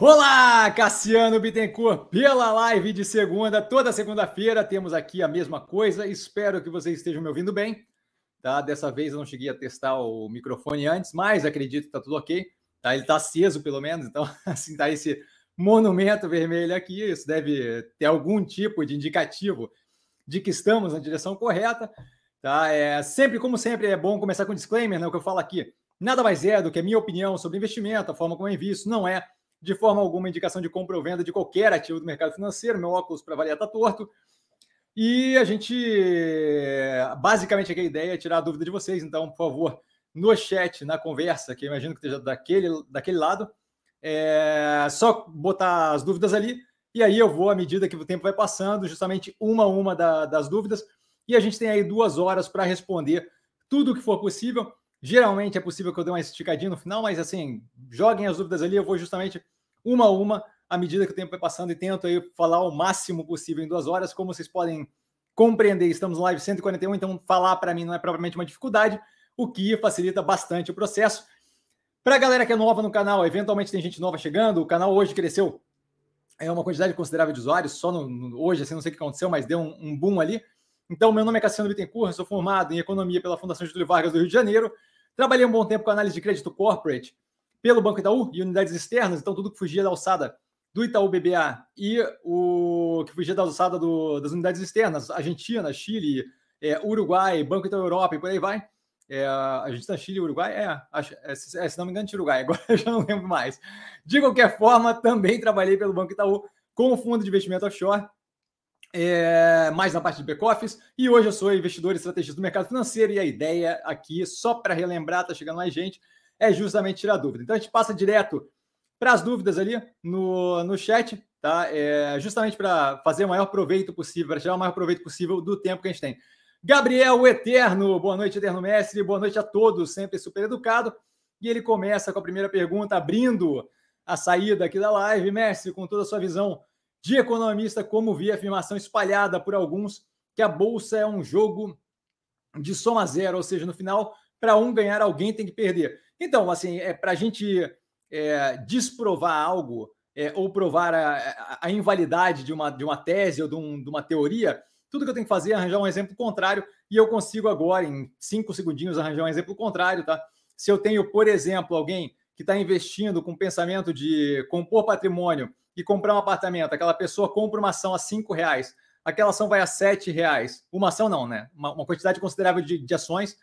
Olá, Cassiano Bittencourt, pela live de segunda, toda segunda-feira temos aqui a mesma coisa. Espero que vocês estejam me ouvindo bem. Tá? Dessa vez eu não cheguei a testar o microfone antes, mas acredito que está tudo ok. Tá? Ele está aceso, pelo menos, então assim tá esse monumento vermelho aqui. Isso deve ter algum tipo de indicativo de que estamos na direção correta. Tá? É, sempre, como sempre, é bom começar com um disclaimer, né? O que eu falo aqui. Nada mais é do que a minha opinião sobre investimento, a forma como eu invisto, não é de forma alguma indicação de compra ou venda de qualquer ativo do mercado financeiro. Meu óculos para avaliar está torto. E a gente, basicamente, aqui a ideia é tirar a dúvida de vocês. Então, por favor, no chat, na conversa, que eu imagino que esteja daquele, daquele lado, é só botar as dúvidas ali. E aí eu vou, à medida que o tempo vai passando, justamente uma a uma da, das dúvidas. E a gente tem aí duas horas para responder tudo o que for possível. Geralmente é possível que eu dê uma esticadinha no final, mas assim, joguem as dúvidas ali, eu vou justamente uma a uma à medida que o tempo vai passando e tento aí falar o máximo possível em duas horas. Como vocês podem compreender, estamos live 141, então falar para mim não é propriamente uma dificuldade, o que facilita bastante o processo. Para a galera que é nova no canal, eventualmente tem gente nova chegando, o canal hoje cresceu é uma quantidade considerável de usuários, só no, no, hoje, assim, não sei o que aconteceu, mas deu um, um boom ali. Então, meu nome é Cassiano Bittencourt, sou formado em Economia pela Fundação Getúlio Vargas do Rio de Janeiro, Trabalhei um bom tempo com análise de crédito corporate pelo Banco Itaú e unidades externas, então tudo que fugia da alçada do Itaú BBA e o que fugia da alçada do, das unidades externas, Argentina, Chile, é, Uruguai, Banco Itaú Europa e por aí vai. É, Argentina, Chile, Uruguai, é, acho, é, se não me engano, Uruguai, agora eu já não lembro mais. De qualquer forma, também trabalhei pelo Banco Itaú com o fundo de investimento offshore é, mais na parte de back-office. E hoje eu sou investidor e estrategista do mercado financeiro. E a ideia aqui, só para relembrar, tá chegando mais gente, é justamente tirar dúvida. Então a gente passa direto para as dúvidas ali no, no chat, tá? É, justamente para fazer o maior proveito possível, para tirar o maior proveito possível do tempo que a gente tem. Gabriel, o Eterno, boa noite, Eterno Mestre, boa noite a todos, sempre super educado. E ele começa com a primeira pergunta, abrindo a saída aqui da live. Mestre, com toda a sua visão de economista, como vi a afirmação espalhada por alguns que a bolsa é um jogo de soma zero, ou seja, no final, para um ganhar, alguém tem que perder. Então, assim, é para a gente é, desprovar algo é, ou provar a, a, invalidade de uma, de uma tese ou de, um, de uma teoria, tudo que eu tenho que fazer é arranjar um exemplo contrário e eu consigo agora, em cinco segundinhos, arranjar um exemplo contrário, tá? Se eu tenho, por exemplo, alguém que está investindo com o pensamento de compor patrimônio e comprar um apartamento, aquela pessoa compra uma ação a cinco reais, aquela ação vai a sete reais. Uma ação não, né? Uma, uma quantidade considerável de, de, ações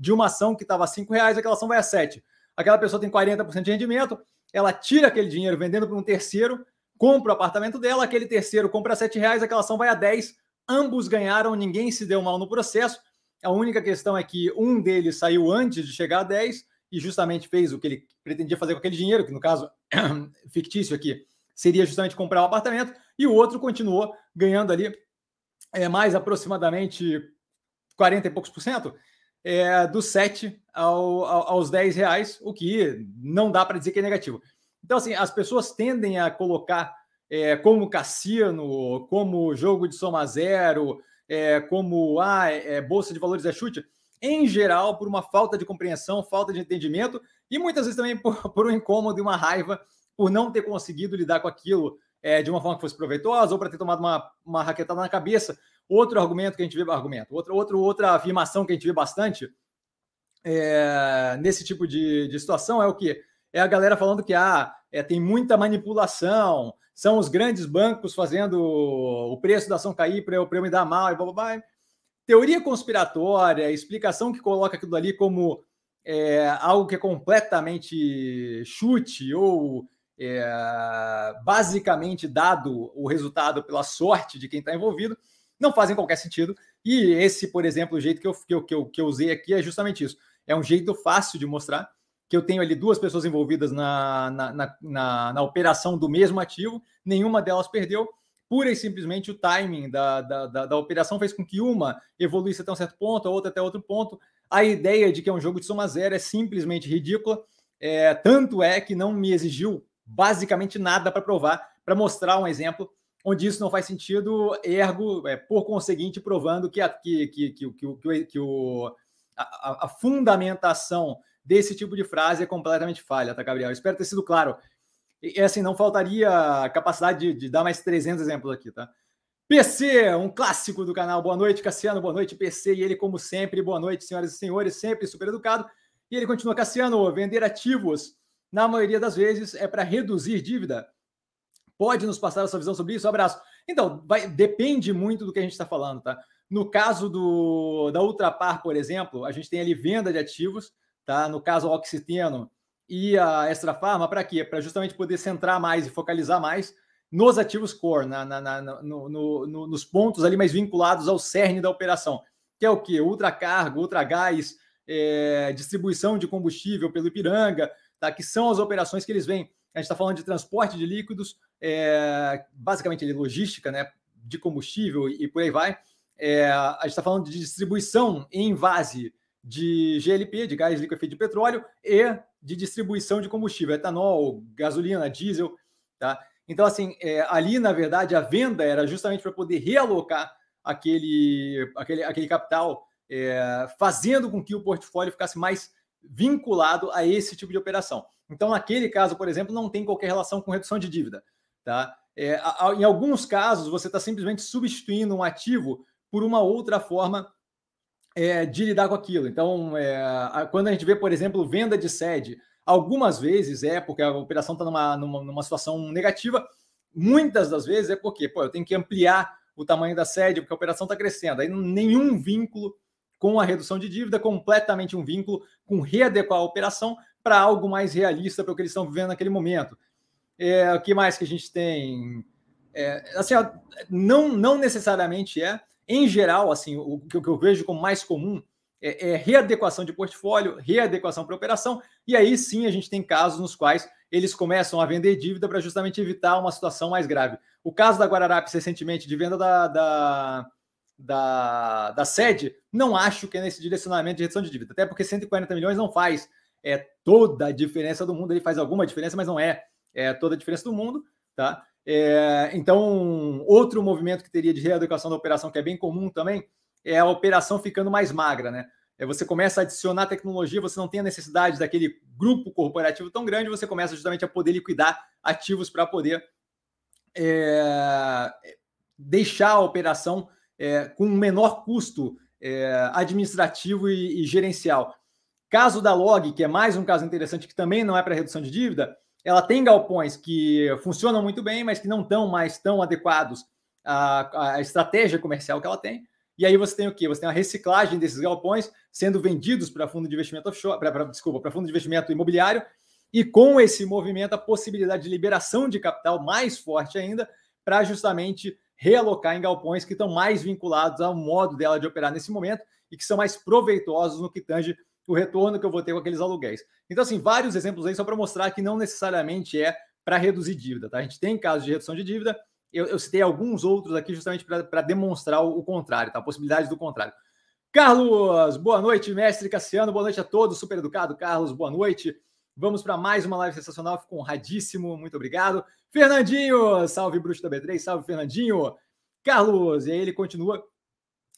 de uma ação que estava a cinco reais, aquela ação vai a sete. Aquela pessoa tem 40% de rendimento, ela tira aquele dinheiro vendendo para um terceiro, compra o apartamento dela, aquele terceiro compra a sete reais, aquela ação vai a 10. Ambos ganharam, ninguém se deu mal no processo. A única questão é que um deles saiu antes de chegar a 10 e justamente fez o que ele pretendia fazer com aquele dinheiro, que no caso fictício aqui, seria justamente comprar um apartamento, e o outro continuou ganhando ali é, mais aproximadamente 40 e poucos por cento, é, dos 7 ao, ao, aos 10 reais, o que não dá para dizer que é negativo. Então, assim, as pessoas tendem a colocar é, como cassino, como jogo de soma zero, é, como ah, é, bolsa de valores é chute, em geral, por uma falta de compreensão, falta de entendimento e muitas vezes também por, por um incômodo e uma raiva por não ter conseguido lidar com aquilo é, de uma forma que fosse proveitosa ou para ter tomado uma, uma raquetada na cabeça. Outro argumento que a gente vê, argumento, outro, outro, outra afirmação que a gente vê bastante é, nesse tipo de, de situação é o que? É a galera falando que ah, é, tem muita manipulação, são os grandes bancos fazendo o preço da ação cair para eu, eu me dar mal e blá, blá, blá. Teoria conspiratória, explicação que coloca aquilo ali como é, algo que é completamente chute ou é, basicamente dado o resultado pela sorte de quem está envolvido, não fazem qualquer sentido. E esse, por exemplo, o jeito que eu, que, eu, que, eu, que eu usei aqui é justamente isso. É um jeito fácil de mostrar que eu tenho ali duas pessoas envolvidas na, na, na, na, na operação do mesmo ativo, nenhuma delas perdeu. Pura e simplesmente o timing da, da, da, da operação fez com que uma evoluísse até um certo ponto, a outra até outro ponto. A ideia de que é um jogo de soma zero é simplesmente ridícula. É, tanto é que não me exigiu basicamente nada para provar, para mostrar um exemplo onde isso não faz sentido, ergo, é, por conseguinte, provando que, a, que, que, que, que, que o, a, a, fundamentação desse tipo de frase é completamente falha, tá, Gabriel? Espero ter sido claro. E assim, não faltaria capacidade de, de dar mais 300 exemplos aqui, tá? PC, um clássico do canal. Boa noite, Cassiano. Boa noite, PC. E ele, como sempre, boa noite, senhoras e senhores, sempre super educado. E ele continua, Cassiano, vender ativos, na maioria das vezes, é para reduzir dívida. Pode nos passar a sua visão sobre isso? Abraço. Então, vai, depende muito do que a gente está falando, tá? No caso do, da Ultrapar, por exemplo, a gente tem ali venda de ativos, tá? No caso, o Oxiteno e a Extra Farma, para quê? Para justamente poder centrar mais e focalizar mais nos ativos core, na, na, na no, no, no, nos pontos ali mais vinculados ao cerne da operação, que é o que? Ultracargo, ultragás, é, distribuição de combustível pelo Ipiranga, tá? que são as operações que eles vêm. A gente está falando de transporte de líquidos, é, basicamente ali, logística né, de combustível e por aí vai. É, a gente está falando de distribuição em vase de GLP, de gás liquefeito de petróleo, e de distribuição de combustível, etanol, gasolina, diesel, tá? Então, assim, é, ali, na verdade, a venda era justamente para poder realocar aquele, aquele, aquele capital, é, fazendo com que o portfólio ficasse mais vinculado a esse tipo de operação. Então, naquele caso, por exemplo, não tem qualquer relação com redução de dívida. Tá? É, em alguns casos, você está simplesmente substituindo um ativo por uma outra forma é, de lidar com aquilo. Então, é, quando a gente vê, por exemplo, venda de sede, Algumas vezes é porque a operação está numa, numa, numa, situação negativa, muitas das vezes é porque pô, eu tenho que ampliar o tamanho da sede, porque a operação está crescendo. Aí nenhum vínculo com a redução de dívida, completamente um vínculo com readequar a operação para algo mais realista para o que eles estão vivendo naquele momento. É, o que mais que a gente tem? É, assim, não, não necessariamente é. Em geral, assim, o, o que eu vejo como mais comum é, é readequação de portfólio, readequação para operação, e aí sim a gente tem casos nos quais eles começam a vender dívida para justamente evitar uma situação mais grave. O caso da Guararapes recentemente de venda da, da, da, da sede, não acho que é nesse direcionamento de redução de dívida, até porque 140 milhões não faz é, toda a diferença do mundo, ele faz alguma diferença, mas não é, é toda a diferença do mundo, tá? É, então, outro movimento que teria de readequação da operação, que é bem comum também, é a operação ficando mais magra, né? É, você começa a adicionar tecnologia, você não tem a necessidade daquele grupo corporativo tão grande, você começa justamente a poder liquidar ativos para poder é, deixar a operação é, com um menor custo é, administrativo e, e, gerencial. Caso da Log, que é mais um caso interessante, que também não é para redução de dívida, ela tem galpões que funcionam muito bem, mas que não estão mais tão adequados à, à estratégia comercial que ela tem. E aí você tem o quê? Você tem a reciclagem desses galpões sendo vendidos para fundo de investimento offshore, pra, pra, desculpa, para fundo de investimento imobiliário, e com esse movimento a possibilidade de liberação de capital mais forte ainda para justamente realocar em galpões que estão mais vinculados ao modo dela de operar nesse momento e que são mais proveitosos no que tange o retorno que eu vou ter com aqueles aluguéis. Então, assim, vários exemplos aí só para mostrar que não necessariamente é para reduzir dívida, tá? A gente tem casos de redução de dívida, eu, eu citei alguns outros aqui justamente para demonstrar o, o, contrário, tá? a possibilidade do contrário. Carlos, boa noite, mestre Cassiano, boa noite a todos, super educado, Carlos, boa noite. Vamos para mais uma live sensacional, fico honradíssimo, muito obrigado. Fernandinho, salve bruxo da B3, salve Fernandinho. Carlos, e aí ele continua,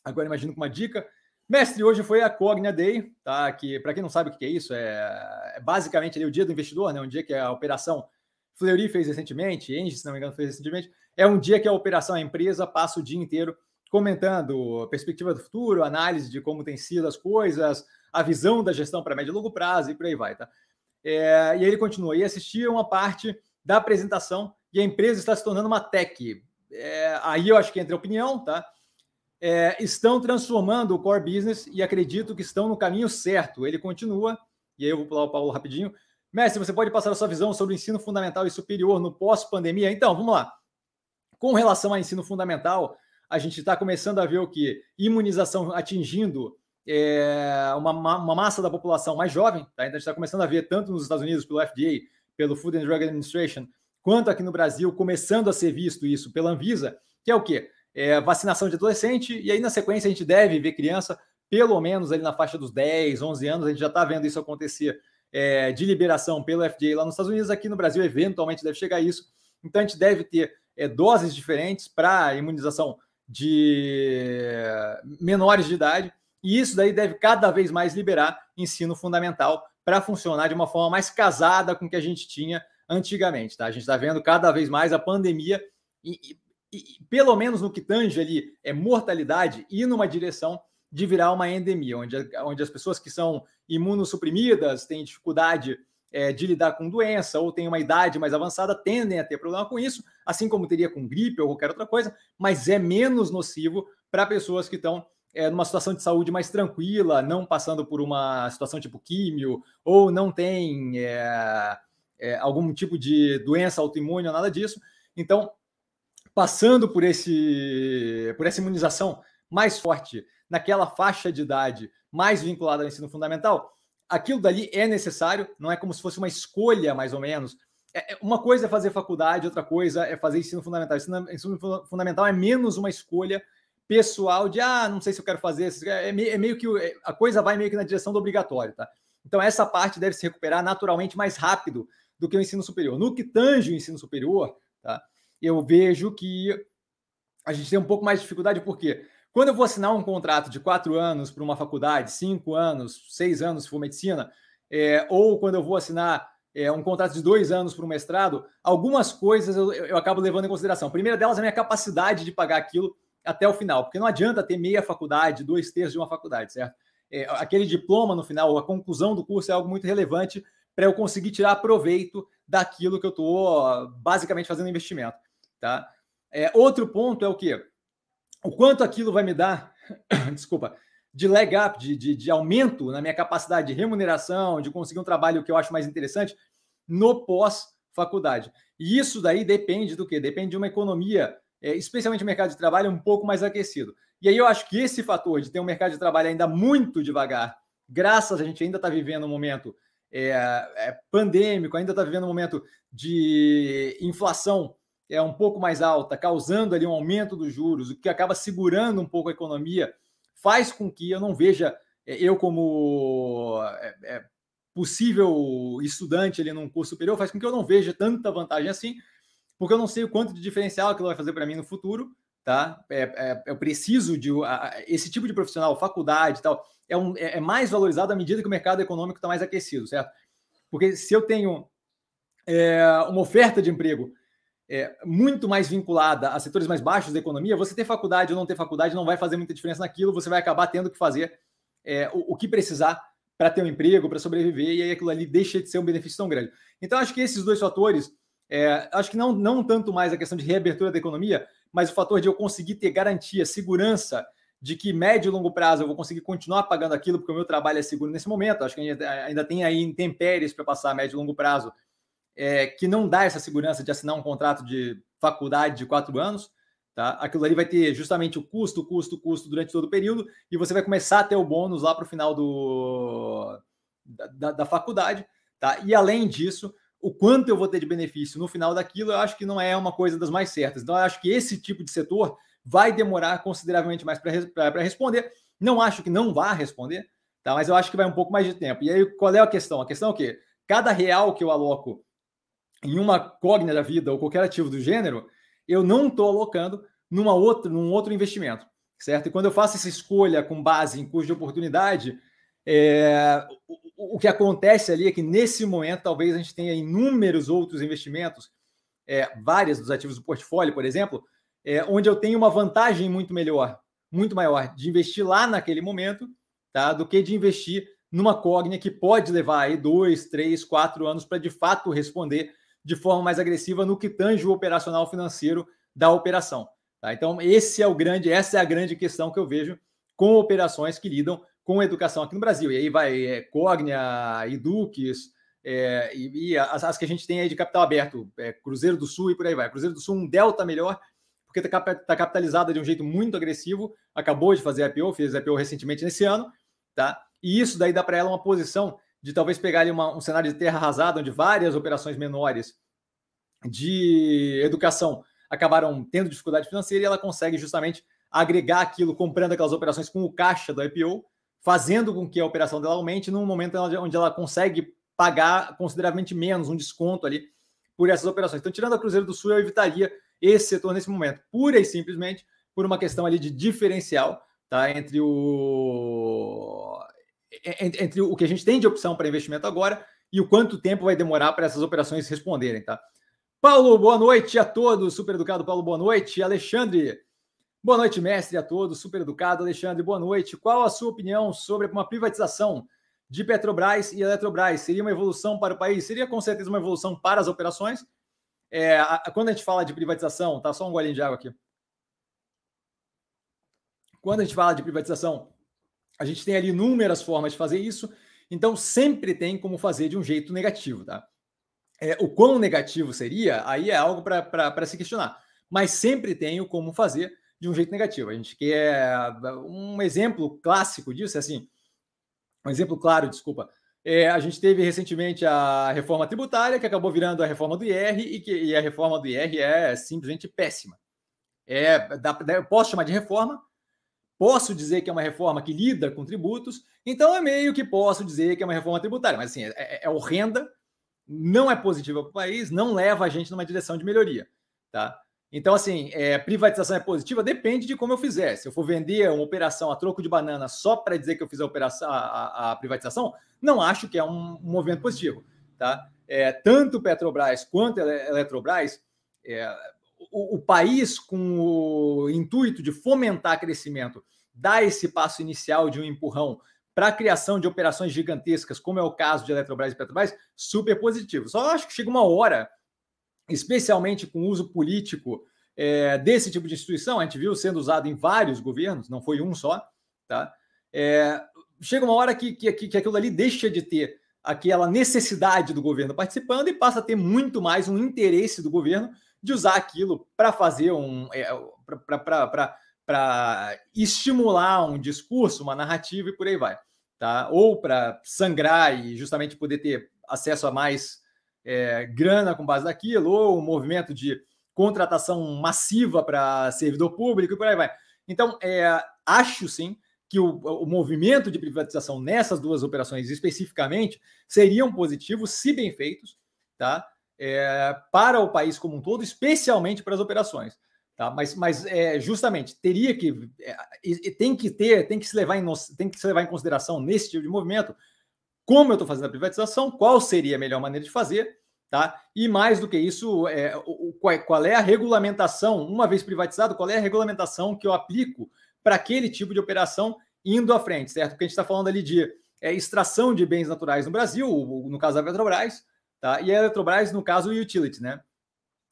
agora imagino com uma dica. Mestre, hoje foi a Cognia Day, tá? Que para quem não sabe o que é isso, é, é basicamente ali, o dia do investidor, né? Um dia que a operação Fleury fez recentemente, Engie, se não me engano, fez recentemente. É um dia que a operação, a empresa, passa o dia inteiro comentando perspectiva do futuro, análise de como tem sido as coisas, a visão da gestão para médio e longo prazo e por aí vai, tá? É, e aí ele continua, e assistia uma parte da apresentação e a empresa está se tornando uma tech. É, aí eu acho que entra a opinião, tá? É, estão transformando o core business e acredito que estão no caminho certo. Ele continua, e aí eu vou pular o Paulo rapidinho. Mestre, você pode passar a sua visão sobre o ensino fundamental e superior no pós-pandemia? Então, vamos lá. Com relação ao ensino fundamental, a gente está começando a ver o que? Imunização atingindo é, uma, uma, massa da população mais jovem. Tá? Então, a gente está começando a ver, tanto nos Estados Unidos, pelo FDA, pelo Food and Drug Administration, quanto aqui no Brasil, começando a ser visto isso pela Anvisa, que é o quê? É, vacinação de adolescente, e aí na sequência a gente deve ver criança, pelo menos ali na faixa dos 10, 11 anos, a gente já está vendo isso acontecer é, de liberação pelo FDA lá nos Estados Unidos, aqui no Brasil, eventualmente deve chegar isso. Então, a gente deve ter é, doses diferentes para imunização de menores de idade, e isso daí deve cada vez mais liberar ensino fundamental para funcionar de uma forma mais casada com o que a gente tinha antigamente. Tá? A gente está vendo cada vez mais a pandemia, e, pelo menos no que tange ali, é mortalidade, ir numa direção de virar uma endemia, onde, onde as pessoas que são imunossuprimidas têm dificuldade é, de lidar com doença ou têm uma idade mais avançada tendem a ter problema com isso, assim como teria com gripe ou qualquer outra coisa, mas é menos nocivo para pessoas que estão é, numa situação de saúde mais tranquila, não passando por uma situação tipo químio, ou não tem é, é, algum tipo de doença autoimune ou nada disso. Então, passando por, esse, por essa imunização mais forte naquela faixa de idade mais vinculada ao ensino fundamental, aquilo dali é necessário, não é como se fosse uma escolha, mais ou menos. É, é uma coisa é fazer faculdade, outra coisa é fazer ensino fundamental. Ensino, ensino fundamental é menos uma escolha pessoal de, ah, não sei se eu quero fazer. É meio, é meio que é, a coisa vai meio que na direção do obrigatório, tá? Então, essa parte deve se recuperar naturalmente mais rápido do que o ensino superior. No que tange o ensino superior, tá? Eu vejo que a gente tem um pouco mais de dificuldade, porque quando eu vou assinar um contrato de quatro anos para uma faculdade, cinco anos, seis anos se for medicina, é, ou quando eu vou assinar é, um contrato de dois anos para um mestrado, algumas coisas eu, eu, acabo levando em consideração. A primeira delas é a minha capacidade de pagar aquilo até o final, porque não adianta ter meia faculdade, dois terços de uma faculdade, certo? É, aquele diploma no final, a conclusão do curso é algo muito relevante para eu conseguir tirar proveito daquilo que eu estou basicamente fazendo investimento, tá? É, outro ponto é o que? o quanto aquilo vai me dar, desculpa, de leg up, de, de, de, aumento na minha capacidade de remuneração, de conseguir um trabalho que eu acho mais interessante no pós-faculdade. E isso daí depende do quê? Depende de uma economia, é, especialmente o mercado de trabalho, um pouco mais aquecido. E aí eu acho que esse fator de ter um mercado de trabalho ainda muito devagar, graças a gente ainda está vivendo um momento é, é, pandêmico, ainda está vivendo um momento de inflação é um pouco mais alta, causando ali um aumento dos juros, o que acaba segurando um pouco a economia, faz com que eu não veja é, eu como é, é, possível estudante ali num curso superior, faz com que eu não veja tanta vantagem assim, porque eu não sei o quanto de diferencial aquilo vai fazer para mim no futuro, tá? É, é, eu preciso de a, esse tipo de profissional, faculdade e tal, é, um, é, mais valorizado à medida que o mercado econômico está mais aquecido, certo? Porque se eu tenho uma oferta de emprego é, muito mais vinculada a setores mais baixos da economia, você ter faculdade ou não ter faculdade não vai fazer muita diferença naquilo, você vai acabar tendo que fazer é, o, o, que precisar para ter um emprego, para sobreviver, e aí aquilo ali deixa de ser um benefício tão grande. Então, acho que esses dois fatores, é, acho que não, não tanto mais a questão de reabertura da economia, mas o fator de eu conseguir ter garantia, segurança de que médio e longo prazo eu vou conseguir continuar pagando aquilo, porque o meu trabalho é seguro nesse momento. Acho que ainda, ainda tem aí intempéries para passar a médio e longo prazo é, que não dá essa segurança de assinar um contrato de faculdade de quatro anos, tá? Aquilo ali vai ter justamente o custo, custo, custo durante todo o período, e você vai começar a ter o bônus lá para o final do, da, da, faculdade, tá? E além disso, o quanto eu vou ter de benefício no final daquilo, eu acho que não é uma coisa das mais certas. Então, eu acho que esse tipo de setor vai demorar consideravelmente mais para responder. Não acho que não vá responder, tá? Mas eu acho que vai um pouco mais de tempo. E aí, qual é a questão? A questão é o quê? Cada real que eu aloco em uma cogna da vida ou qualquer ativo do gênero, eu não estou alocando numa outra, num outro investimento, certo? E quando eu faço essa escolha com base em custo de oportunidade, é, o, o, que acontece ali é que nesse momento talvez a gente tenha inúmeros outros investimentos, é, várias dos ativos do portfólio, por exemplo, é, onde eu tenho uma vantagem muito melhor, muito maior de investir lá naquele momento, tá? Do que de investir numa cogna que pode levar aí dois, três, quatro anos para de fato responder de forma mais agressiva no que tange o operacional financeiro da operação. Tá? Então, esse é o grande, essa é a grande questão que eu vejo com operações que lidam com educação aqui no Brasil. E aí vai é, Cognia, Eduques, é, e, e as, as, que a gente tem aí de capital aberto, é, Cruzeiro do Sul e por aí vai. Cruzeiro do Sul, um delta melhor, porque está tá capitalizada de um jeito muito agressivo, acabou de fazer IPO, fez IPO recentemente nesse ano, tá? E isso daí dá para ela uma posição de talvez pegar ali uma, um cenário de terra arrasada, onde várias operações menores de educação acabaram tendo dificuldade financeira e ela consegue justamente agregar aquilo, comprando aquelas operações com o caixa do IPO, fazendo com que a operação dela aumente num momento onde ela consegue pagar consideravelmente menos, um desconto ali por essas operações. Então, tirando a Cruzeiro do Sul, eu evitaria esse setor nesse momento, pura e simplesmente por uma questão ali de diferencial tá, entre o entre o que a gente tem de opção para investimento agora e o quanto tempo vai demorar para essas operações responderem, tá? Paulo, boa noite a todos. Super educado, Paulo, boa noite. Alexandre, boa noite, mestre a todos. Super educado, Alexandre, boa noite. Qual a sua opinião sobre uma privatização de Petrobras e Eletrobras? Seria uma evolução para o país? Seria com certeza uma evolução para as operações. É, a, quando a gente fala de privatização, tá só um golinho de água aqui. Quando a gente fala de privatização, a gente tem ali inúmeras formas de fazer isso. Então, sempre tem como fazer de um jeito negativo, tá? É, o quão negativo seria, aí é algo para se questionar. Mas sempre tem como fazer de um jeito negativo. A gente quer um exemplo clássico disso, é assim, um exemplo claro, desculpa. É, a gente teve recentemente a reforma tributária, que acabou virando a reforma do IR, e, que, e a reforma do IR é simplesmente péssima. É, dá, eu posso chamar de reforma, posso dizer que é uma reforma que lida com tributos, então é meio que posso dizer que é uma reforma tributária, mas assim, é, é, é horrenda, não é positiva para o país, não leva a gente numa direção de melhoria, tá? Então, assim, é, privatização é positiva? Depende de como eu fizer. Se eu for vender uma operação a troco de banana só para dizer que eu fiz a operação, a, a, privatização, não acho que é um, um movimento positivo, tá? É, tanto Petrobras quanto Eletrobras, é, o, o, país com o intuito de fomentar crescimento dá esse passo inicial de um empurrão para a criação de operações gigantescas, como é o caso de Eletrobras e Petrobras, super positivo. Só acho que chega uma hora, especialmente com o uso político é, desse tipo de instituição, a gente viu sendo usado em vários governos, não foi um só, tá? É, chega uma hora que, que, que aquilo ali deixa de ter aquela necessidade do governo participando e passa a ter muito mais um interesse do governo de usar aquilo para fazer um. É, para para estimular um discurso, uma narrativa e por aí vai, tá? Ou para sangrar e justamente poder ter acesso a mais é, grana com base naquilo, ou um movimento de contratação massiva para servidor público e por aí vai. Então, é, acho sim que o, o, movimento de privatização nessas duas operações especificamente seriam positivos, se bem feitos, tá? É, para o país como um todo, especialmente para as operações. Tá? Mas, mas é, justamente teria que é, tem que ter, tem que se levar em tem que se levar em consideração nesse tipo de movimento como eu estou fazendo a privatização, qual seria a melhor maneira de fazer, tá? E mais do que isso, é, o, qual, é a regulamentação, uma vez privatizado, qual é a regulamentação que eu aplico para aquele tipo de operação indo à frente, certo? Porque a gente está falando ali de é, extração de bens naturais no Brasil, no caso da Petrobras, tá? E a Eletrobras, no caso, o utility, né?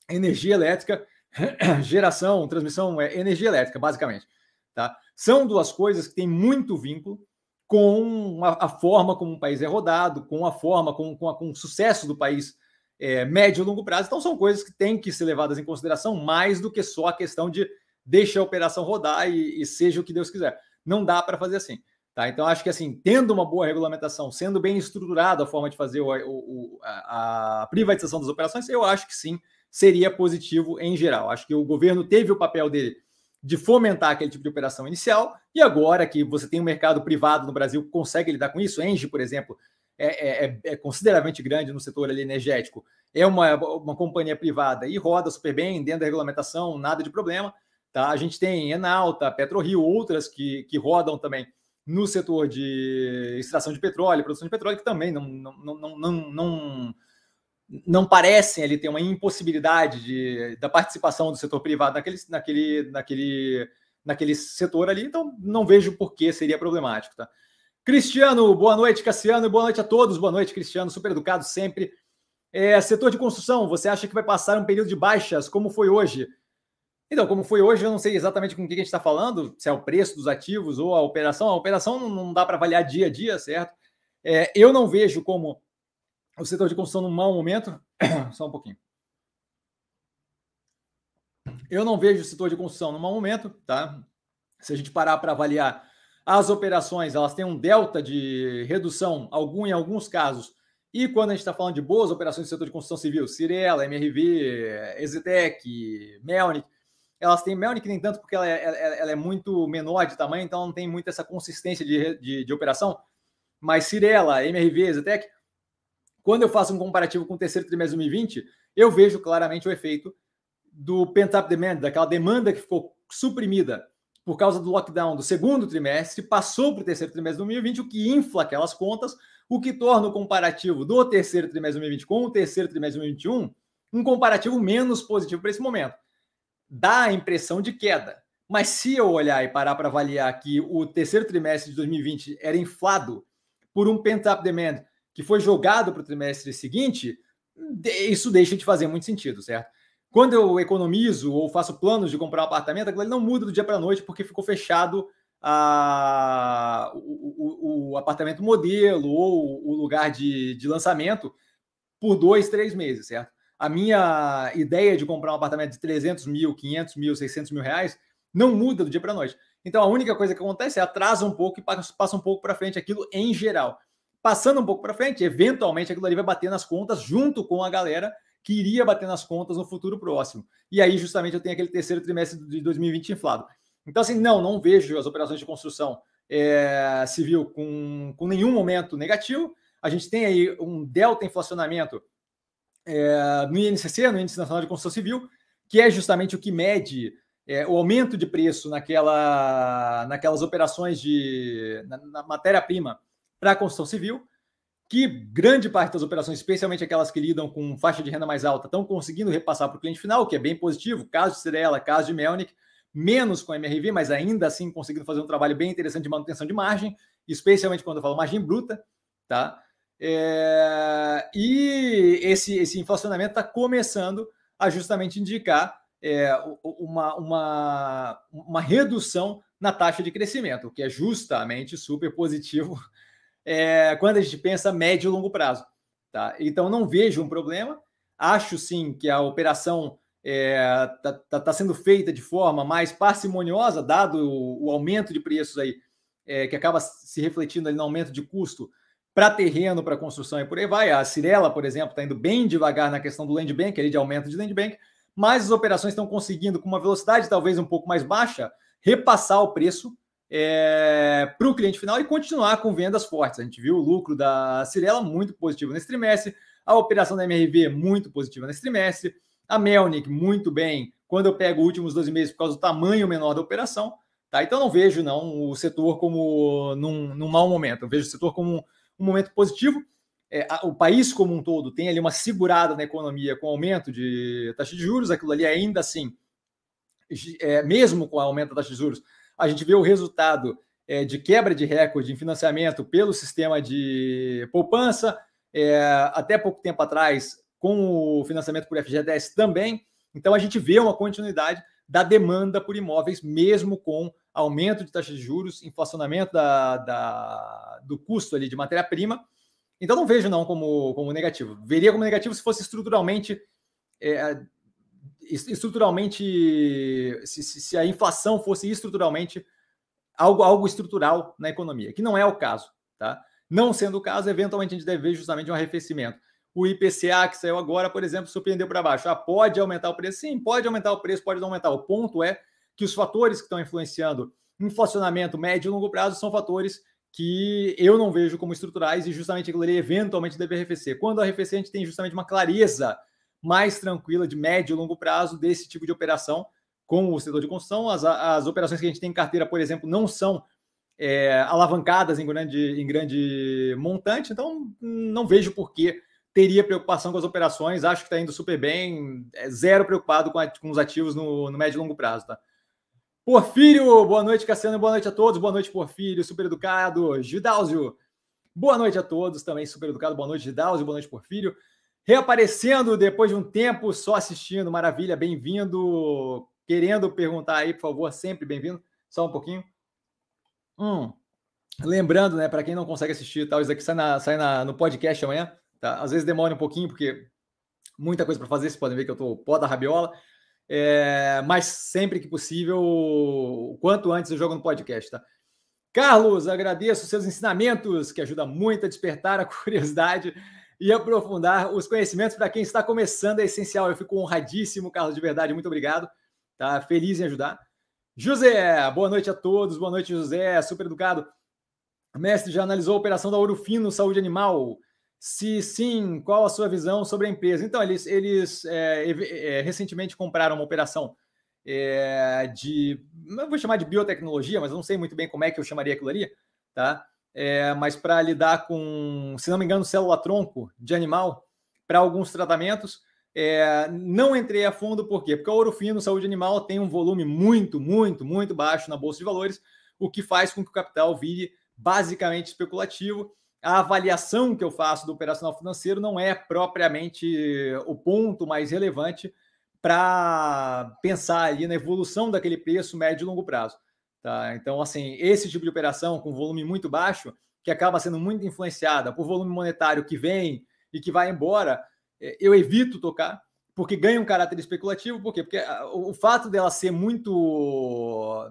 Energia elétrica geração, transmissão, é energia elétrica, basicamente. Tá? São duas coisas que têm muito vínculo com a, a forma como um país é rodado, com a forma, com, com, a, com o sucesso do país é, médio e longo prazo. Então, são coisas que têm que ser levadas em consideração mais do que só a questão de deixa a operação rodar e, e seja o que Deus quiser. Não dá para fazer assim. Tá? Então, acho que assim, tendo uma boa regulamentação, sendo bem estruturada a forma de fazer o, o, a, a privatização das operações, eu acho que sim, seria positivo em geral. Acho que o governo teve o papel dele de fomentar aquele tipo de operação inicial, e agora que você tem um mercado privado no Brasil que consegue lidar com isso, Engie, por exemplo, é, é, é, é consideravelmente grande no setor energético, é uma, uma companhia privada e roda super bem dentro da regulamentação, nada de problema. Tá? A gente tem Enalta, PetroRio, outras que, que rodam também no setor de extração de petróleo, produção de petróleo, que também não, não, não, não, não não parecem ali ter uma impossibilidade de, da participação do setor privado naquele, naquele, naquele, naquele setor ali, então não vejo por que seria problemático. Tá? Cristiano, boa noite, Cassiano, boa noite a todos, boa noite, Cristiano, super educado sempre. É, setor de construção, você acha que vai passar um período de baixas, como foi hoje? Então, como foi hoje, eu não sei exatamente com o que a gente está falando, se é o preço dos ativos ou a operação. A operação não dá para avaliar dia a dia, certo? É, eu não vejo como o setor de construção num mau momento. Só um pouquinho. Eu não vejo o setor de construção num mau momento, tá? Se a gente parar para avaliar as operações, elas têm um delta de redução, algum em alguns casos. E quando a gente está falando de boas operações do setor de construção civil, Cirela, MRV, Exitec, Melnick, elas têm Melnick nem tanto porque ela é, ela é, muito menor de tamanho, então não tem muito essa consistência de, de, de operação. Mas Cirela, MRV, Exitec, quando eu faço um comparativo com o terceiro trimestre de 2020, eu vejo claramente o efeito do pent-up demand, daquela demanda que ficou suprimida por causa do lockdown do segundo trimestre, passou para o terceiro trimestre de 2020, o que infla aquelas contas, o que torna o comparativo do terceiro trimestre de 2020 com o terceiro trimestre de 2021 um comparativo menos positivo para esse momento. Dá a impressão de queda. Mas se eu olhar e parar para avaliar que o terceiro trimestre de 2020 era inflado por um pent-up demand que foi jogado para o trimestre seguinte, isso deixa de fazer muito sentido, certo? Quando eu economizo ou faço planos de comprar um apartamento, aquilo não muda do dia para a noite porque ficou fechado a, o, o, o, apartamento modelo ou o lugar de, de lançamento por dois, três meses, certo? A minha ideia de comprar um apartamento de 300 mil, 500 mil, 600 mil reais não muda do dia para a noite. Então a única coisa que acontece é atrasa um pouco e passa um pouco para frente aquilo em geral. Passando um pouco para frente, eventualmente aquilo ali vai bater nas contas junto com a galera que iria bater nas contas no futuro próximo. E aí, justamente, eu tenho aquele terceiro trimestre de 2020 inflado. Então, assim, não, não vejo as operações de construção é, civil com, com nenhum momento negativo. A gente tem aí um delta inflacionamento é, no INCC, no Índice Nacional de Construção Civil, que é justamente o que mede é, o aumento de preço naquela, naquelas operações de na, na matéria-prima para a construção civil que grande parte das operações, especialmente aquelas que lidam com faixa de renda mais alta, estão conseguindo repassar para o cliente final, o que é bem positivo. Caso de Cirela, caso de Melnick, menos com MRV, mas ainda assim conseguindo fazer um trabalho bem interessante de manutenção de margem, especialmente quando eu falo margem bruta, tá? É, e esse, esse inflacionamento está começando a justamente indicar é, uma, uma, uma redução na taxa de crescimento, o que é justamente super positivo é, quando a gente pensa médio e longo prazo. Tá? Então, não vejo um problema. Acho sim que a operação está é, tá, tá, tá sendo feita de forma mais parcimoniosa, dado o, o aumento de preços aí, é, que acaba se refletindo ali no aumento de custo para terreno, para construção e por aí vai. A Cirela, por exemplo, está indo bem devagar na questão do land bank, ali de aumento de land bank, mas as operações estão conseguindo, com uma velocidade talvez um pouco mais baixa, repassar o preço é, para o cliente final e continuar com vendas fortes. A gente viu o lucro da Cirela muito positivo nesse trimestre, a operação da MRV muito positiva nesse trimestre, a Melnick muito bem quando eu pego os últimos 12 meses por causa do tamanho menor da operação. Tá? Então não vejo não o setor como num, num mau momento, eu vejo o setor como um, um momento positivo. É, a, o país como um todo tem ali uma segurada na economia com aumento de taxa de juros, aquilo ali ainda assim, é, mesmo com o aumento da taxa de juros, a gente vê o resultado é, de quebra de recorde em financiamento pelo sistema de poupança, é, até pouco tempo atrás, com o financiamento por FGTS também. Então, a gente vê uma continuidade da demanda por imóveis, mesmo com aumento de taxa de juros, inflacionamento da, da do custo ali de matéria-prima. Então, não vejo não como, como negativo. Veria como negativo se fosse estruturalmente é, estruturalmente, se, se, a inflação fosse estruturalmente algo, algo estrutural na economia, que não é o caso, tá? Não sendo o caso, eventualmente a gente deve ver justamente um arrefecimento. O IPCA que saiu agora, por exemplo, surpreendeu para baixo. Ah, pode aumentar o preço? Sim, pode aumentar o preço, pode não aumentar. O ponto é que os fatores que estão influenciando inflacionamento médio e longo prazo são fatores que eu não vejo como estruturais e justamente aquilo ali eventualmente deve arrefecer. Quando arrefecer, a gente tem justamente uma clareza mais tranquila de médio e longo prazo desse tipo de operação com o setor de construção. As, as operações que a gente tem em carteira, por exemplo, não são é, alavancadas em grande, em grande montante, então não vejo por que teria preocupação com as operações. Acho que está indo super bem, é zero preocupado com, a, com os ativos no, no médio e longo prazo. Tá? Porfírio, boa noite, Cassiano, boa noite a todos, boa noite, Porfírio, super educado, Gidáusio, boa noite a todos, também super educado, boa noite, Gidáusio, boa noite, Porfírio reaparecendo depois de um tempo só assistindo. Maravilha, bem-vindo. Querendo perguntar aí, por favor, sempre bem-vindo. Só um pouquinho. Hum. Lembrando, né, para quem não consegue assistir, tal, isso aqui sai, na, sai na, no podcast amanhã. Tá? Às vezes demora um pouquinho, porque muita coisa para fazer. Vocês podem ver que eu estou pó da rabiola. É, mas sempre que possível, o quanto antes eu jogo no podcast, tá? Carlos, agradeço seus ensinamentos, que ajuda muito a despertar a curiosidade e aprofundar os conhecimentos para quem está começando é essencial. Eu fico honradíssimo, Carlos, de verdade, muito obrigado. Tá feliz em ajudar. José, boa noite a todos. Boa noite, José, super educado. O mestre já analisou a operação da Ouro Fino Saúde Animal? Se sim, qual a sua visão sobre a empresa? Então, eles, eles é, é, recentemente compraram uma operação é, de, não vou chamar de biotecnologia, mas não sei muito bem como é que eu chamaria aquilo ali, tá? É, mas para lidar com, se não me engano, célula-tronco de animal, para alguns tratamentos. É, não entrei a fundo, por quê? Porque o ouro fino, saúde animal, tem um volume muito, muito, muito baixo na Bolsa de Valores, o que faz com que o capital vire basicamente especulativo. A avaliação que eu faço do operacional financeiro não é propriamente o ponto mais relevante para pensar ali na evolução daquele preço médio e longo prazo. Tá? Então, assim, esse tipo de operação com volume muito baixo, que acaba sendo muito influenciada por volume monetário que vem e que vai embora, é, eu evito tocar, porque ganha um caráter especulativo. Por quê? Porque o fato dela ser muito.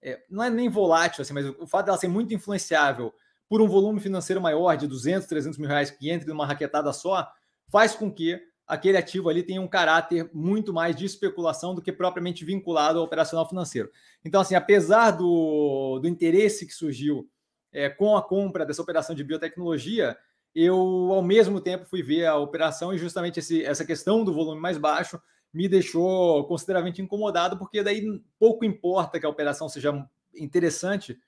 É, não é nem volátil, assim, mas o fato dela ser muito influenciável por um volume financeiro maior de 200, 300 mil reais que entre numa raquetada só, faz com que aquele ativo ali tem um caráter muito mais de especulação do que propriamente vinculado ao operacional financeiro. Então, assim, apesar do, do interesse que surgiu é, com a compra dessa operação de biotecnologia, eu, ao mesmo tempo, fui ver a operação e justamente esse, essa questão do volume mais baixo me deixou consideravelmente incomodado, porque daí pouco importa que a operação seja interessante,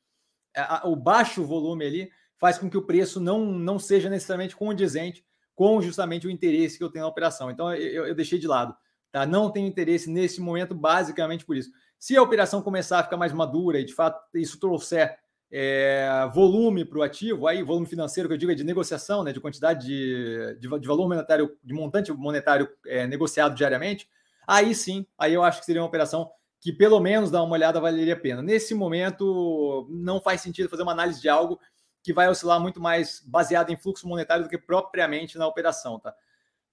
a, o baixo volume ali faz com que o preço não, não seja necessariamente condizente com justamente o interesse que eu tenho na operação. Então, eu, eu deixei de lado. Tá? Não tenho interesse nesse momento, basicamente por isso. Se a operação começar a ficar mais madura e, de fato, isso trouxer é, volume para o ativo, aí volume financeiro que eu digo é de negociação, né, de quantidade de, de, de valor monetário, de montante monetário é, negociado diariamente, aí sim, aí eu acho que seria uma operação que pelo menos dar uma olhada valeria a pena. Nesse momento, não faz sentido fazer uma análise de algo que vai oscilar muito mais baseado em fluxo monetário do que propriamente na operação, tá?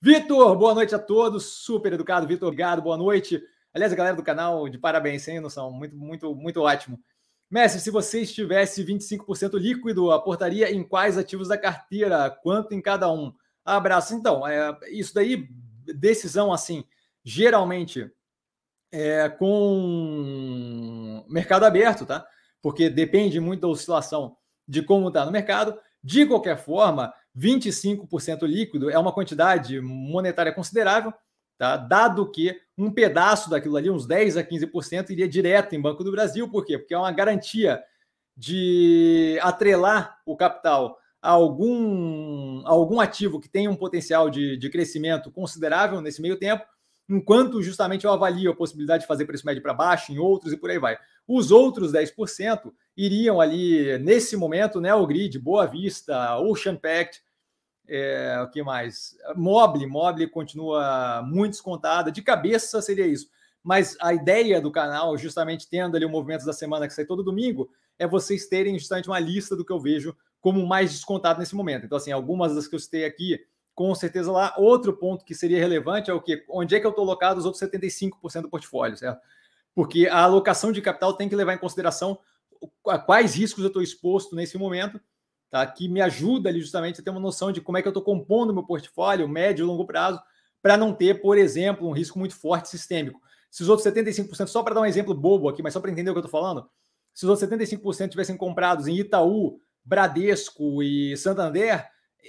Vitor, boa noite a todos. Super educado, Vitor, obrigado, boa noite. Aliás, a galera do canal, de parabéns, sem noção, muito, muito, muito ótimo. Mestre, se você estivesse 25% líquido, aportaria em quais ativos da carteira? Quanto em cada um? Abraço. Então, é, isso daí, decisão assim, geralmente é, com mercado aberto, tá? Porque depende muito da oscilação de como está no mercado. De qualquer forma, 25% líquido é uma quantidade monetária considerável, tá? dado que um pedaço daquilo ali, uns 10 a 15%, iria direto em Banco do Brasil. Por quê? Porque é uma garantia de atrelar o capital a algum, a algum ativo que tenha um potencial de, de crescimento considerável nesse meio tempo, enquanto justamente eu avalio a possibilidade de fazer preço médio para baixo em outros e por aí vai. Os outros 10% iriam ali, nesse momento, né, o grid, Boa Vista, Ocean Pact, é, o que mais? Mobile, Mobile continua muito descontada, de cabeça seria isso. Mas a ideia do canal, justamente tendo ali o movimento da semana que sai todo domingo, é vocês terem justamente uma lista do que eu vejo como mais descontado nesse momento. Então, assim, algumas das que eu citei aqui, com certeza lá. Outro ponto que seria relevante é o que? Onde é que eu estou locado os outros 75% do portfólio, certo? Porque a alocação de capital tem que levar em consideração a quais riscos eu estou exposto nesse momento, tá? que me ajuda ali justamente a ter uma noção de como é que eu estou compondo meu portfólio, médio e longo prazo, para não ter, por exemplo, um risco muito forte sistêmico. Se os outros 75%, só para dar um exemplo bobo aqui, mas só para entender o que eu estou falando, se os outros 75% tivessem comprados em Itaú, Bradesco e Santander,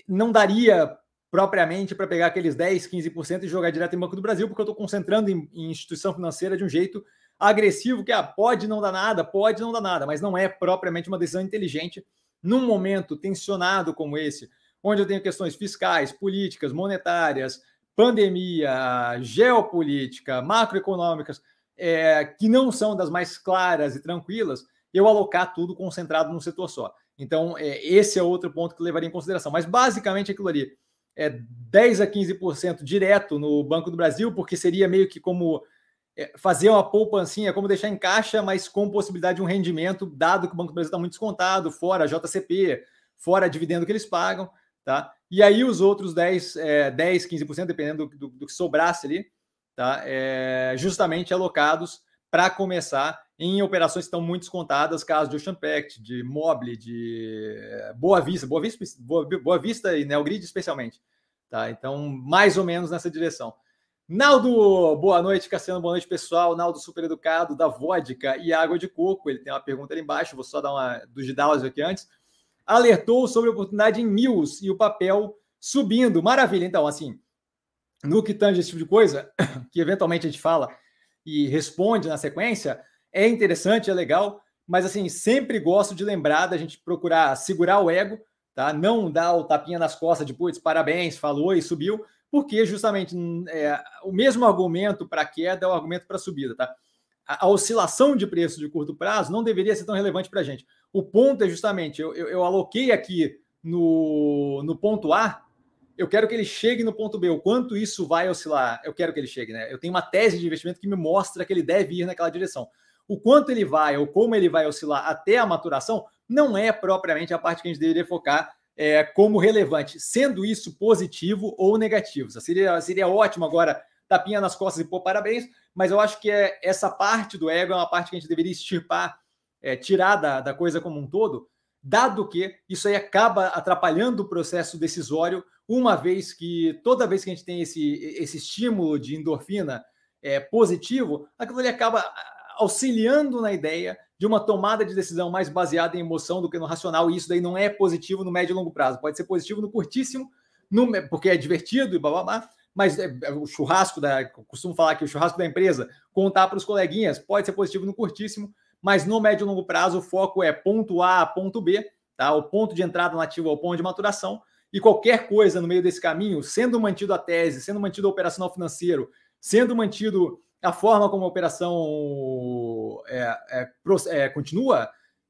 não daria propriamente para pegar aqueles 10, 15% e jogar direto em Banco do Brasil, porque eu estou concentrando em, em, instituição financeira de um jeito agressivo, que ah, pode não dar nada, pode não dar nada, mas não é propriamente uma decisão inteligente num momento tensionado como esse, onde eu tenho questões fiscais, políticas, monetárias, pandemia, geopolítica, macroeconômicas, é, que não são das mais claras e tranquilas, eu alocar tudo concentrado num setor só. Então, é, esse é outro ponto que levaria em consideração. Mas, basicamente, aquilo ali é 10 a 15% direto no Banco do Brasil, porque seria meio que como é, fazer uma poupancinha, como deixar em caixa, mas com possibilidade de um rendimento, dado que o Banco do Brasil está muito descontado, fora JCP, fora dividendo que eles pagam, tá? E aí os outros 10, é, 10 15%, dependendo do, do, do, que sobrasse ali, tá? É, justamente alocados para começar em operações que estão muito descontadas, caso de Ocean Pact, de Mobile, de é, Boa Vista, Boa Vista, Boa, Vista e Neogrid especialmente, tá? Então, mais ou menos nessa direção. Naldo, boa noite, Cassiano, boa noite, pessoal. Naldo, super educado, da vodka e água de coco. Ele tem uma pergunta ali embaixo, vou só dar uma do Gidalzio aqui antes. Alertou sobre a oportunidade em Mills e o papel subindo. Maravilha. Então, assim, no que tange esse tipo de coisa, que eventualmente a gente fala e responde na sequência, é interessante, é legal. mas assim, sempre gosto de lembrar da gente procurar segurar o ego, tá? Não dar o tapinha nas costas de putz, parabéns, falou e subiu, porque justamente é, o mesmo argumento para queda é o argumento para subida, tá? A, a, oscilação de preço de curto prazo não deveria ser tão relevante para a gente. O ponto é justamente, eu, eu, eu aloquei aqui no, no ponto A, eu quero que ele chegue no ponto B. O quanto isso vai oscilar, eu quero que ele chegue, né? Eu tenho uma tese de investimento que me mostra que ele deve ir naquela direção. O quanto ele vai ou como ele vai oscilar até a maturação não é propriamente a parte que a gente deveria focar é, como relevante, sendo isso positivo ou negativo. Seria, seria ótimo agora tapinha nas costas e pôr parabéns, mas eu acho que é, essa parte do ego é uma parte que a gente deveria extirpar, é, tirar da, da coisa como um todo, dado que isso aí acaba atrapalhando o processo decisório, uma vez que toda vez que a gente tem esse, esse estímulo de endorfina é, positivo, aquilo ali acaba auxiliando na ideia de uma tomada de decisão mais baseada em emoção do que no racional, e isso daí não é positivo no médio e longo prazo. Pode ser positivo no curtíssimo, no, porque é divertido e blá blá blá, mas é, é, o churrasco da. Costumo falar que o churrasco da empresa, contar para os coleguinhas, pode ser positivo no curtíssimo, mas no médio e longo prazo o foco é ponto A a ponto B, tá? O ponto de entrada nativo ao ponto de maturação, e qualquer coisa no meio desse caminho, sendo mantido a tese, sendo mantido o operacional financeiro, sendo mantido a forma como a operação é, é, é, continua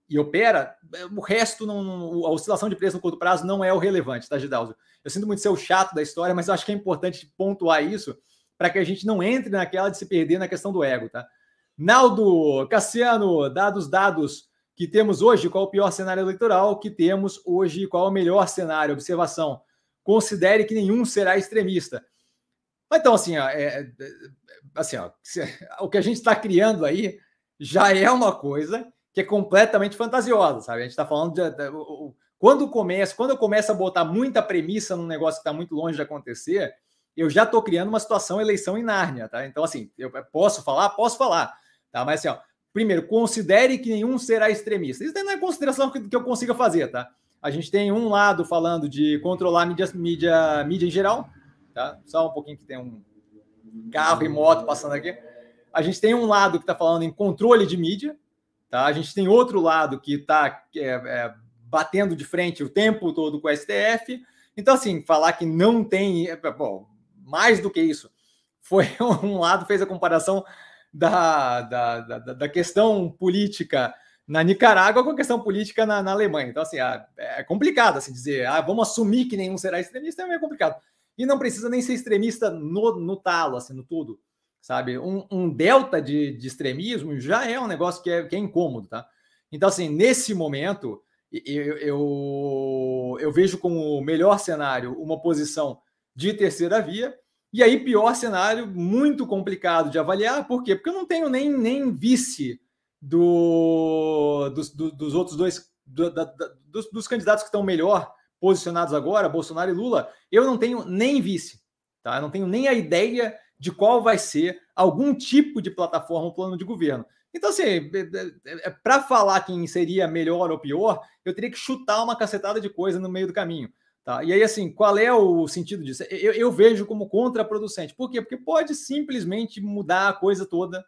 e opera, o resto, não, a oscilação de preço no curto prazo não é o relevante, tá, Gidalzo? Eu sinto muito ser o chato da história, mas eu acho que é importante pontuar isso para que a gente não entre naquela de se perder na questão do ego, tá? Naldo, Cassiano, dados, dados que temos hoje, qual o pior cenário eleitoral que temos hoje, qual o melhor cenário? Observação, considere que nenhum será extremista. Então, assim, é, é assim, ó, o que a gente está criando aí já é uma coisa que é completamente fantasiosa, sabe? A gente está falando de, de, de, quando começa, quando eu começo a botar muita premissa num negócio que está muito longe de acontecer, eu já estou criando uma situação eleição em Nárnia, tá? Então, assim, eu posso falar, posso falar, tá? Mas assim, ó, primeiro, considere que nenhum será extremista. Isso não é consideração que, que eu consiga fazer, tá? A gente tem um lado falando de controlar mídia, mídia, mídia em geral, tá? Só um pouquinho que tem um carro e moto passando aqui. A gente tem um lado que está falando em controle de mídia, tá? A gente tem outro lado que está é, é, batendo de frente o tempo todo com o STF. Então, assim, falar que não tem, é, bom, mais do que isso, foi um lado fez a comparação da, da, da, da questão política na Nicarágua com a questão política na, na Alemanha. Então, assim, ah, é complicado assim, dizer, ah, vamos assumir que nenhum será extremista, é meio complicado. E não precisa nem ser extremista no, no talo, assim, no tudo, sabe? Um, um delta de, de, extremismo já é um negócio que é, que é incômodo, tá? Então, assim, nesse momento, eu, eu, eu vejo como melhor cenário uma posição de terceira via, e aí, pior cenário, muito complicado de avaliar, por quê? Porque eu não tenho nem, nem vice do, dos, do, dos outros dois, do, da, dos, dos candidatos que estão melhor posicionados agora, Bolsonaro e Lula, eu não tenho nem vice, tá? Eu não tenho nem a ideia de qual vai ser algum tipo de plataforma ou plano de governo. Então, assim, é, é, é, para falar quem seria melhor ou pior, eu teria que chutar uma cacetada de coisa no meio do caminho. Tá? E aí, assim, qual é o sentido disso? Eu, eu vejo como contraproducente. Por quê? Porque pode simplesmente mudar a coisa toda,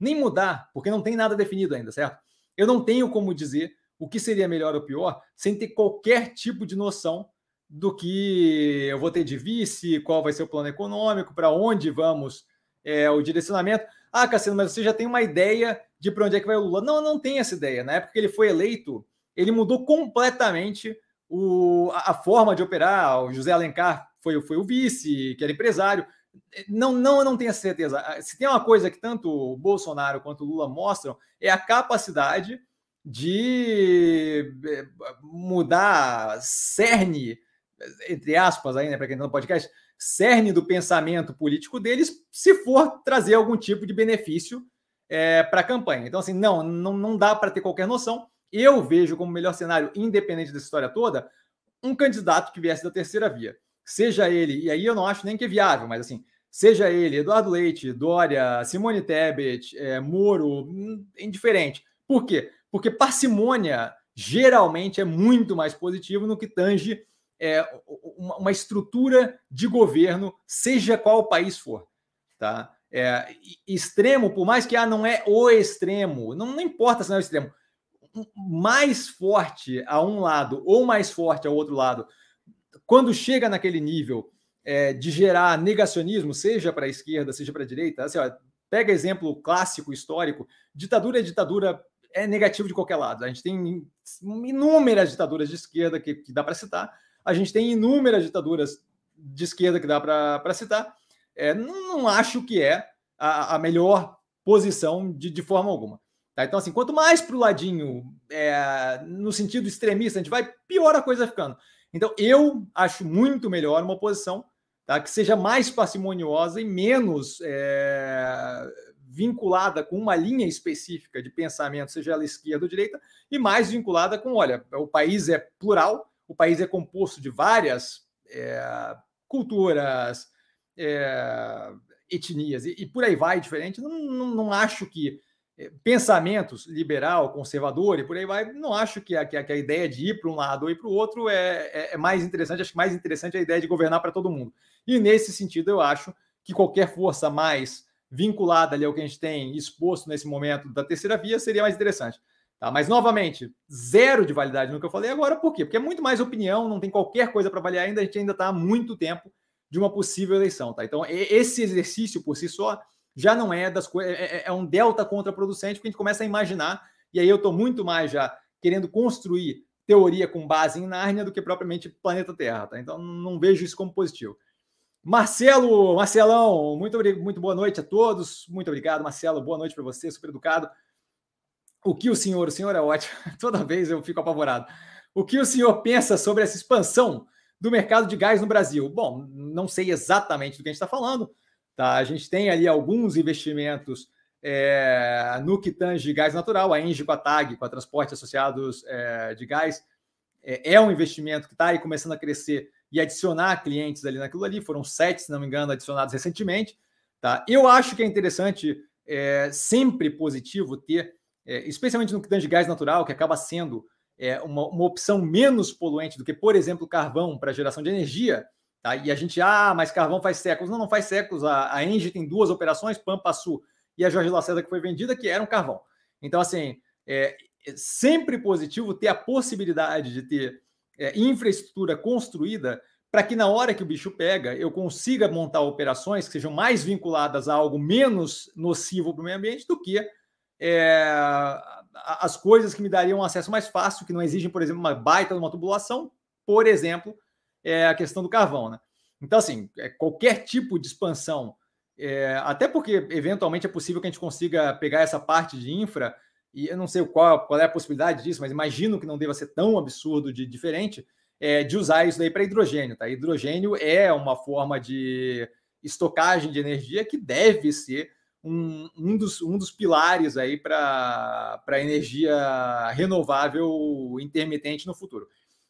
nem mudar, porque não tem nada definido ainda, certo? Eu não tenho como dizer o que seria melhor ou pior, sem ter qualquer tipo de noção do que eu vou ter de vice, qual vai ser o plano econômico, para onde vamos, é, o direcionamento. Ah, Cassiano, mas você já tem uma ideia de para onde é que vai o Lula. Não, não tem essa ideia. Na época que ele foi eleito, ele mudou completamente o, a, a forma de operar. O José Alencar foi, foi o vice, que era empresário. Não, não, eu não tenho certeza. Se tem uma coisa que tanto o Bolsonaro quanto o Lula mostram, é a capacidade de eh, mudar cerne, entre aspas, né, para quem está no podcast, cerne do pensamento político deles, se for trazer algum tipo de benefício é, para a campanha. Então, assim, não, não, não dá para ter qualquer noção. Eu vejo como melhor cenário, independente dessa história toda, um candidato que viesse da terceira via. Seja ele, e aí eu não acho nem que é viável, mas assim, seja ele Eduardo Leite, Dória, Simone Tebet, é, Moro, hum, indiferente. Por quê? Porque parcimônia geralmente é muito mais positivo no que tange é, uma, estrutura de governo, seja qual país for. Tá? É, extremo, por mais que ah, não é o extremo, não, não importa se não é o extremo. mais forte a um lado ou mais forte ao outro lado, quando chega naquele nível é, de gerar negacionismo, seja para a esquerda, seja para a direita, assim, ó, pega exemplo clássico, histórico, ditadura é ditadura, é negativo de qualquer lado. A gente tem inúmeras ditaduras de esquerda que, que dá para citar, a gente tem inúmeras ditaduras de esquerda que dá para citar. É, não acho que é a, a melhor posição de, de forma alguma. Tá? Então, assim, quanto mais para o ladinho, é, no sentido extremista, a gente vai, pior a coisa ficando. Então, eu acho muito melhor uma posição tá, que seja mais parcimoniosa e menos é, vinculada com uma linha específica de pensamento, seja ela esquerda ou direita, e mais vinculada com, olha, o país é plural, o país é composto de várias é, culturas, é, etnias, e, e, por aí vai diferente. Não, não, não acho que é, pensamentos liberal, conservador e por aí vai, não acho que a, que a, que a ideia de ir para um lado ou ir para o outro é, é, é, mais interessante. Acho que mais interessante é a ideia de governar para todo mundo. E nesse sentido, eu acho que qualquer força mais vinculada ali ao que a gente tem exposto nesse momento da terceira via seria mais interessante. Tá? Mas, novamente, zero de validade no que eu falei agora, por quê? Porque é muito mais opinião, não tem qualquer coisa para avaliar ainda, a gente ainda está há muito tempo de uma possível eleição. Tá? Então, esse exercício por si só já não é das coisas, é, é, é, um delta contraproducente, porque a gente começa a imaginar, e aí eu estou muito mais já querendo construir teoria com base em Nárnia do que propriamente planeta Terra, tá? Então não vejo isso como positivo. Marcelo, Marcelão, muito, muito boa noite a todos. Muito obrigado, Marcelo. Boa noite para você, super educado. O que o senhor, o senhor é ótimo, toda vez eu fico apavorado. O que o senhor pensa sobre essa expansão do mercado de gás no Brasil? Bom, não sei exatamente do que a gente está falando, Tá? A gente tem ali alguns investimentos é, no que tange gás natural, a Engie com a TAG, com a Transporte Associados é, de Gás, é, é, um investimento que está aí começando a crescer e adicionar clientes ali naquilo ali. Foram sete, se não me engano, adicionados recentemente. Tá? Eu acho que é interessante, é, sempre positivo ter, é, especialmente no que tange gás natural, que acaba sendo é, uma, uma opção menos poluente do que, por exemplo, carvão para geração de energia, Tá? E a gente, ah, mas carvão faz séculos. Não, não faz séculos. A, a Engie tem duas operações, Pampa Sul e a Jorge Lacerda, que foi vendida, que eram carvão. Então, assim, é, é sempre positivo ter a possibilidade de ter é, infraestrutura construída para que na hora que o bicho pega, eu consiga montar operações que sejam mais vinculadas a algo menos nocivo para o meio ambiente do que é, as coisas que me dariam um acesso mais fácil, que não exigem, por exemplo, uma baita de uma tubulação, por exemplo, é a questão do carvão, né? Então, assim, é, qualquer tipo de expansão, é, até porque eventualmente é possível que a gente consiga pegar essa parte de infra, e eu não sei qual, qual é a possibilidade disso, mas imagino que não deva ser tão absurdo de diferente, é, de usar isso daí para hidrogênio. Tá? Hidrogênio é uma forma de estocagem de energia que deve ser um, um, dos, um dos pilares aí para energia renovável intermitente no futuro.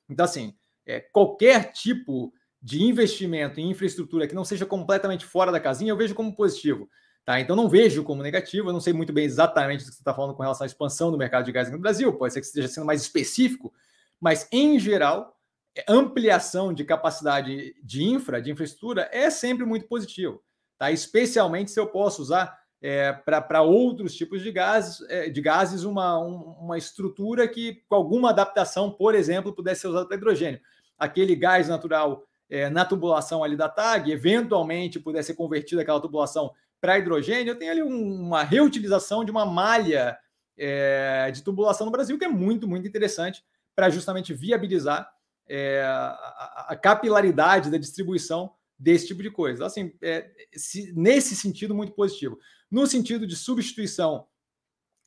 Então, assim, é, qualquer tipo de investimento em infraestrutura que não seja completamente fora da casinha, eu vejo como positivo. Tá? Então não vejo como negativo, eu não sei muito bem exatamente o que você está falando com relação à expansão do mercado de gás no Brasil, pode ser que esteja sendo mais específico, mas em geral, é, ampliação de capacidade de infra, de infraestrutura, é sempre muito positivo. Tá? Especialmente se eu posso usar é, para outros tipos de gases, é, de gases uma, um, uma estrutura que, com alguma adaptação, por exemplo, pudesse ser usada para hidrogênio aquele gás natural é, na tubulação ali da TAG, eventualmente pudesse ser convertida aquela tubulação para hidrogênio, eu tenho ali um, uma reutilização de uma malha é, de tubulação no Brasil, que é muito, muito interessante para justamente viabilizar é, a, a, capilaridade da distribuição desse tipo de coisa. Assim, é, se, nesse sentido, muito positivo. No sentido de substituição,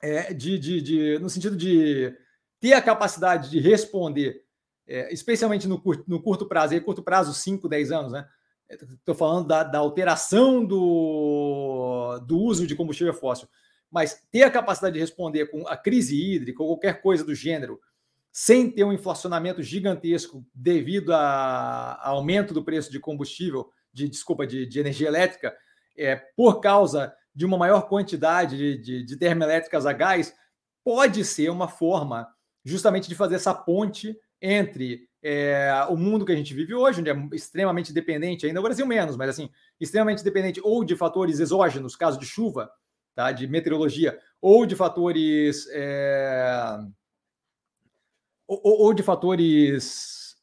é, de, de, de, no sentido de ter a capacidade de responder é, especialmente no curto, no curto prazo, e curto prazo, 5, 10 anos, né? Estou falando da, da, alteração do, do uso de combustível fóssil, mas ter a capacidade de responder com a crise hídrica ou qualquer coisa do gênero, sem ter um inflacionamento gigantesco devido a, a aumento do preço de combustível, de desculpa, de, de energia elétrica, é, por causa de uma maior quantidade de, de, de termoelétricas a gás, pode ser uma forma justamente de fazer essa ponte entre é, o mundo que a gente vive hoje, onde é extremamente dependente, ainda o Brasil menos, mas assim, extremamente dependente ou de fatores exógenos, caso de chuva, tá, de meteorologia, ou de fatores é, ou, ou de fatores,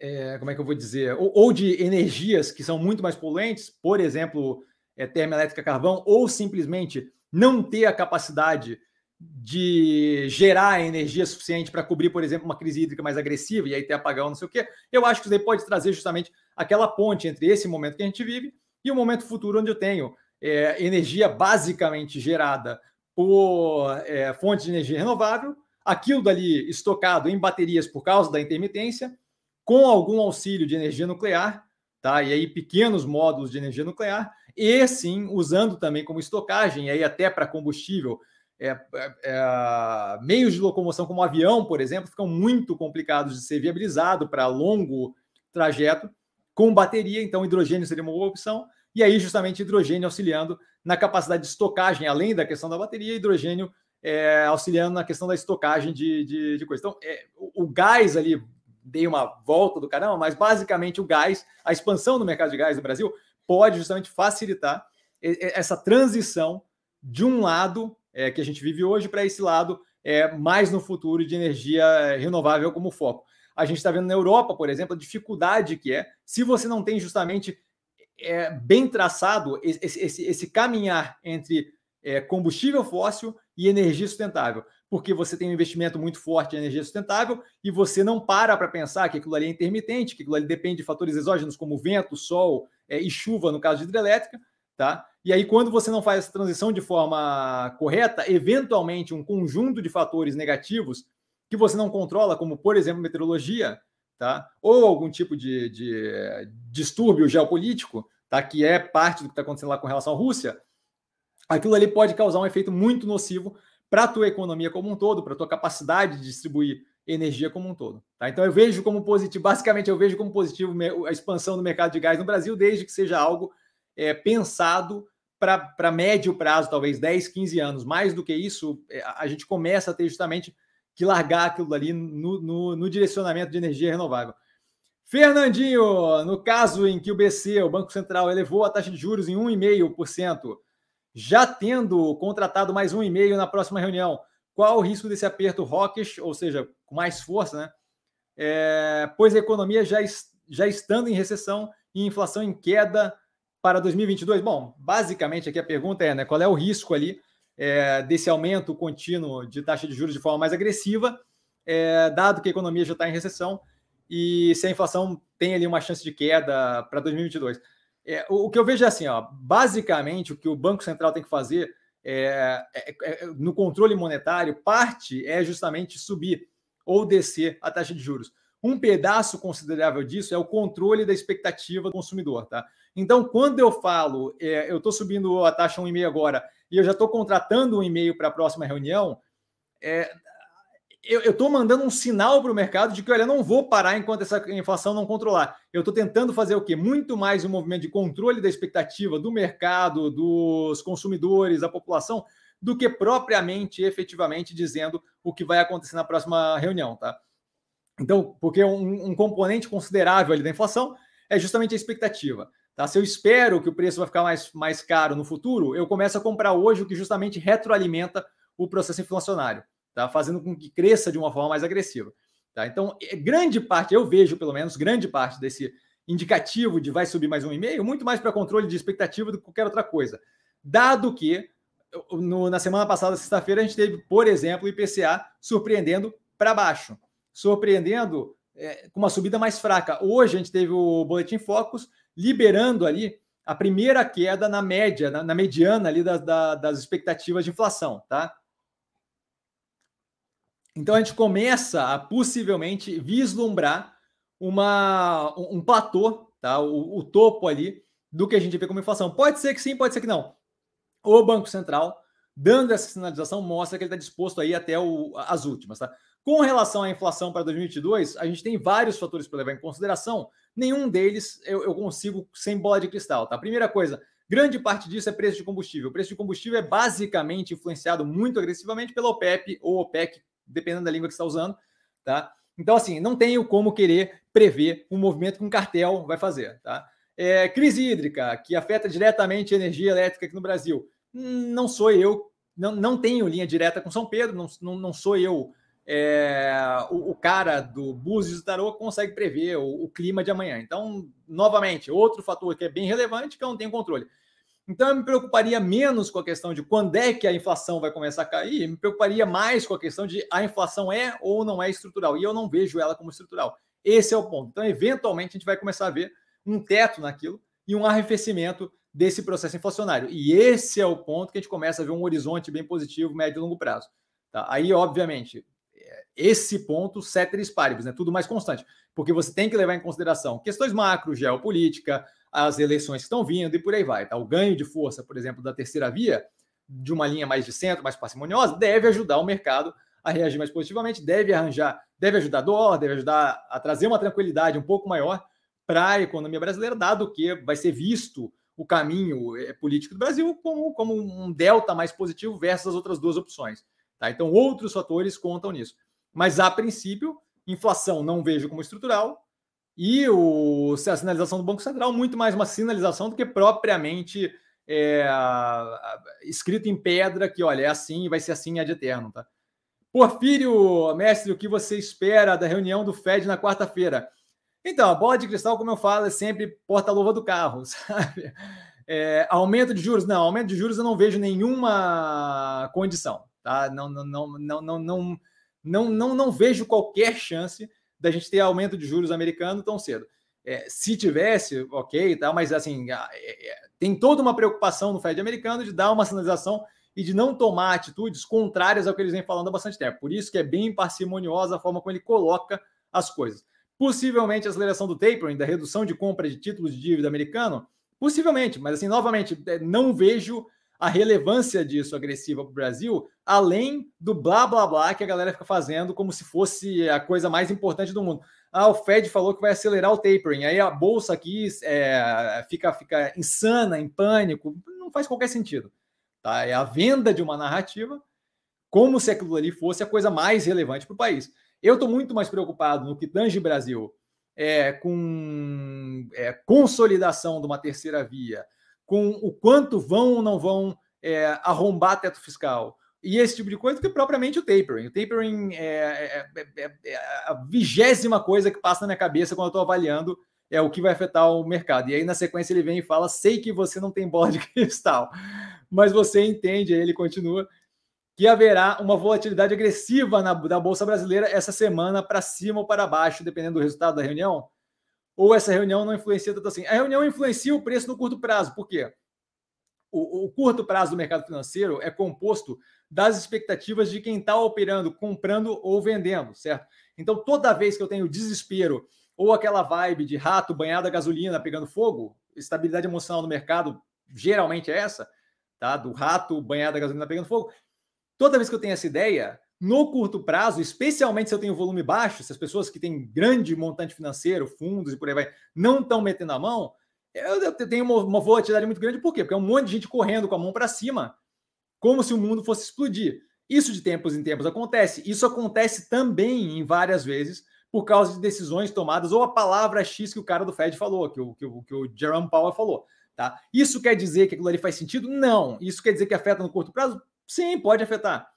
é, como é que eu vou dizer, ou, ou, de energias que são muito mais poluentes, por exemplo, é, termoelétrica carvão, ou simplesmente não ter a capacidade de gerar energia suficiente para cobrir, por exemplo, uma crise hídrica mais agressiva e aí ter apagão, não sei o quê, eu acho que isso aí pode trazer justamente aquela ponte entre esse momento que a gente vive e o momento futuro onde eu tenho é, energia basicamente gerada por é, fontes de energia renovável, aquilo dali estocado em baterias por causa da intermitência, com algum auxílio de energia nuclear, tá? E aí pequenos módulos de energia nuclear, e sim usando também como estocagem, e aí até para combustível é, é, é, meios de locomoção como avião, por exemplo, ficam muito complicados de ser viabilizado para longo trajeto com bateria, então hidrogênio seria uma boa opção, e aí justamente hidrogênio auxiliando na capacidade de estocagem, além da questão da bateria, hidrogênio é, auxiliando na questão da estocagem de, de, de coisas. Então, é, o, o, gás ali, dei uma volta do caramba, mas basicamente o gás, a expansão do mercado de gás no Brasil, pode justamente facilitar essa transição de um lado é, que a gente vive hoje para esse lado é, mais no futuro de energia renovável como foco. A gente está vendo na Europa, por exemplo, a dificuldade que é se você não tem justamente é, bem traçado esse, esse, esse caminhar entre é, combustível fóssil e energia sustentável, porque você tem um investimento muito forte em energia sustentável e você não para para pensar que aquilo ali é intermitente, que aquilo ali depende de fatores exógenos como vento, sol é, e chuva, no caso de hidrelétrica, tá? E aí, quando você não faz essa transição de forma correta, eventualmente um conjunto de fatores negativos que você não controla, como por exemplo meteorologia, tá? Ou algum tipo de, de distúrbio geopolítico, tá? Que é parte do que está acontecendo lá com relação à Rússia, aquilo ali pode causar um efeito muito nocivo para a tua economia como um todo, para a tua capacidade de distribuir energia como um todo. Tá? Então eu vejo como positivo, basicamente eu vejo como positivo a expansão do mercado de gás no Brasil, desde que seja algo é, pensado para médio prazo, talvez 10, 15 anos. Mais do que isso, é, a gente começa a ter justamente que largar aquilo ali no, no, no direcionamento de energia renovável. Fernandinho, no caso em que o BC, o Banco Central, elevou a taxa de juros em 1,5%, já tendo contratado mais 1,5% na próxima reunião, qual o risco desse aperto hawkish, ou seja, com mais força, né? É, pois a economia já, já estando em recessão e inflação em queda para 2022? Bom, basicamente aqui a pergunta é, né, qual é o risco ali é, desse aumento contínuo de taxa de juros de forma mais agressiva, é, dado que a economia já está em recessão e se a inflação tem ali uma chance de queda para 2022? É, o, que eu vejo é assim, ó, basicamente o que o Banco Central tem que fazer é, é, é, no controle monetário, parte é justamente subir ou descer a taxa de juros. Um pedaço considerável disso é o controle da expectativa do consumidor, tá? Então, quando eu falo, é, eu estou subindo a taxa 1,5 agora e eu já estou contratando um e-mail para a próxima reunião, é, eu estou mandando um sinal para o mercado de que, olha, não vou parar enquanto essa inflação não controlar. Eu estou tentando fazer o quê? Muito mais um movimento de controle da expectativa do mercado, dos consumidores, da população, do que propriamente, efetivamente, dizendo o que vai acontecer na próxima reunião, tá? Então, porque um, um componente considerável ali da inflação é justamente a expectativa. Tá? Se eu espero que o preço vai ficar mais, mais caro no futuro, eu começo a comprar hoje o que justamente retroalimenta o processo inflacionário, tá? fazendo com que cresça de uma forma mais agressiva. Tá? Então, é, grande parte, eu vejo pelo menos, grande parte desse indicativo de vai subir mais um e meio, muito mais para controle de expectativa do que qualquer outra coisa. Dado que no, na semana passada, sexta-feira, a gente teve, por exemplo, o IPCA surpreendendo para baixo, surpreendendo é, com uma subida mais fraca. Hoje a gente teve o Boletim Focus liberando ali a primeira queda na média, na, na mediana ali das, das expectativas de inflação, tá? Então a gente começa a possivelmente vislumbrar uma, um platô, tá? O, o, topo ali do que a gente vê como inflação. Pode ser que sim, pode ser que não. O Banco Central, dando essa sinalização, mostra que ele está disposto aí até o, as últimas, tá? Com relação à inflação para 2022, a gente tem vários fatores para levar em consideração, nenhum deles eu, eu consigo sem bola de cristal, tá? Primeira coisa, grande parte disso é preço de combustível. O preço de combustível é basicamente influenciado muito agressivamente pela OPEP ou OPEC, dependendo da língua que está usando, tá? Então, assim, não tenho como querer prever um movimento que um cartel vai fazer, tá? É, crise hídrica, que afeta diretamente a energia elétrica aqui no Brasil. Não sou eu, não, não tenho linha direta com São Pedro, não, não, não sou eu é, o, o, cara do Búzios do Tarô consegue prever o, o, clima de amanhã. Então, novamente, outro fator que é bem relevante que eu não tenho controle. Então, eu me preocuparia menos com a questão de quando é que a inflação vai começar a cair, me preocuparia mais com a questão de a inflação é ou não é estrutural. E eu não vejo ela como estrutural. Esse é o ponto. Então, eventualmente, a gente vai começar a ver um teto naquilo e um arrefecimento desse processo inflacionário. E esse é o ponto que a gente começa a ver um horizonte bem positivo, médio e longo prazo. Tá? Aí, obviamente, esse ponto, ceteris paribus, né? tudo mais constante, porque você tem que levar em consideração questões macro, geopolítica, as eleições que estão vindo e por aí vai. Tá? O ganho de força, por exemplo, da terceira via, de uma linha mais de centro, mais parcimoniosa, deve ajudar o mercado a reagir mais positivamente, deve arranjar, deve ajudar a dólar, deve ajudar a trazer uma tranquilidade um pouco maior para a economia brasileira, dado que vai ser visto o caminho eh, político do Brasil como, como um delta mais positivo versus as outras duas opções. Tá? Então, outros fatores contam nisso. Mas, a princípio, inflação não vejo como estrutural e o, a sinalização do Banco Central muito mais uma sinalização do que propriamente é, escrito em pedra que, olha, é assim e vai ser assim ad eterno. Tá? Porfírio, mestre, o que você espera da reunião do Fed na quarta-feira? Então, a bola de cristal, como eu falo, é sempre porta-luva do carro, sabe? É, aumento de juros? Não, aumento de juros eu não vejo nenhuma condição, tá? Não, não, não, não, não, não, não, não, não vejo qualquer chance da gente ter aumento de juros americano tão cedo. É, se tivesse, ok, tá, mas assim, é, é, tem toda uma preocupação no Fed americano de dar uma sinalização e de não tomar atitudes contrárias ao que eles vêm falando há bastante tempo. Por isso que é bem parcimoniosa a forma como ele coloca as coisas. Possivelmente a aceleração do tapering, da redução de compra de títulos de dívida americano, possivelmente, mas assim, novamente, é, não vejo a relevância disso agressiva para o Brasil, além do blá blá blá que a galera fica fazendo como se fosse a coisa mais importante do mundo. Ah, o Fed falou que vai acelerar o tapering, aí a bolsa aqui é, fica, fica insana, em pânico, não faz qualquer sentido. Tá? É a venda de uma narrativa como se aquilo ali fosse a coisa mais relevante para o país. Eu estou muito mais preocupado no que tange Brasil é, com é, consolidação de uma terceira via, com o quanto vão ou não vão é, arrombar teto fiscal e esse tipo de coisa, que propriamente o tapering. O tapering é, é, é, é a vigésima coisa que passa na minha cabeça quando eu estou avaliando é o que vai afetar o mercado. E aí, na sequência, ele vem e fala: sei que você não tem bola de cristal, mas você entende, aí ele continua, que haverá uma volatilidade agressiva na, da Bolsa Brasileira essa semana, para cima ou para baixo, dependendo do resultado da reunião ou essa reunião não influencia tanto assim? A reunião influencia o preço no curto prazo, por quê? O, o curto prazo do mercado financeiro é composto das expectativas de quem está operando, comprando ou vendendo, certo? Então, toda vez que eu tenho desespero ou aquela vibe de rato banhado a gasolina pegando fogo, estabilidade emocional no mercado geralmente é essa, tá? Do rato banhado a gasolina pegando fogo. Toda vez que eu tenho essa ideia, no curto prazo, especialmente se eu tenho volume baixo, se as pessoas que têm grande montante financeiro, fundos e por aí vai, não estão metendo a mão, eu, tenho uma, uma, volatilidade muito grande. Por quê? Porque é um monte de gente correndo com a mão para cima, como se o mundo fosse explodir. Isso de tempos em tempos acontece. Isso acontece também em várias vezes por causa de decisões tomadas ou a palavra X que o cara do Fed falou, que o, que o, que o Jerome Powell falou. Tá? Isso quer dizer que aquilo ali faz sentido? Não. Isso quer dizer que afeta no curto prazo? Sim, pode afetar.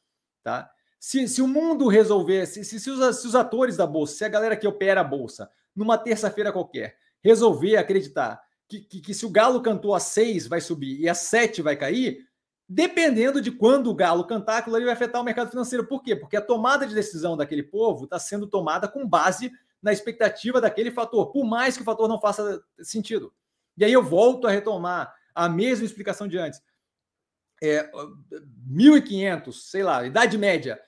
Tá? Se, se o mundo resolver, se, se, os, se os atores da Bolsa, se a galera que opera a Bolsa, numa terça-feira qualquer, resolver acreditar que, que, que, se o Galo cantou às seis vai subir e às sete vai cair, dependendo de quando o Galo cantar, aquilo ali vai afetar o mercado financeiro. Por quê? Porque a tomada de decisão daquele povo está sendo tomada com base na expectativa daquele fator, por mais que o fator não faça sentido. E aí eu volto a retomar a mesma explicação de antes. É, 1.500, sei lá, idade média,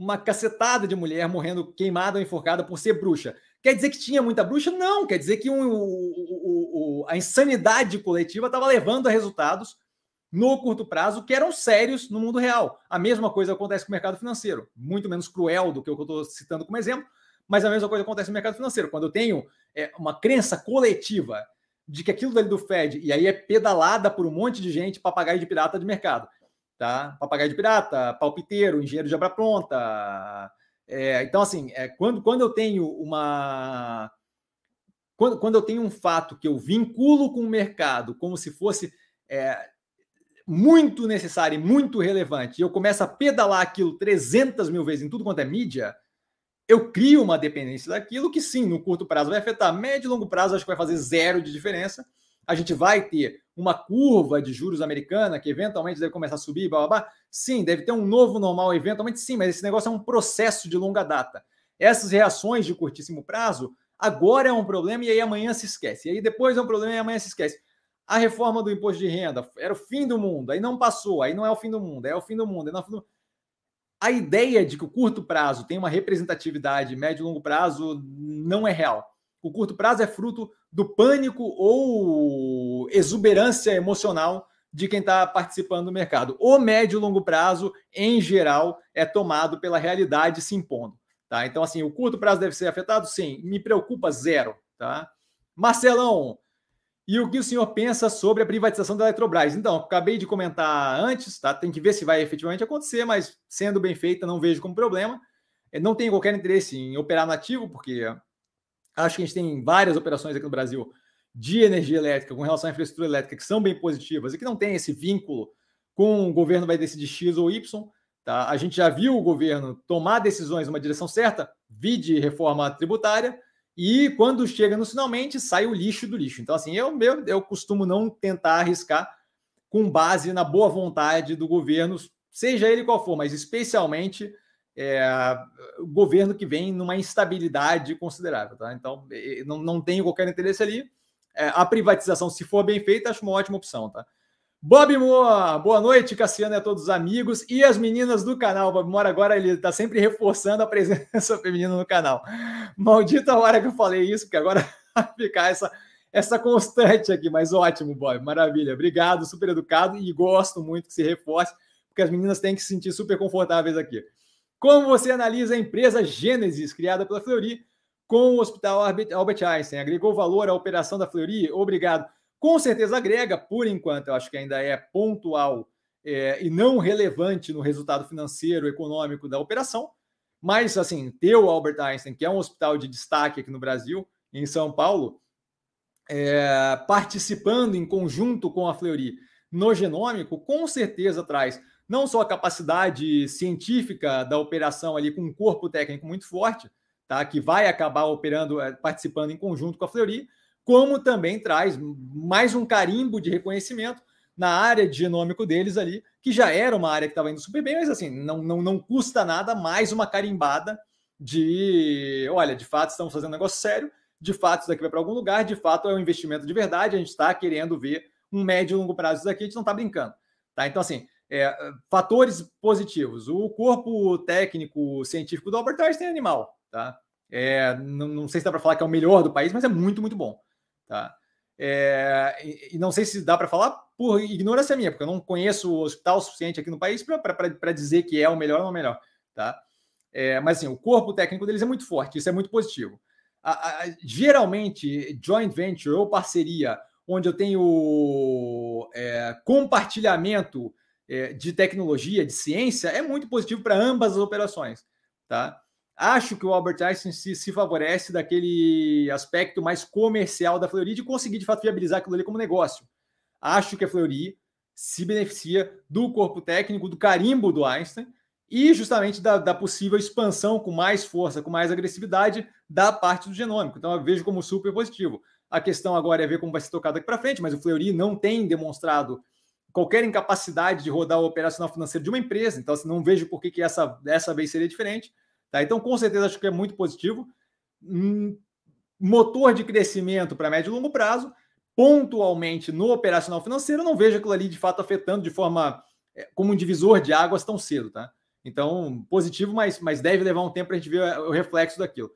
uma cacetada de mulher morrendo queimada ou enforcada por ser bruxa. Quer dizer que tinha muita bruxa? Não, quer dizer que um, o, o, a insanidade coletiva estava levando a resultados no curto prazo que eram sérios no mundo real. A mesma coisa acontece com o mercado financeiro, muito menos cruel do que o que eu estou citando como exemplo, mas a mesma coisa acontece no mercado financeiro. Quando eu tenho é, uma crença coletiva de que aquilo dali do Fed, e aí é pedalada por um monte de gente, papagaio de pirata de mercado tá? Papagaio de pirata, palpiteiro, engenheiro de obra pronta. É, então, assim, é, quando, quando eu tenho uma. Quando, quando eu tenho um fato que eu vinculo com o mercado como se fosse é, muito necessário e muito relevante, e eu começo a pedalar aquilo 300 mil vezes em tudo quanto é mídia, eu crio uma dependência daquilo que sim, no curto prazo vai afetar. Médio e longo prazo acho que vai fazer zero de diferença. A gente vai ter uma curva de juros americana que eventualmente deve começar a subir, blá, blá, blá. Sim, deve ter um novo normal eventualmente, sim, mas esse negócio é um processo de longa data. Essas reações de curtíssimo prazo, agora é um problema e aí amanhã se esquece. E aí depois é um problema e amanhã se esquece. A reforma do imposto de renda era o fim do mundo, aí não passou, aí não é o fim do mundo, é o fim do mundo, é o fim do. A ideia de que o curto prazo tem uma representatividade médio e longo prazo não é real. O curto prazo é fruto do pânico ou exuberância emocional de quem está participando do mercado. O médio e longo prazo, em geral, é tomado pela realidade se impondo. Tá? Então, assim, o curto prazo deve ser afetado? Sim. Me preocupa zero. Tá? Marcelão, e o que o senhor pensa sobre a privatização da Eletrobras? Então, acabei de comentar antes, tá? Tem que ver se vai efetivamente acontecer, mas sendo bem feita, não vejo como problema. Não tenho qualquer interesse em operar no ativo, porque Acho que a gente tem várias operações aqui no Brasil de energia elétrica com relação à infraestrutura elétrica que são bem positivas e que não tem esse vínculo com o governo vai decidir X ou Y. Tá? A gente já viu o governo tomar decisões numa direção certa, vide reforma tributária, e quando chega no finalmente, sai o lixo do lixo. Então, assim, eu, eu, eu costumo não tentar arriscar com base na boa vontade do governo, seja ele qual for, mas especialmente é, o governo que vem numa instabilidade considerável. Tá? Então, não, não tenho qualquer interesse ali. É, a privatização, se for bem feita, acho uma ótima opção. Tá? Bob Moore, boa noite, Cassiano e a todos os amigos e as meninas do canal. Bob Moore agora ele está sempre reforçando a presença feminina no canal. Maldita hora que eu falei isso, porque agora vai ficar essa, essa constante aqui, mas ótimo, Bob, maravilha. Obrigado, super educado e gosto muito que se reforce, porque as meninas têm que se sentir super confortáveis aqui. Como você analisa a empresa Gênesis, criada pela Fleury, com o Hospital Albert Einstein? Agregou valor à operação da Fleury? Obrigado. Com certeza agrega, por enquanto, eu acho que ainda é pontual é, e não relevante no resultado financeiro, econômico da operação. Mas, assim, ter o Albert Einstein, que é um hospital de destaque aqui no Brasil, em São Paulo, é, participando em conjunto com a Fleury no genômico, com certeza traz não só a capacidade científica da operação ali com um corpo técnico muito forte, tá? que vai acabar operando, eh, participando em conjunto com a Fleury, como também traz mais um carimbo de reconhecimento na área de genômico deles ali, que já era uma área que estava indo super bem, mas assim, não, não, não custa nada mais uma carimbada de, olha, de fato estamos fazendo um negócio sério, de fato isso daqui vai para algum lugar, de fato é um investimento de verdade, a gente está querendo ver um médio e longo prazo isso daqui, a gente não está brincando. Tá? Então, assim, é, fatores positivos. O corpo técnico científico do Albert Einstein é animal, tá? É, não, não, sei se dá para falar que é o melhor do país, mas é muito, muito bom, tá? É, e, e, não sei se dá para falar por ignorância minha, porque eu não conheço o hospital suficiente aqui no país para dizer que é o melhor ou não o melhor, tá? É, mas assim, o corpo técnico deles é muito forte, isso é muito positivo. A, a, geralmente, joint venture ou parceria, onde eu tenho é, compartilhamento é, de tecnologia, de ciência, é muito positivo para ambas as operações. Tá? Acho que o Albert Einstein se, se, favorece daquele aspecto mais comercial da Fleury de conseguir, de fato, viabilizar aquilo ali como negócio. Acho que a Fleury se beneficia do corpo técnico, do carimbo do Einstein e justamente da, da, possível expansão com mais força, com mais agressividade da parte do genômico. Então, eu vejo como super positivo. A questão agora é ver como vai ser tocado aqui para frente, mas o Fleury não tem demonstrado qualquer incapacidade de rodar o operacional financeiro de uma empresa. Então, assim, não vejo por que, que essa, dessa vez seria diferente. Tá? Então, com certeza, acho que é muito positivo. Um motor de crescimento para médio e longo prazo, pontualmente no operacional financeiro, não vejo aquilo ali de fato afetando de forma é, como um divisor de águas tão cedo. Tá? Então, positivo, mas, mas deve levar um tempo para a gente ver o reflexo daquilo.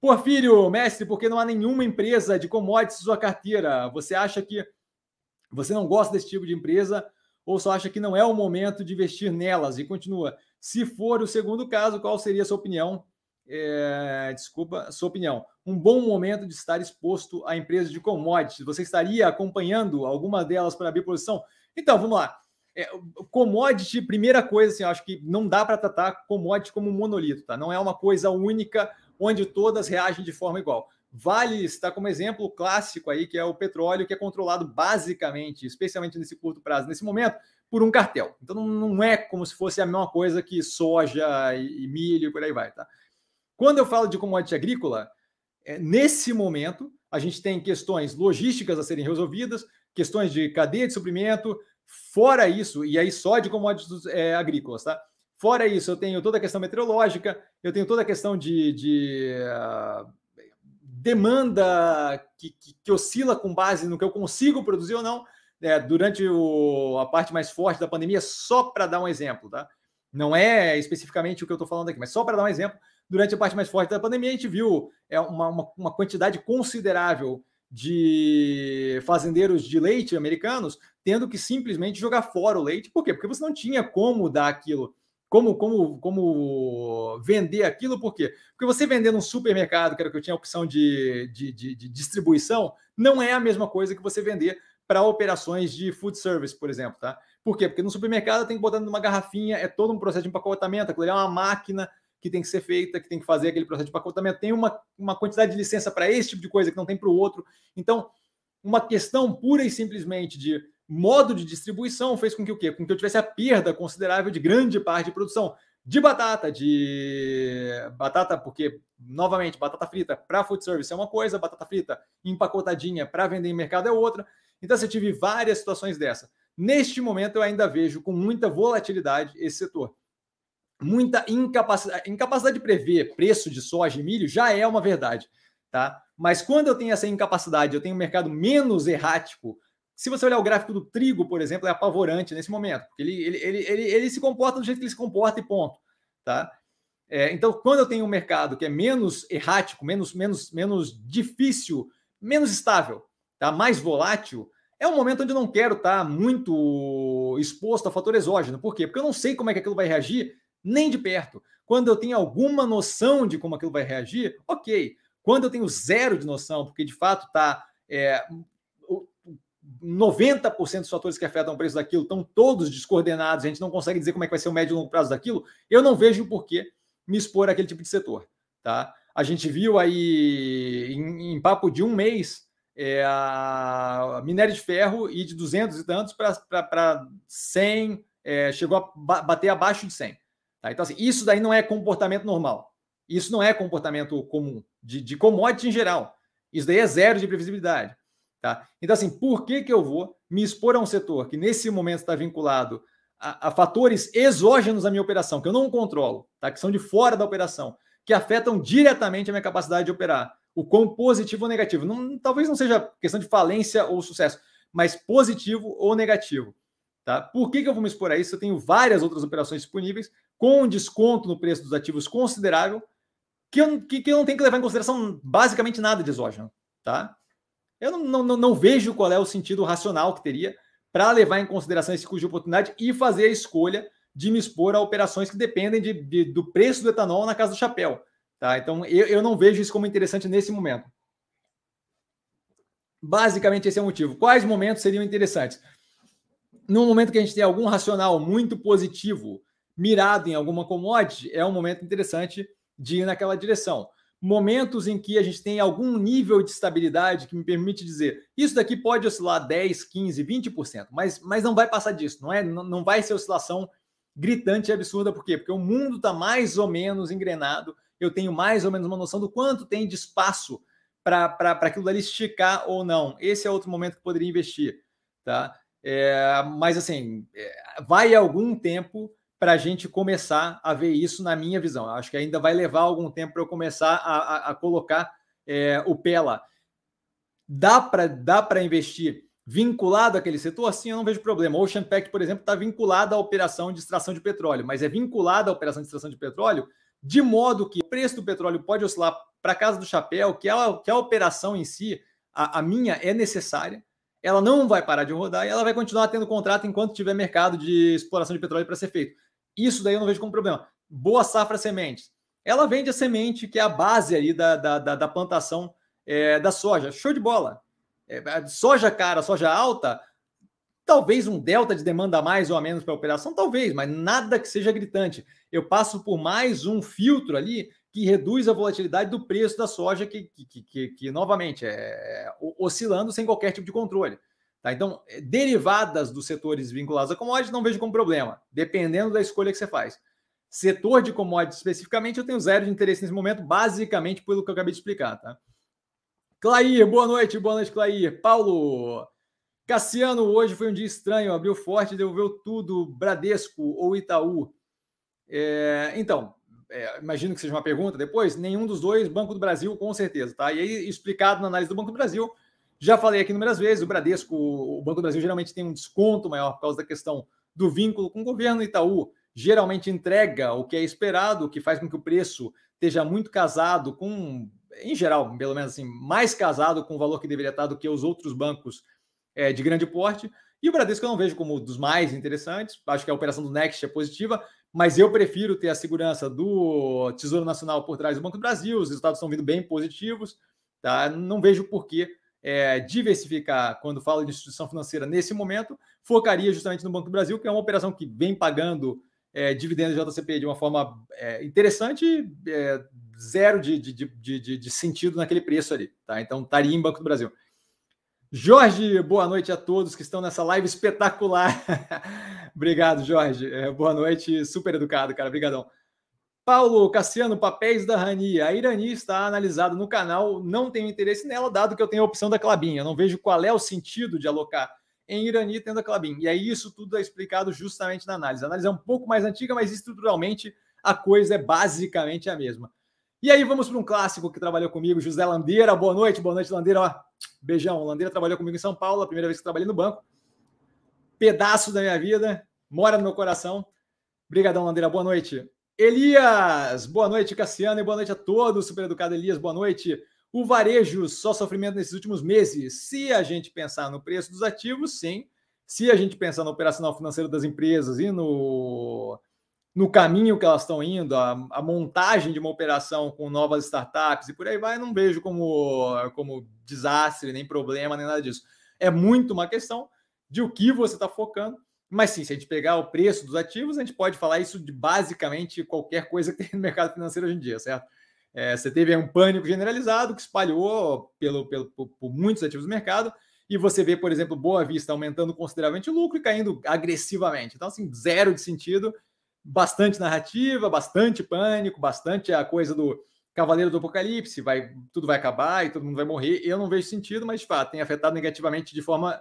Porfírio, mestre, por que não há nenhuma empresa de commodities em sua carteira? Você acha que você não gosta desse tipo de empresa ou só acha que não é o momento de investir nelas? E continua. Se for o segundo caso, qual seria a sua opinião? É, desculpa, sua opinião. Um bom momento de estar exposto a empresas de commodities. Você estaria acompanhando alguma delas para abrir posição? Então, vamos lá. É, commodity, primeira coisa, assim, acho que não dá para tratar commodity como um monolito, tá? Não é uma coisa única onde todas reagem de forma igual. Vale está como exemplo clássico aí, que é o petróleo, que é controlado basicamente, especialmente nesse curto prazo, nesse momento, por um cartel. Então não é como se fosse a mesma coisa que soja e, milho e por aí vai, tá? Quando eu falo de commodity agrícola, é, nesse momento, a gente tem questões logísticas a serem resolvidas, questões de cadeia de suprimento, fora isso, e aí só de commodities é, agrícolas, tá? Fora isso, eu tenho toda a questão meteorológica, eu tenho toda a questão de, de uh, demanda que, que, que, oscila com base no que eu consigo produzir ou não, é, durante o, a parte mais forte da pandemia, só para dar um exemplo, tá? Não é especificamente o que eu estou falando aqui, mas só para dar um exemplo, durante a parte mais forte da pandemia, a gente viu é, uma, uma, uma quantidade considerável de fazendeiros de leite americanos tendo que simplesmente jogar fora o leite. Por quê? Porque você não tinha como dar aquilo, como, como, como vender aquilo, por quê? Porque você vender num supermercado, que era que eu tinha a opção de, de, de, de distribuição, não é a mesma coisa que você vender para operações de food service, por exemplo, tá? Por quê? Porque no supermercado tem que botar numa garrafinha, é todo um processo de empacotamento, aquilo é uma máquina que tem que ser feita, que tem que fazer aquele processo de empacotamento, tem uma, uma quantidade de licença para esse tipo de coisa que não tem para o outro. Então, uma questão pura e simplesmente de modo de distribuição fez com que o quê? Com que eu tivesse a perda considerável de grande parte de produção de batata, de batata, porque, novamente, batata frita para food service é uma coisa, batata frita empacotadinha para vender em mercado é outra. Então, você tive várias situações dessa. Neste momento, eu ainda vejo com muita volatilidade esse setor. Muita incapacidade, incapacidade de prever preço de soja e milho já é uma verdade, tá? Mas quando eu tenho essa incapacidade, eu tenho um mercado menos errático. Se você olhar o gráfico do trigo, por exemplo, é apavorante nesse momento, porque ele, ele, ele, ele, ele se comporta do jeito que ele se comporta e ponto, tá? É, então, quando eu tenho um mercado que é menos errático, menos, menos, menos difícil, menos estável, tá? mais volátil, é um momento onde eu não quero estar muito exposto a fator exógeno. Por quê? Porque eu não sei como é que aquilo vai reagir nem de perto. Quando eu tenho alguma noção de como aquilo vai reagir, ok. Quando eu tenho zero de noção, porque de fato está. É, 90% dos fatores que afetam o preço daquilo estão todos descoordenados, a gente não consegue dizer como é que vai ser o médio e longo prazo daquilo, eu não vejo por que me expor àquele tipo de setor. Tá? A gente viu aí em, em papo de um mês é, a minério de ferro e de 200 e tantos para 100, é, chegou a bater abaixo de 100. Tá? Então, assim, isso daí não é comportamento normal. Isso não é comportamento comum de, de commodity em geral. Isso daí é zero de previsibilidade. Tá? Então, assim, por que, que eu vou me expor a um setor que nesse momento está vinculado a, a, fatores exógenos à minha operação, que eu não controlo, tá? que são de fora da operação, que afetam diretamente a minha capacidade de operar? O quão positivo ou negativo. Não, talvez não seja questão de falência ou sucesso, mas positivo ou negativo. Tá? Por que, que eu vou me expor a isso? Eu tenho várias outras operações disponíveis com desconto no preço dos ativos considerável, que eu, que, que eu não tenho que levar em consideração basicamente nada de exógeno. Tá? Eu não, não, não vejo qual é o sentido racional que teria para levar em consideração esse custo de oportunidade e fazer a escolha de me expor a operações que dependem de, de, do preço do etanol na casa do chapéu. Tá? Então, eu, eu não vejo isso como interessante nesse momento. Basicamente, esse é o motivo. Quais momentos seriam interessantes? No momento que a gente tem algum racional muito positivo mirado em alguma commodity, é um momento interessante de ir naquela direção. Momentos em que a gente tem algum nível de estabilidade que me permite dizer isso daqui pode oscilar 10, 15, 20%, mas, mas não vai passar disso, não é? Não, não vai ser oscilação gritante e absurda, por quê? Porque o mundo está mais ou menos engrenado, eu tenho mais ou menos uma noção do quanto tem de espaço para aquilo dali esticar ou não. Esse é outro momento que poderia investir, tá? É, mas assim, é, vai algum tempo para a gente começar a ver isso na minha visão. Acho que ainda vai levar algum tempo para eu começar a, a, a colocar é, o pé lá. Dá para dá investir vinculado àquele setor? Sim, eu não vejo problema. O Ocean Pact, por exemplo, está vinculado à operação de extração de petróleo, mas é vinculado à operação de extração de petróleo de modo que o preço do petróleo pode oscilar para casa do chapéu, que a, que a operação em si, a, a minha, é necessária, ela não vai parar de rodar e ela vai continuar tendo contrato enquanto tiver mercado de exploração de petróleo para ser feito. Isso daí eu não vejo como problema. Boa safra sementes. Ela vende a semente, que é a base ali da, da, da, da plantação é, da soja. Show de bola. É, soja cara, soja alta, talvez um delta de demanda mais ou a menos para a operação, talvez, mas nada que seja gritante. Eu passo por mais um filtro ali que reduz a volatilidade do preço da soja, que, que, que, que novamente, é oscilando sem qualquer tipo de controle. Tá? Então, derivadas dos setores vinculados a commodities, não vejo como problema, dependendo da escolha que você faz. Setor de commodities especificamente, eu tenho zero de interesse nesse momento, basicamente pelo que eu acabei de explicar, tá? Clair, boa noite, boa noite, Clair. Paulo, Cassiano, hoje foi um dia estranho, abriu forte, devolveu tudo, Bradesco ou Itaú. É, então, é, imagino que seja uma pergunta depois, nenhum dos dois, Banco do Brasil, com certeza, tá? E aí, explicado na análise do Banco do Brasil, já falei aqui inúmeras vezes, o Bradesco, o Banco do Brasil geralmente tem um desconto maior por causa da questão do vínculo com o governo, Itaú geralmente entrega o que é esperado, o que faz com que o preço esteja muito casado com, em geral, pelo menos assim, mais casado com o valor que deveria estar do que os outros bancos é, de grande porte. E o Bradesco eu não vejo como dos mais interessantes. Acho que a operação do Next é positiva, mas eu prefiro ter a segurança do Tesouro Nacional por trás do Banco do Brasil. Os resultados estão vindo bem positivos. Tá? Não vejo por que é, diversificar quando falo de instituição financeira nesse momento. Focaria justamente no Banco do Brasil, que é uma operação que vem pagando é, dividendos de JCP de uma forma é, interessante, é, zero de, de, de, de, sentido naquele preço ali. Tá? Então, estaria em Banco do Brasil. Jorge, boa noite a todos que estão nessa live espetacular. Obrigado, Jorge. É, boa noite, super educado, cara. Obrigadão. Paulo Cassiano, papéis da Rani. A Irani está analisada no canal, não tenho interesse nela, dado que eu tenho a opção da Clabin. Eu não vejo qual é o sentido de alocar em Irani tendo a Clabin. E aí isso tudo é explicado justamente na análise. A análise é um pouco mais antiga, mas estruturalmente a coisa é basicamente a mesma. E aí vamos para um clássico que trabalhou comigo, José Landeira. Boa noite, boa noite, Landeira. Ó, beijão. Landeira trabalhou comigo em São Paulo, a primeira vez que trabalhei no banco. Pedaço da minha vida, mora no meu coração. Obrigadão, Landeira. Boa noite. Elias, boa noite, Cassiano, e boa noite a todos. Super educado Elias, boa noite. O varejo só sofrimento nesses últimos meses. Se a gente pensar no preço dos ativos, sim. Se a gente pensar no operacional financeiro das empresas e no, no caminho que elas estão indo, a, a montagem de uma operação com novas startups e por aí vai, não vejo como, como desastre, nem problema, nem nada disso. É muito uma questão de o que você está focando. Mas sim, se a gente pegar o preço dos ativos, a gente pode falar isso de basicamente qualquer coisa que tem no mercado financeiro hoje em dia, certo? É, você teve um pânico generalizado que espalhou pelo, pelo, por, por, muitos ativos do mercado, e você vê, por exemplo, Boa Vista aumentando consideravelmente o lucro e caindo agressivamente. Então, assim, zero de sentido, bastante narrativa, bastante pânico, bastante a coisa do Cavaleiro do Apocalipse, vai, tudo vai acabar e todo mundo vai morrer. Eu não vejo sentido, mas de fato tem afetado negativamente de forma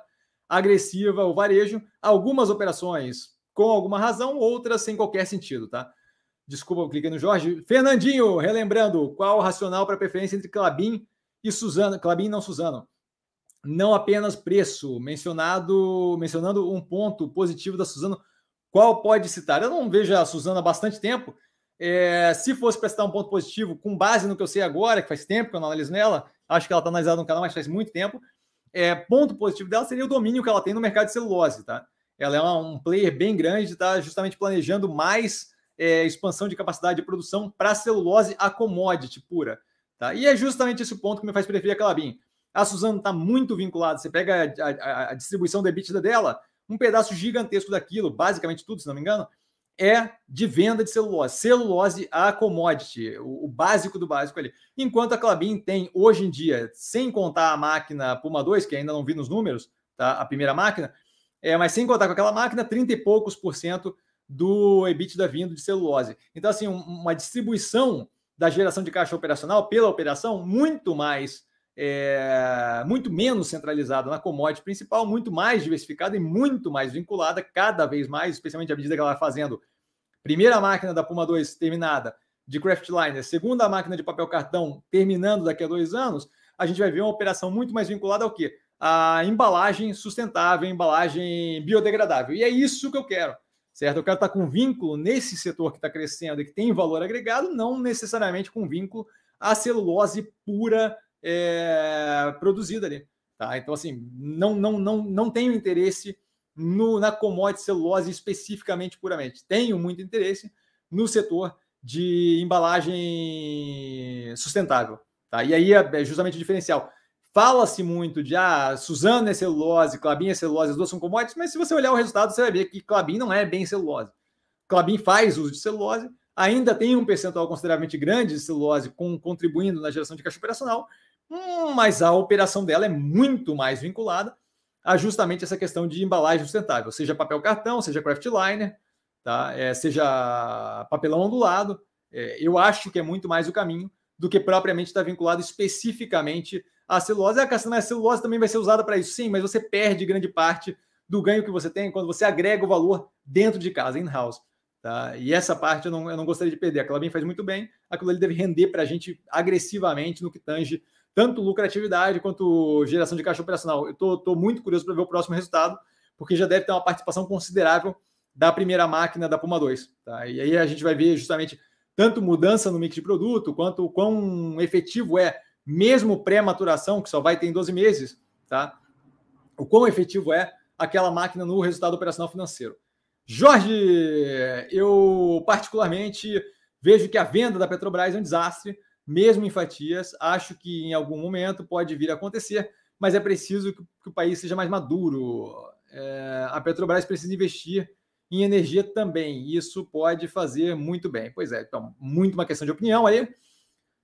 agressiva o varejo. Algumas operações com alguma razão, outras sem qualquer sentido, tá? Desculpa, eu cliquei no Jorge. Fernandinho, relembrando, qual o racional para preferência entre Clabin e Suzano? Clabin não Suzano. Não apenas preço, mencionado, mencionando um ponto positivo da Suzano, qual pode citar? Eu não vejo a Suzano há bastante tempo. É, se fosse prestar um ponto positivo, com base no que eu sei agora, que faz tempo que eu não analiso nela, acho que ela está analisada no canal, mas faz muito tempo. É, ponto positivo dela seria o domínio que ela tem no mercado de celulose, tá? Ela é um player bem grande, está justamente planejando mais é, expansão de capacidade de produção para celulose a commodity pura. Tá? E é justamente esse ponto que me faz preferir a Calabim. A Suzano está muito vinculada. Você pega a, a, a, distribuição da EBITDA dela, um pedaço gigantesco daquilo, basicamente tudo, se não me engano, é de venda de celulose. Celulose a commodity, o, o básico do básico ali. Enquanto a Clabin tem, hoje em dia, sem contar a máquina Puma 2, que ainda não vi nos números, tá? a primeira máquina, é, mas sem contar com aquela máquina, 30 e poucos por cento do EBITDA vindo de celulose. Então, assim, uma distribuição da geração de caixa operacional pela operação muito mais, é, muito menos centralizada na commodity principal, muito mais diversificada e muito mais vinculada cada vez mais, especialmente à medida que ela vai fazendo primeira máquina da Puma 2 terminada de Craftliner, segunda máquina de papel cartão terminando daqui a dois anos, a gente vai ver uma operação muito mais vinculada ao quê? A embalagem sustentável, embalagem biodegradável. E é isso que eu quero certo? Eu quero estar com vínculo nesse setor que está crescendo e que tem valor agregado, não necessariamente com vínculo à celulose pura é, produzida ali. Tá? Então, assim, não, não, não, não tenho interesse no, na commodity celulose especificamente puramente. Tenho muito interesse no setor de embalagem sustentável. Tá? E aí é, é justamente o diferencial. Fala-se muito de ah, Suzano é celulose, Clabin é celulose, as duas são commodities, mas se você olhar o resultado, você vai ver que Clabin não é bem celulose. Clabin faz uso de celulose, ainda tem um percentual consideravelmente grande de celulose com, contribuindo na geração de caixa operacional, mas a operação dela é muito mais vinculada a justamente essa questão de embalagem sustentável, seja papel cartão, seja craft liner, tá? É, seja papelão ondulado, é, eu acho que é muito mais o caminho do que propriamente estar vinculado especificamente à celulose. A castanha celulose também vai ser usada para isso, sim, mas você perde grande parte do ganho que você tem quando você agrega o valor dentro de casa, in-house. Tá? E essa parte eu não, eu não gostaria de perder. A Clabin faz muito bem, aquilo ali deve render para a gente agressivamente no que tange tanto lucratividade quanto geração de caixa operacional. Eu estou muito curioso para ver o próximo resultado, porque já deve ter uma participação considerável da primeira máquina da Puma 2. Tá? E aí a gente vai ver justamente tanto mudança no mix de produto, quanto o quão efetivo é, mesmo pré-maturação, que só vai ter em 12 meses, tá? o quão efetivo é aquela máquina no resultado operacional financeiro. Jorge, eu particularmente vejo que a venda da Petrobras é um desastre, mesmo em fatias. Acho que em algum momento pode vir a acontecer, mas é preciso que, o país seja mais maduro. É, a Petrobras precisa investir em energia também. Isso pode fazer muito bem. Pois é, então, muito uma questão de opinião aí.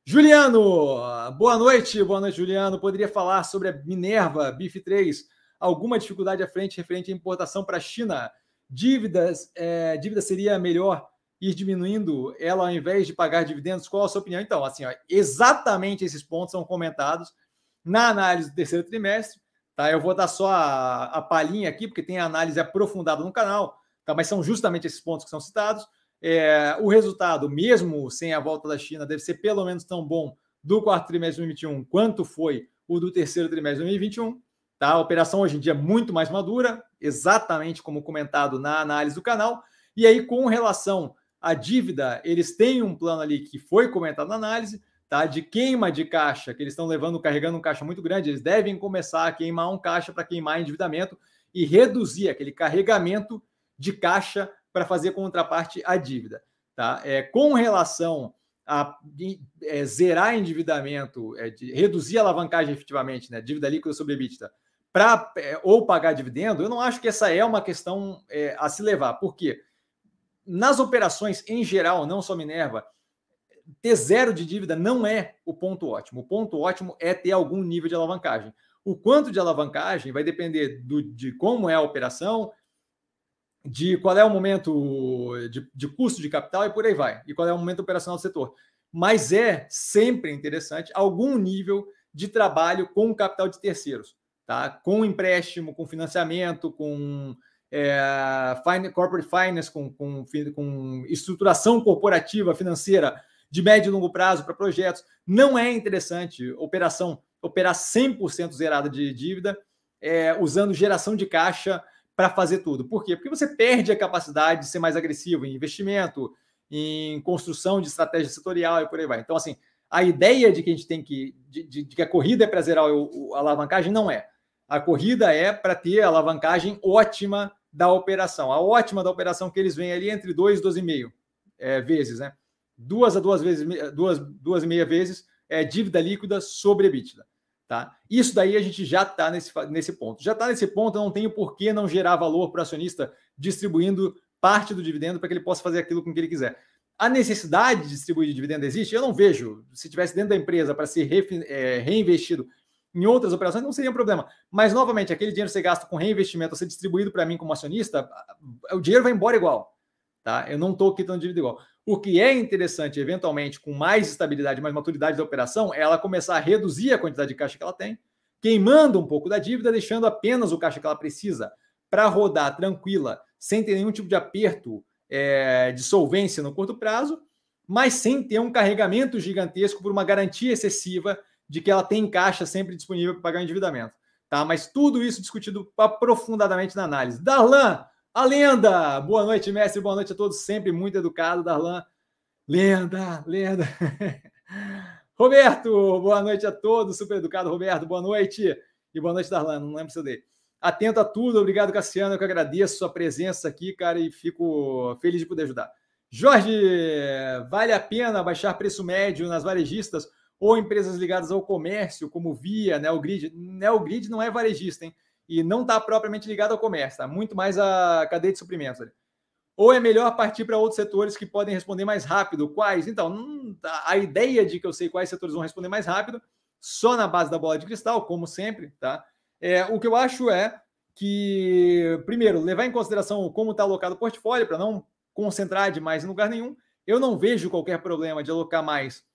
Juliano, boa noite, boa noite, Juliano. Poderia falar sobre a Minerva BIF 3? Alguma dificuldade à frente referente à importação para a China? Dívidas, é, dívida seria melhor ir diminuindo ela ao invés de pagar dividendos? Qual a sua opinião? Então, assim, ó, exatamente esses pontos são comentados na análise do terceiro trimestre. Tá? Eu vou dar só a, a palhinha aqui, porque tem análise aprofundada no canal Tá? Mas são justamente esses pontos que são citados. É, o resultado, mesmo sem a volta da China, deve ser pelo menos tão bom do quarto trimestre de 2021 quanto foi o do terceiro trimestre de 2021. Tá? A operação hoje em dia é muito mais madura, exatamente como comentado na análise do canal. E aí, com relação à dívida, eles têm um plano ali que foi comentado na análise, tá? De queima de caixa, que eles estão levando, carregando um caixa muito grande, eles devem começar a queimar um caixa para queimar endividamento e reduzir aquele carregamento de caixa para fazer contraparte à dívida. Tá? É, com relação a é, zerar endividamento, é, de reduzir a alavancagem efetivamente, né, dívida líquida sobre EBITDA, para é, ou pagar dividendo, eu não acho que essa é uma questão é, a se levar. Por quê? Nas operações em geral, não só Minerva, ter zero de dívida não é o ponto ótimo. O ponto ótimo é ter algum nível de alavancagem. O quanto de alavancagem vai depender do, de como é a operação, de qual é o momento de, de, custo de capital e por aí vai, e qual é o momento operacional do setor. Mas é sempre interessante algum nível de trabalho com capital de terceiros, tá? com empréstimo, com financiamento, com é, corporate finance, com, com, com estruturação corporativa financeira de médio e longo prazo para projetos. Não é interessante operação operar 100% zerada de dívida, é, usando geração de caixa para fazer tudo. Por quê? Porque você perde a capacidade de ser mais agressivo em investimento, em construção de estratégia setorial e por aí vai. Então, assim, a ideia de que a gente tem que. de, de, de que a corrida é para zerar o, o, a alavancagem não é. A corrida é para ter a alavancagem ótima da operação. A ótima da operação que eles vêm ali entre 2 e 12,5 é, vezes, né? Duas a duas vezes, duas, duas e meia vezes é dívida líquida sobre EBITDA. Tá? Isso daí a gente já está nesse, nesse ponto. Já está nesse ponto, não tenho por que não gerar valor para o acionista distribuindo parte do dividendo para que ele possa fazer aquilo com que ele quiser. A necessidade de distribuir dividendo existe? Eu não vejo. Se tivesse dentro da empresa para ser é, reinvestido em outras operações, não seria um problema. Mas, novamente, aquele dinheiro que você gasta com reinvestimento a ser distribuído para mim como acionista, o dinheiro vai embora igual. Tá? Eu não estou quitando dívida igual. O que é interessante, eventualmente, com mais estabilidade, mais maturidade da operação, é ela começar a reduzir a quantidade de caixa que ela tem, queimando um pouco da dívida, deixando apenas o caixa que ela precisa para rodar tranquila, sem ter nenhum tipo de aperto é, de solvência no curto prazo, mas sem ter um carregamento gigantesco por uma garantia excessiva de que ela tem caixa sempre disponível para pagar o endividamento. Tá? Mas tudo isso discutido aprofundadamente na análise. Darlan, a lenda! Boa noite, mestre. Boa noite a todos. Sempre muito educado, Darlan. Lenda, lenda. Roberto, boa noite a todos. Super educado, Roberto. Boa noite. E boa noite, Darlan. Não lembro seu dele. Atento a tudo. Obrigado, Cassiano. Eu que agradeço a sua presença aqui, cara, e fico feliz de poder ajudar. Jorge, vale a pena baixar preço médio nas varejistas ou empresas ligadas ao comércio, como Via, Neogrid? Neogrid não é varejista, hein? e não está propriamente ligado ao comércio, está muito mais a cadeia de suprimentos. Ali. Ou é melhor partir para outros setores que podem responder mais rápido? Quais? Então, hum, a ideia de que eu sei quais setores vão responder mais rápido, só na base da bola de cristal, como sempre, tá? É, o que eu acho é que, primeiro, levar em consideração como está alocado o portfólio, para não concentrar demais em lugar nenhum. Eu não vejo qualquer problema de alocar mais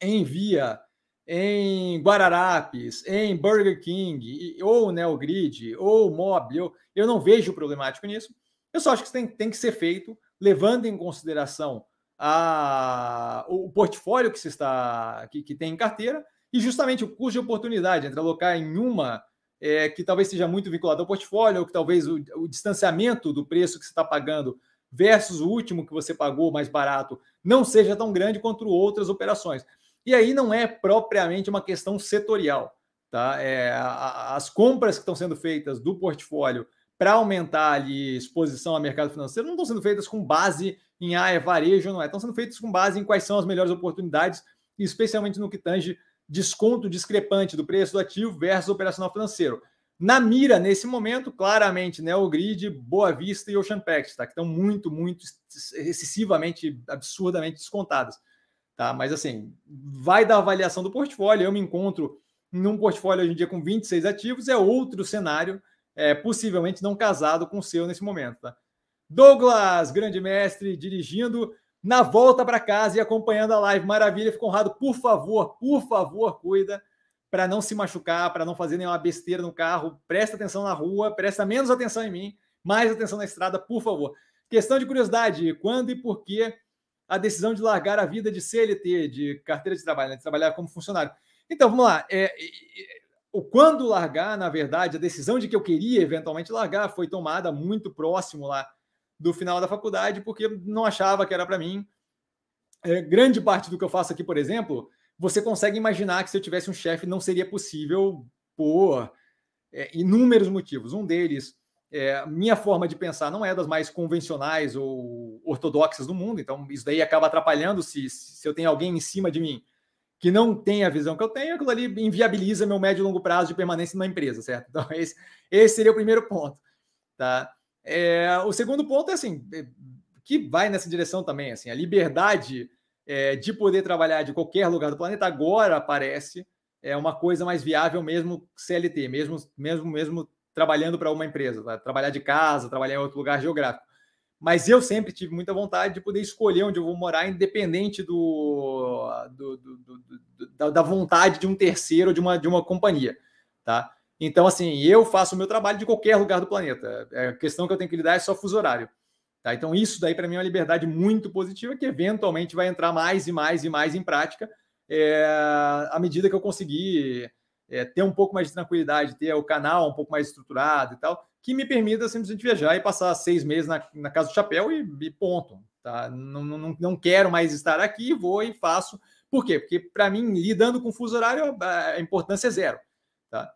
em Via, em Guararapes, em Burger King, ou Neogrid, ou Mob. Eu, eu não vejo problemático nisso. Eu só acho que tem, tem que ser feito levando em consideração a, o portfólio que se está que, que tem em carteira e justamente o custo de oportunidade entre alocar em uma é, que talvez seja muito vinculada ao portfólio, ou que talvez o, o distanciamento do preço que você está pagando versus o último que você pagou mais barato não seja tão grande quanto outras operações. E aí não é propriamente uma questão setorial. Tá? É, as compras que estão sendo feitas do portfólio para aumentar ali exposição ao mercado financeiro não estão sendo feitas com base em ah, é varejo, não é. Estão sendo feitas com base em quais são as melhores oportunidades, especialmente no que tange desconto discrepante do preço do ativo versus operacional financeiro. Na mira, nesse momento, claramente, né, o grid, Boa Vista e Ocean Pact, tá? que estão muito, muito excessivamente, absurdamente descontadas. Tá? Mas assim, vai da avaliação do portfólio. Eu me encontro num portfólio hoje em dia com 26 ativos, é outro cenário, é, possivelmente não casado com o seu nesse momento. Tá? Douglas, grande mestre, dirigindo na volta para casa e acompanhando a live. Maravilha, fico honrado. Por favor, por favor, cuida para não se machucar, para não fazer nenhuma besteira no carro. Presta atenção na rua, presta menos atenção em mim, mais atenção na estrada, por favor. Questão de curiosidade: quando e por que a decisão de largar a vida de CLT, de carteira de trabalho, né, de trabalhar como funcionário? Então, vamos lá. É, o quando largar, na verdade, a decisão de que eu queria eventualmente largar foi tomada muito próximo lá do final da faculdade, porque não achava que era para mim. É, grande parte do que eu faço aqui, por exemplo, você consegue imaginar que se eu tivesse um chefe não seria possível por é, inúmeros motivos. Um deles, é, minha forma de pensar não é das mais convencionais ou ortodoxas do mundo, então isso daí acaba atrapalhando se, se eu tenho alguém em cima de mim que não tem a visão que eu tenho, aquilo ali inviabiliza meu médio e longo prazo de permanência numa empresa, certo? Então, esse, esse seria o primeiro ponto, tá? É, o segundo ponto é assim, é, que vai nessa direção também, assim, a liberdade é, de poder trabalhar de qualquer lugar do planeta agora parece é uma coisa mais viável mesmo CLT, mesmo mesmo mesmo trabalhando para uma empresa, tá? trabalhar de casa, trabalhar em outro lugar geográfico. Mas eu sempre tive muita vontade de poder escolher onde eu vou morar, independente do, do, do, do da, vontade de um terceiro ou de uma, de uma companhia, tá? Então, assim, eu faço o meu trabalho de qualquer lugar do planeta. É, a questão que eu tenho que lidar é só fuso horário. Tá? Então, isso daí para mim é uma liberdade muito positiva que eventualmente vai entrar mais e mais e mais em prática é, à medida que eu conseguir é, ter um pouco mais de tranquilidade, ter o canal um pouco mais estruturado e tal, que me permita simplesmente viajar e passar seis meses na, na casa do chapéu e, e ponto. Tá? Não, não, não quero mais estar aqui, vou e faço. Por quê? Porque para mim, lidando com fuso horário, a importância é zero. Tá?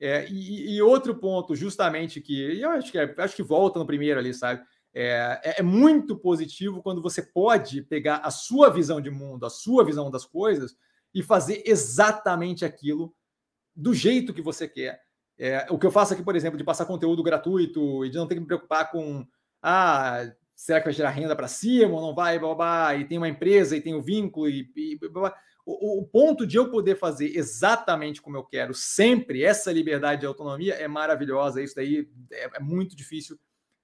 É, e, e, outro ponto, justamente, que eu acho que, é, acho que volta no primeiro ali, sabe? É, é, é, muito positivo quando você pode pegar a sua visão de mundo, a sua visão das coisas e fazer exatamente aquilo do jeito que você quer. É, o que eu faço aqui, por exemplo, de passar conteúdo gratuito e de não ter que me preocupar com ah, será que vai gerar renda para cima ou não vai, blá, blá, e tem uma empresa e tem o um vínculo e, e blá, blá o, o, ponto de eu poder fazer exatamente como eu quero, sempre, essa liberdade de autonomia é maravilhosa. Isso daí é, é muito difícil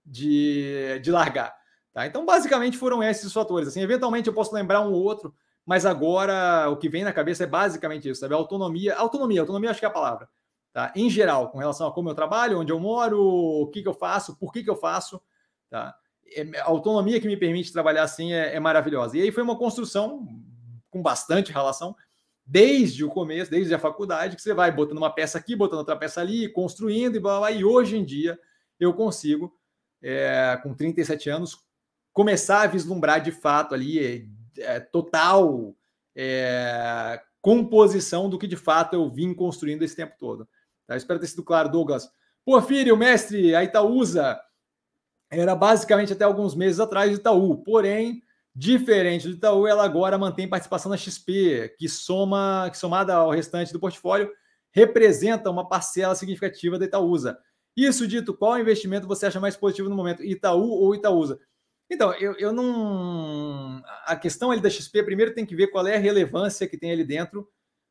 de, de largar. Tá? Então, basicamente, foram esses fatores. Assim, eventualmente eu posso lembrar um ou outro, mas agora o que vem na cabeça é basicamente isso, sabe? Autonomia, autonomia, autonomia acho que é a palavra. Tá? Em geral, com relação a como eu trabalho, onde eu moro, o que, que eu faço, por que, que eu faço. Tá? É, a autonomia que me permite trabalhar assim é, é maravilhosa. E aí foi uma construção com bastante relação, desde o começo, desde a faculdade, que você vai botando uma peça aqui, botando outra peça ali, construindo e blá, blá, blá. E hoje em dia eu consigo, é, com 37 anos, começar a vislumbrar de fato ali é, total é, composição do que de fato eu vim construindo esse tempo todo. Tá? Espero ter sido claro, Douglas. Porfírio, mestre, a Itaúsa era basicamente até alguns meses atrás Itaú, porém Diferente do Itaú, ela agora mantém participação na XP, que soma, que somada ao restante do portfólio, representa uma parcela significativa da Itaúsa. Isso dito, qual investimento você acha mais positivo no momento, Itaú ou Itaúsa? Então, eu, eu não. A questão ali da XP, primeiro tem que ver qual é a relevância que tem ali dentro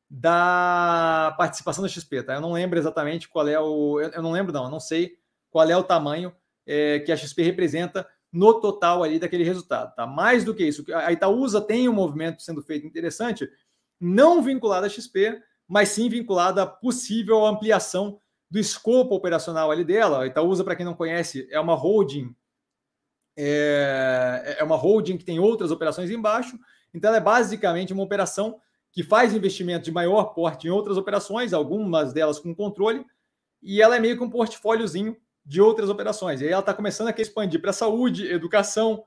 da participação da XP, tá? Eu não lembro exatamente qual é o. Eu não lembro, não, eu não sei qual é o tamanho é, que a XP representa no total ali daquele resultado, tá? Mais do que isso, a Itaúsa tem um movimento sendo feito interessante, não vinculado à XP, mas sim vinculado à possível ampliação do escopo operacional ali dela. A Itaúsa, para quem não conhece, é uma holding, é, é uma holding que tem outras operações embaixo, então ela é basicamente uma operação que faz investimento de maior porte em outras operações, algumas delas com controle, e ela é meio que um portfóliozinho de outras operações. E aí ela está começando a expandir para saúde, educação,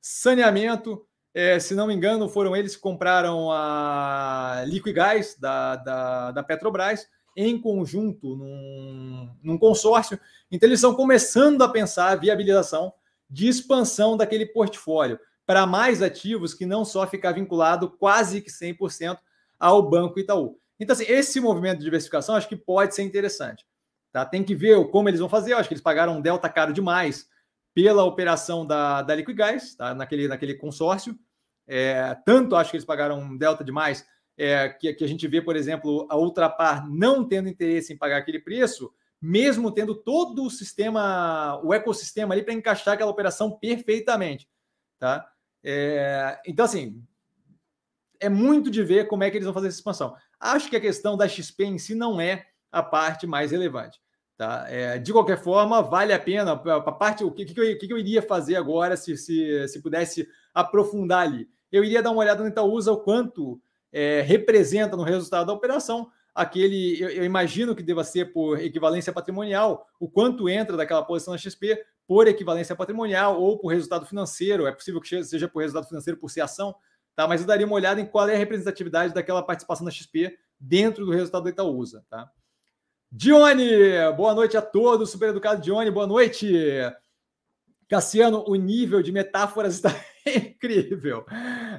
saneamento. É, se não me engano, foram eles que compraram a Liquigás da, da, da Petrobras em conjunto num, num consórcio. Então, eles estão começando a pensar a viabilização de expansão daquele portfólio para mais ativos que não só ficar vinculado quase que 100% ao Banco Itaú. Então, assim, esse movimento de diversificação acho que pode ser interessante. Tá? Tem que ver como eles vão fazer. Eu acho que eles pagaram um delta caro demais pela operação da, da Liquigás, tá? naquele, naquele consórcio. É, tanto acho que eles pagaram um delta demais é, que, que a gente vê, por exemplo, a Ultrapar não tendo interesse em pagar aquele preço, mesmo tendo todo o sistema, o ecossistema ali para encaixar aquela operação perfeitamente. Tá? É, então, assim, é muito de ver como é que eles vão fazer essa expansão. Acho que a questão da XP em si não é a parte mais relevante. Tá? É, de qualquer forma, vale a pena. A parte, o que, que, eu, que eu iria fazer agora se, se, se pudesse aprofundar ali? Eu iria dar uma olhada no Itaúsa, o quanto é, representa no resultado da operação aquele, eu, eu, imagino que deva ser por equivalência patrimonial, o quanto entra daquela posição na XP por equivalência patrimonial ou por resultado financeiro. É possível que seja por resultado financeiro por ser ação, tá? Mas eu daria uma olhada em qual é a representatividade daquela participação na XP dentro do resultado da Itaúsa, tá? Dione, boa noite a todos. Super educado Dione, boa noite. Cassiano, o nível de metáforas está incrível.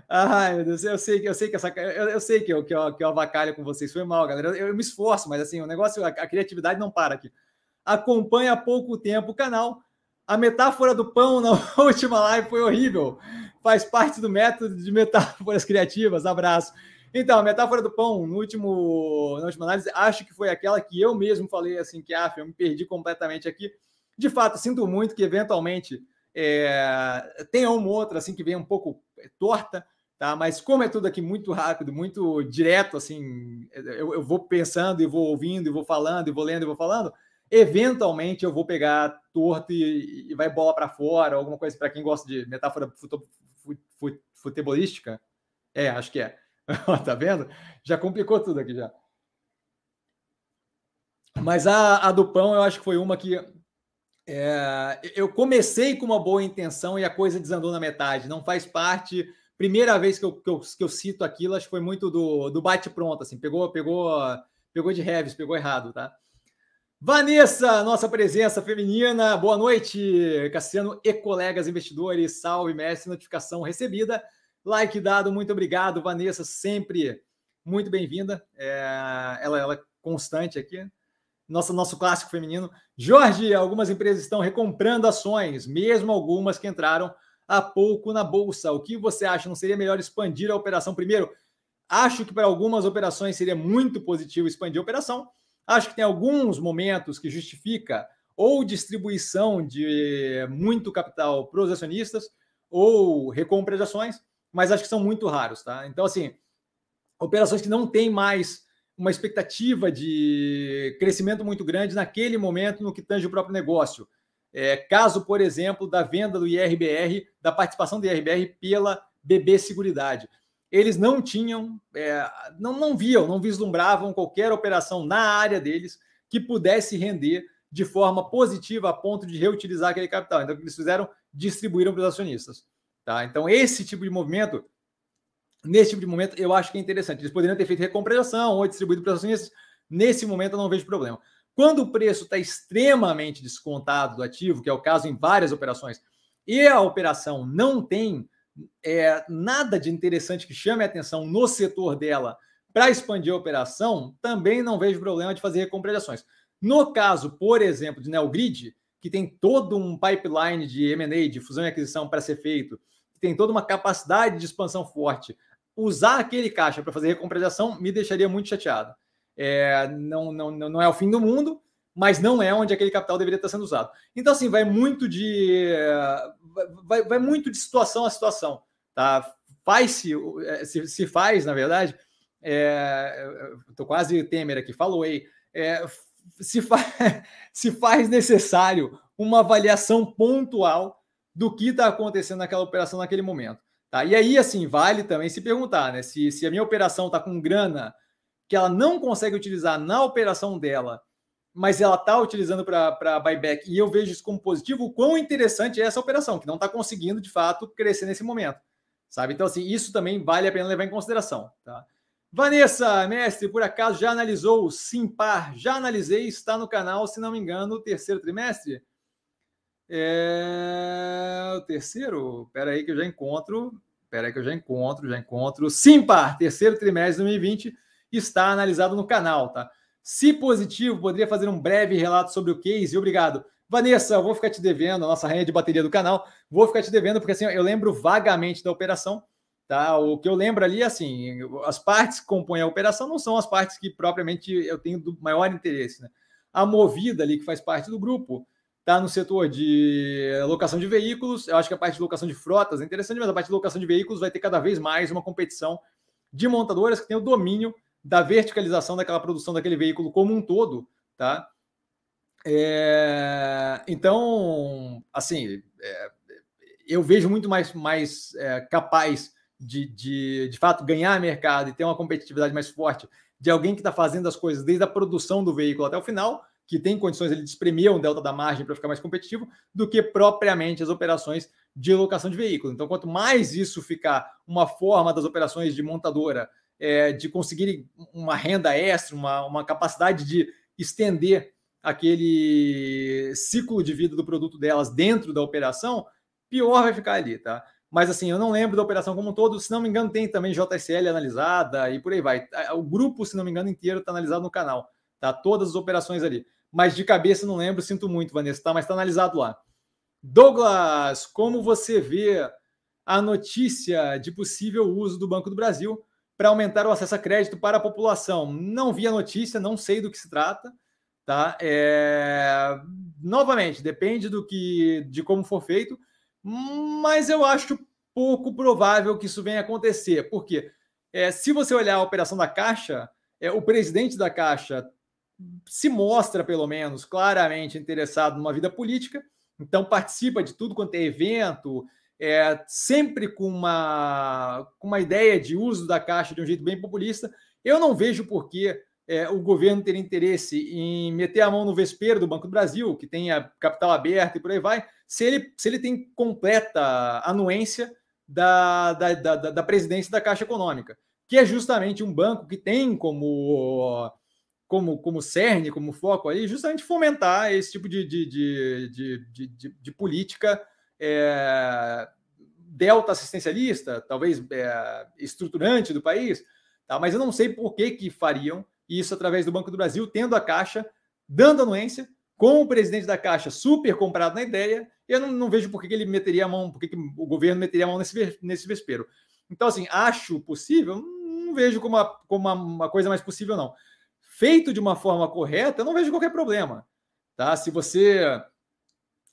Ai, meu Deus, eu sei que eu sei que essa eu, eu sei que eu, que eu, que eu avacalho com vocês. Foi mal, galera. Eu, eu, me esforço, mas assim, o negócio, a, a criatividade não para aqui. Acompanha há pouco tempo o canal. A metáfora do pão na última live foi horrível. Faz parte do método de metáforas criativas. Abraço. Então, a metáfora do pão, no último, na última análise, acho que foi aquela que eu mesmo falei assim, que ah, eu me perdi completamente aqui. De fato, sinto muito que eventualmente é, tenha uma ou outra assim que venha um pouco é, torta, tá? Mas como é tudo aqui muito rápido, muito direto, assim, eu, eu vou pensando e vou ouvindo e vou falando e vou lendo e vou falando, eventualmente eu vou pegar torto e, e vai bola para fora, alguma coisa para quem gosta de metáfora futebolística. É, acho que é. tá vendo? Já complicou tudo aqui já. Mas a, a do pão eu acho que foi uma que é, eu comecei com uma boa intenção e a coisa desandou na metade. Não faz parte. Primeira vez que eu, que eu, que eu cito aquilo, acho que foi muito do, do bate-pronto, assim, pegou, pegou, pegou de reves, pegou errado, tá? Vanessa, nossa presença feminina, boa noite, Cassiano e colegas investidores, salve, mestre, notificação recebida. Like dado, muito obrigado, Vanessa, sempre muito bem-vinda. É, ela, ela é constante aqui. Nosso, nosso clássico feminino. Jorge, algumas empresas estão recomprando ações, mesmo algumas que entraram há pouco na bolsa. O que você acha? Não seria melhor expandir a operação primeiro? Acho que para algumas operações seria muito positivo expandir a operação. Acho que tem alguns momentos que justifica ou distribuição de muito capital para os acionistas ou recompra de ações mas acho que são muito raros, tá? Então, assim, operações que não têm mais uma expectativa de crescimento muito grande naquele momento no que tange o próprio negócio. É, caso, por exemplo, da venda do IRBR, da participação do IRBR pela BB Seguridade. Eles não tinham, é, não, não viam, não vislumbravam qualquer operação na área deles que pudesse render de forma positiva a ponto de reutilizar aquele capital. Então, o que eles fizeram? Distribuíram para os acionistas. Tá? Então, esse tipo de movimento, nesse tipo de momento, eu acho que é interessante. Eles poderiam ter feito recompra de ação ou distribuído para os acionistas. Nesse momento, eu não vejo problema. Quando o preço está extremamente descontado do ativo, que é o caso em várias operações, e a operação não tem é, nada de interessante que chame a atenção no setor dela para expandir a operação, também não vejo problema de fazer recompra de ações. No caso, por exemplo, de Neogrid, que tem todo um pipeline de M&A, de fusão e aquisição para ser feito, tem toda uma capacidade de expansão forte, usar aquele caixa para fazer recompra de ação me deixaria muito chateado. É, não, não, não é o fim do mundo, mas não é onde aquele capital deveria estar sendo usado. Então, assim, vai muito de vai, vai muito de situação a situação, tá? Faz-se, é, se, se faz, na verdade, é, estou quase Temer aqui, falou aí, é, se, fa se faz necessário uma avaliação pontual do que está acontecendo naquela operação naquele momento. Tá? E aí, assim, vale também se perguntar, né? Se, se a minha operação está com grana que ela não consegue utilizar na operação dela, mas ela está utilizando para buyback, e eu vejo isso como positivo, o quão interessante é essa operação, que não está conseguindo, de fato, crescer nesse momento. Sabe? Então, assim, isso também vale a pena levar em consideração. Tá? Vanessa, mestre, por acaso já analisou o Simpar? Já analisei, está no canal, se não me engano, terceiro trimestre. É... O terceiro? Espera aí que eu já encontro. Espera aí que eu já encontro, já encontro. Simpar, terceiro trimestre de 2020, está analisado no canal, tá? Se positivo, poderia fazer um breve relato sobre o case. Obrigado. Vanessa, eu vou ficar te devendo, a nossa rainha de bateria do canal, vou ficar te devendo, porque assim, eu lembro vagamente da operação, tá? O que eu lembro ali, assim, as partes que compõem a operação não são as partes que propriamente eu tenho do maior interesse, né? A movida ali, que faz parte do grupo, está no setor de locação de veículos. Eu acho que a parte de locação de frotas é interessante, mas a parte de locação de veículos vai ter cada vez mais uma competição de montadoras que tem o domínio da verticalização daquela produção daquele veículo como um todo, tá? É, então, assim, é, eu vejo muito mais, mais é, capaz de, de, de fato, ganhar mercado e ter uma competitividade mais forte de alguém que está fazendo as coisas desde a produção do veículo até o final, que tem condições de espremer um delta da margem para ficar mais competitivo, do que propriamente as operações de locação de veículos. Então, quanto mais isso ficar uma forma das operações de montadora é, de conseguir uma renda extra, uma, uma capacidade de estender aquele ciclo de vida do produto delas dentro da operação, pior vai ficar ali, tá? Mas assim, eu não lembro da operação como um todo, se não me engano, tem também JSL analisada e por aí vai. O grupo, se não me engano, inteiro está analisado no canal, tá? Todas as operações ali mas de cabeça não lembro, sinto muito, Vanessa, tá? Mas está analisado lá. Douglas, como você vê a notícia de possível uso do Banco do Brasil para aumentar o acesso a crédito para a população? Não vi a notícia, não sei do que se trata, tá? É... Novamente, depende do que, de como for feito, mas eu acho pouco provável que isso venha acontecer, porque é, se você olhar a operação da Caixa, é, o presidente da Caixa se mostra, pelo menos, claramente interessado numa vida política, então participa de tudo quanto é evento, é, sempre com uma, com uma ideia de uso da Caixa de um jeito bem populista. Eu não vejo por que é, o governo ter interesse em meter a mão no vespeiro do Banco do Brasil, que tem a capital aberta e por aí vai, se ele, se ele tem completa anuência da, da, da, da presidência da Caixa Econômica, que é justamente um banco que tem como como, como cerne, como foco aí, justamente fomentar esse tipo de, de, de, de, de, de política é, delta assistencialista, talvez é, estruturante do país, tá? mas eu não sei por que, que fariam isso através do Banco do Brasil, tendo a Caixa dando anuência, com o presidente da Caixa super comprado na ideia, eu não, não vejo por que, que ele meteria a mão, por que, que o governo meteria a mão nesse, nesse vespeiro. Então, assim, acho possível, não vejo como, uma, como uma, uma coisa mais possível, não feito de uma forma correta, eu não vejo qualquer problema. Tá? Se você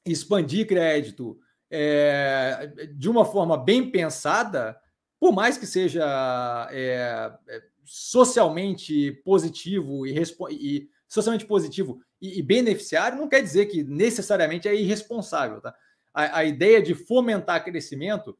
expandir crédito é, de uma forma bem pensada, por mais que seja é, é socialmente positivo e, e socialmente positivo e, e, beneficiário, não quer dizer que necessariamente é irresponsável. Tá? A, a ideia de fomentar crescimento,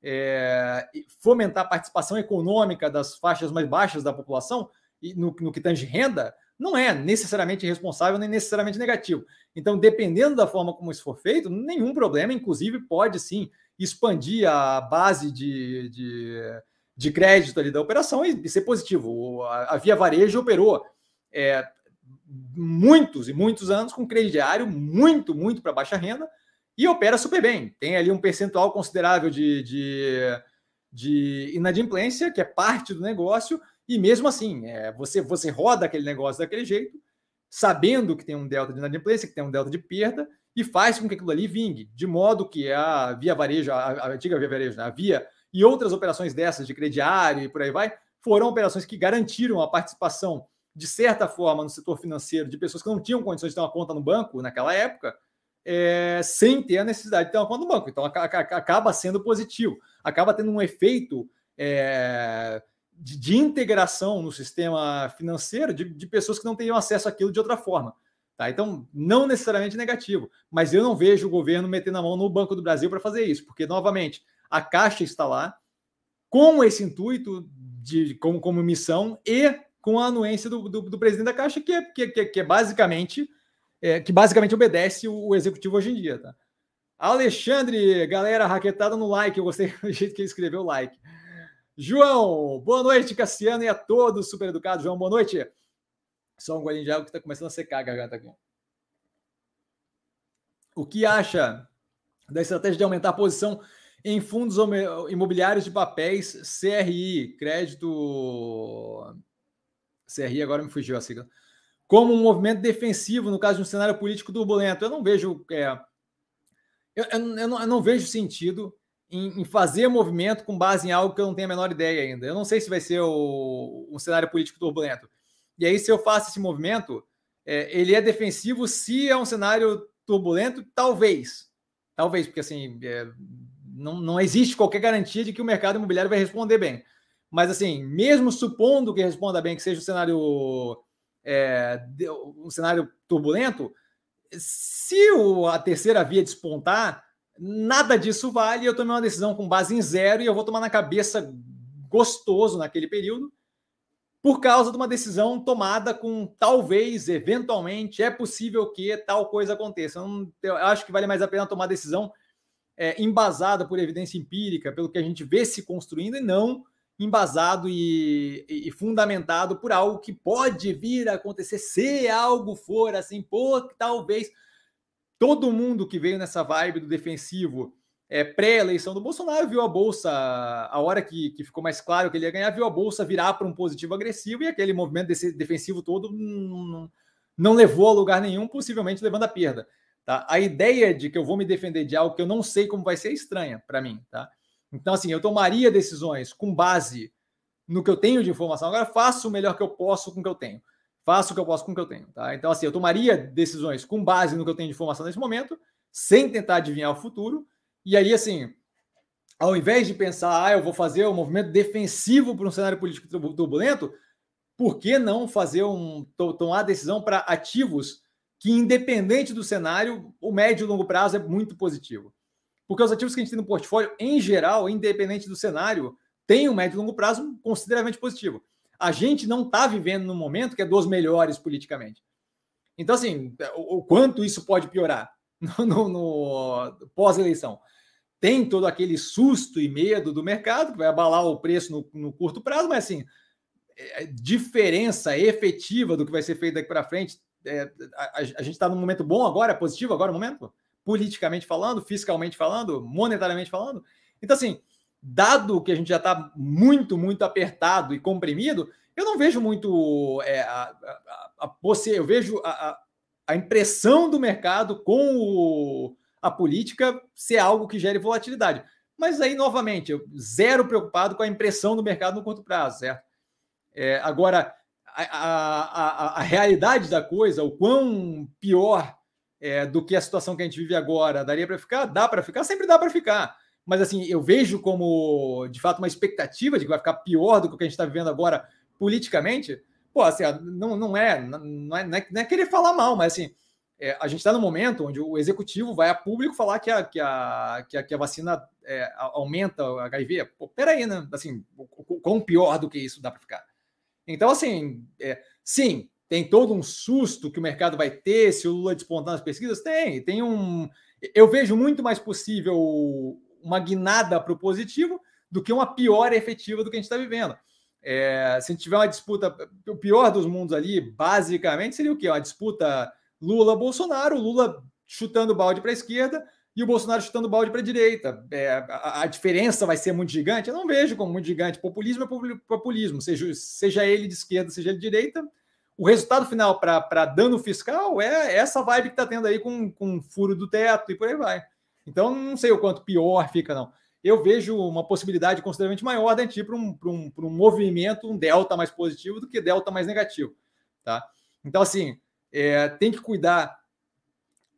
é, fomentar a participação econômica das faixas mais baixas da população, no, no que tange renda, não é necessariamente responsável nem necessariamente negativo. Então, dependendo da forma como isso for feito, nenhum problema, inclusive pode sim expandir a base de, de, de crédito ali da operação e, ser positivo. A, a, Via Varejo operou é, muitos e muitos anos com crediário muito, muito para baixa renda e opera super bem. Tem ali um percentual considerável de, de, de inadimplência, que é parte do negócio, e mesmo assim, é, você, você roda aquele negócio daquele jeito, sabendo que tem um delta de inadimplência, que tem um delta de perda, e faz com que aquilo ali vingue, de modo que a Via Varejo, a, a antiga Via Varejo, né, a Via e outras operações dessas de crediário e por aí vai, foram operações que garantiram a participação de certa forma, no setor financeiro, de pessoas que não tinham condições de ter uma conta no banco naquela época, é, sem ter a necessidade de ter uma conta no banco. Então, acaba sendo positivo, acaba tendo um efeito é, de, de, integração no sistema financeiro de, de, pessoas que não teriam acesso àquilo de outra forma. Tá? Então, não necessariamente negativo, mas eu não vejo o governo metendo a mão no Banco do Brasil para fazer isso, porque, novamente, a Caixa está lá com esse intuito de como, como missão e com a anuência do, do, do presidente da Caixa, que é, que, que, que é basicamente é, que basicamente obedece o, executivo hoje em dia. Tá? Alexandre, galera, raquetada no like, eu gostei do jeito que ele escreveu like. João, boa noite, Cassiano, e a todos super educados. João, boa noite. Só um golinho de água que está começando a secar a garganta aqui. O que acha da estratégia de aumentar a posição em fundos imobiliários de papéis CRI, crédito CRI, agora me fugiu a sigla, como um movimento defensivo no caso de um cenário político turbulento. Eu não vejo. É, eu, eu, eu, não, eu, não, vejo sentido em, em, fazer movimento com base em algo que eu não tenho a menor ideia ainda. Eu não sei se vai ser o, um cenário político turbulento. E aí, se eu faço esse movimento, é, ele é defensivo se é um cenário turbulento? Talvez. Talvez, porque assim, é, não, não existe qualquer garantia de que o mercado imobiliário vai responder bem. Mas assim, mesmo supondo que responda bem, que seja um cenário, é, um cenário turbulento, se o, a terceira via despontar, nada disso vale. Eu tomei uma decisão com base em zero e eu vou tomar na cabeça gostoso naquele período, por causa de uma decisão tomada com talvez, eventualmente, é possível que tal coisa aconteça. Eu, não, eu acho que vale mais a pena tomar decisão é, embasada por evidência empírica, pelo que a gente vê se construindo, e não embasado e, e, fundamentado por algo que pode vir a acontecer, se algo for assim, pô, talvez todo mundo que veio nessa vibe do defensivo é, pré-eleição do Bolsonaro viu a bolsa, a hora que, que ficou mais claro que ele ia ganhar, viu a bolsa virar para um positivo agressivo e aquele movimento desse defensivo todo não, não levou a lugar nenhum, possivelmente levando a perda. Tá? A ideia de que eu vou me defender de algo que eu não sei como vai ser é estranha para mim. Tá? Então, assim, eu tomaria decisões com base no que eu tenho de informação. Agora, faço o melhor que eu posso com o que eu tenho. Faço o que eu posso com o que eu tenho. Tá? Então, assim, eu tomaria decisões com base no que eu tenho de informação nesse momento, sem tentar adivinhar o futuro. E aí, assim, ao invés de pensar, ah, eu vou fazer um movimento defensivo para um cenário político turbulento, por que não fazer um tomar decisão para ativos que, independente do cenário, o médio e longo prazo é muito positivo? Porque os ativos que a gente tem no portfólio, em geral, independente do cenário, tem um médio e longo prazo consideravelmente positivo. A gente não está vivendo num momento que é dos melhores politicamente. Então, assim, o, o quanto isso pode piorar no, no, no pós-eleição? Tem todo aquele susto e medo do mercado, que vai abalar o preço no, no curto prazo, mas assim, é, diferença efetiva do que vai ser feito daqui para frente. É, a, a, gente está num momento bom agora, positivo agora o momento? politicamente falando, fiscalmente falando, monetariamente falando. Então, assim, dado que a gente já está muito, muito apertado e comprimido, eu não vejo muito é, a, a, a, eu vejo a, a, impressão do mercado com o, a política ser algo que gere volatilidade. Mas aí, novamente, eu zero preocupado com a impressão do mercado no curto prazo, certo? É, agora, a, a, a, a realidade da coisa, o quão pior é, do que a situação que a gente vive agora. Daria para ficar? Dá para ficar? Sempre dá para ficar. Mas assim, eu vejo como, de fato, uma expectativa de que vai ficar pior do que o que a gente está vivendo agora politicamente. Pô, assim, não, não, é, não, é, não, é, não é querer falar mal, mas assim, é, a gente está no momento onde o executivo vai a público falar que a, que a, que a, que a vacina é, aumenta o HIV. Pô, peraí, né? Assim, quão pior do que isso dá para ficar? Então, assim, é, sim, tem todo um susto que o mercado vai ter se o Lula despontar nas pesquisas? Tem, tem um. Eu vejo muito mais possível uma guinada para o positivo do que uma pior efetiva do que a gente está vivendo. É, se a gente tiver uma disputa, o pior dos mundos ali, basicamente, seria o quê? Uma disputa Lula-Bolsonaro, Lula chutando balde para a esquerda e o Bolsonaro chutando balde para a direita. É, a, a, diferença vai ser muito gigante? Eu não vejo como muito gigante. Populismo é populismo, seja, seja ele de esquerda, seja ele de direita, o resultado final para dano fiscal é essa vibe que está tendo aí com, com furo do teto e por aí vai. Então, não sei o quanto pior fica, não. Eu vejo uma possibilidade consideravelmente maior de a gente ir para um, um, um movimento, um delta mais positivo do que delta mais negativo. tá? Então, assim, é, tem que cuidar.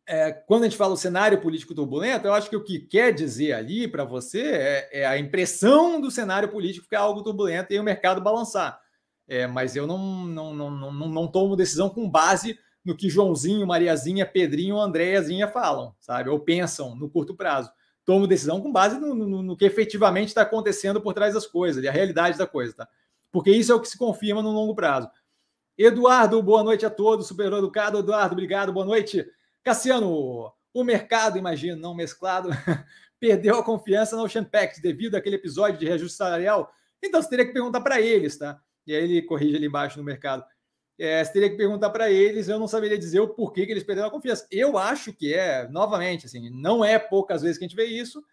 É, quando a gente fala o cenário político turbulento, eu acho que o que quer dizer ali para você é, é, a impressão do cenário político que é algo turbulento e o mercado balançar. É, mas eu não, não, não, não, não tomo decisão com base no que Joãozinho, Mariazinha, Pedrinho, Andréazinha falam, sabe? Ou pensam no curto prazo. Tomo decisão com base no, no, no que efetivamente está acontecendo por trás das coisas, a realidade da coisa, tá? Porque isso é o que se confirma no longo prazo. Eduardo, boa noite a todos. Super educado, Eduardo, obrigado, boa noite. Cassiano, o mercado, imagino, não mesclado, perdeu a confiança no Ocean Pact devido àquele episódio de reajuste salarial. Então você teria que perguntar para eles, tá? E aí ele corrige ali embaixo no mercado. É, você teria que perguntar para eles, eu não saberia dizer o porquê que eles perderam a confiança. Eu acho que é, novamente, assim, não é poucas vezes que a gente vê isso.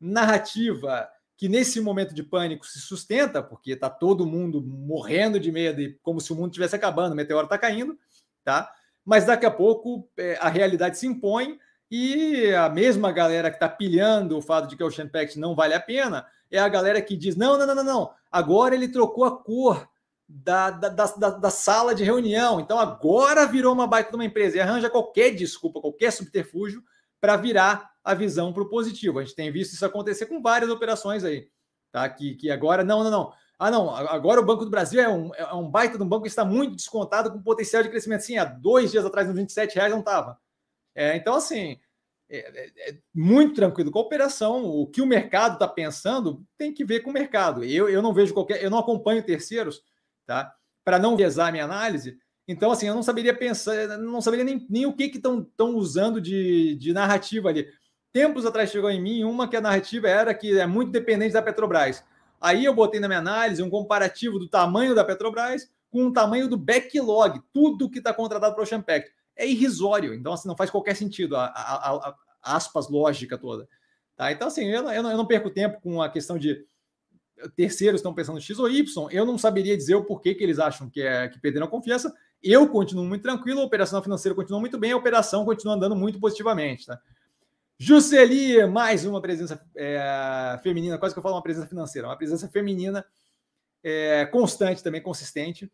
Narrativa que nesse momento de pânico se sustenta, porque está todo mundo morrendo de medo e como se o mundo estivesse acabando, o meteoro está caindo, tá? Mas daqui a pouco é, a realidade se impõe e a mesma galera que está pilhando o fato de que o Ocean Pact não vale a pena é a galera que diz: não, não, não, não, não, agora ele trocou a cor da, da, da, da sala de reunião, então agora virou uma baita de uma empresa e arranja qualquer desculpa, qualquer subterfúgio para virar a visão para o positivo. A gente tem visto isso acontecer com várias operações aí, tá? Que, que agora, não, não, não. Ah, não, agora o Banco do Brasil é um, é um baita de um banco que está muito descontado com potencial de crescimento. Sim, há dois dias atrás, nos 27 reais, não estava. É, então, assim, é, é, é, muito tranquilo com a operação. O que o mercado está pensando tem que ver com o mercado. Eu, eu não vejo qualquer, eu não acompanho terceiros, tá? Para não viesar a minha análise, então, assim, eu não saberia pensar, não saberia nem, nem o que estão usando de, de narrativa ali. Tempos atrás chegou em mim uma que a narrativa era que é muito dependente da Petrobras. Aí eu botei na minha análise um comparativo do tamanho da Petrobras com o tamanho do backlog, tudo que está contratado para o Ocean Pact. É irrisório, então assim, não faz qualquer sentido a, a, a, aspas lógica toda. Tá? Então, assim, eu, não, eu não perco tempo com a questão de terceiros estão pensando X ou Y, eu não saberia dizer o porquê que eles acham que, é, que perderam a confiança. Eu continuo muito tranquilo, a operação financeira continua muito bem, a operação continua andando muito positivamente. Tá? Jusceli, mais uma presença é, feminina, quase que eu falo uma presença financeira, uma presença feminina é, constante também, consistente.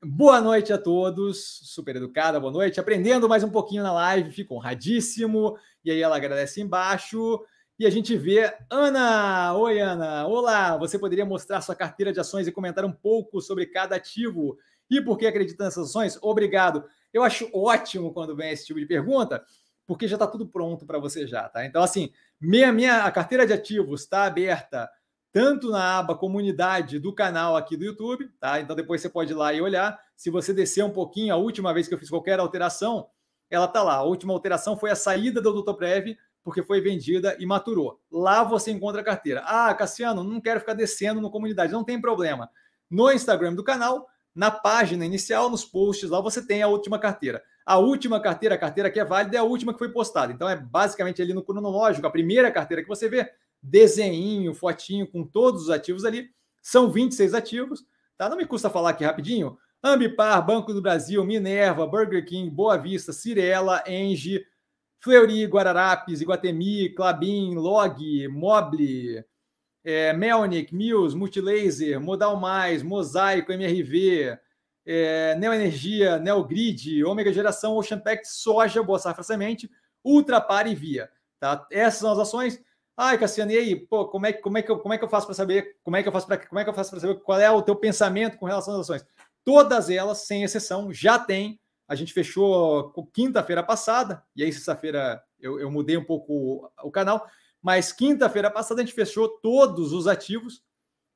Boa noite a todos, super educada, boa noite. Aprendendo mais um pouquinho na live, fico honradíssimo. E aí ela agradece embaixo. E a gente vê Ana. Oi, Ana. Olá. Você poderia mostrar sua carteira de ações e comentar um pouco sobre cada ativo e por que acredita nessas ações? Obrigado. Eu acho ótimo quando vem esse tipo de pergunta, porque já está tudo pronto para você já, tá? Então, assim, minha, minha a carteira de ativos está aberta tanto na aba comunidade do canal aqui do YouTube, tá? Então depois você pode ir lá e olhar. Se você descer um pouquinho, a última vez que eu fiz qualquer alteração, ela tá lá. A última alteração foi a saída do Doutor Prev, porque foi vendida e maturou. Lá você encontra a carteira. Ah, Cassiano, não quero ficar descendo no comunidade. Não tem problema. No Instagram do canal, na página inicial, nos posts, lá você tem a última carteira. A última carteira, a carteira que é válida, é a última que foi postada. Então é basicamente ali no cronológico, a primeira carteira que você vê, desenho, fotinho com todos os ativos ali. São 26 ativos, tá? Não me custa falar aqui rapidinho. Ambipar, Banco do Brasil, Minerva, Burger King, Boa Vista, Cirela, Engie, Fleury, Guararapes, Iguatemi, Clabin, Log, Mobile, é, Melnick, Mills, Multilaser, Modal Mais, Mosaico, MRV, é, Neoenergia, Neogrid, Ômega Geração, Ocean Pact, Soja, Boa Safra Semente, Ultrapar e Via. Tá? Essas são as ações. Ai, Cassiano, e aí, pô, como é, como é que eu, como é que eu faço para saber, como é que eu faço para, como é que eu faço para saber qual é o teu pensamento com relação às ações? Todas elas, sem exceção, já tem. A gente fechou quinta-feira passada, e aí sexta-feira eu, eu mudei um pouco o, canal mas quinta-feira passada a gente fechou todos os ativos.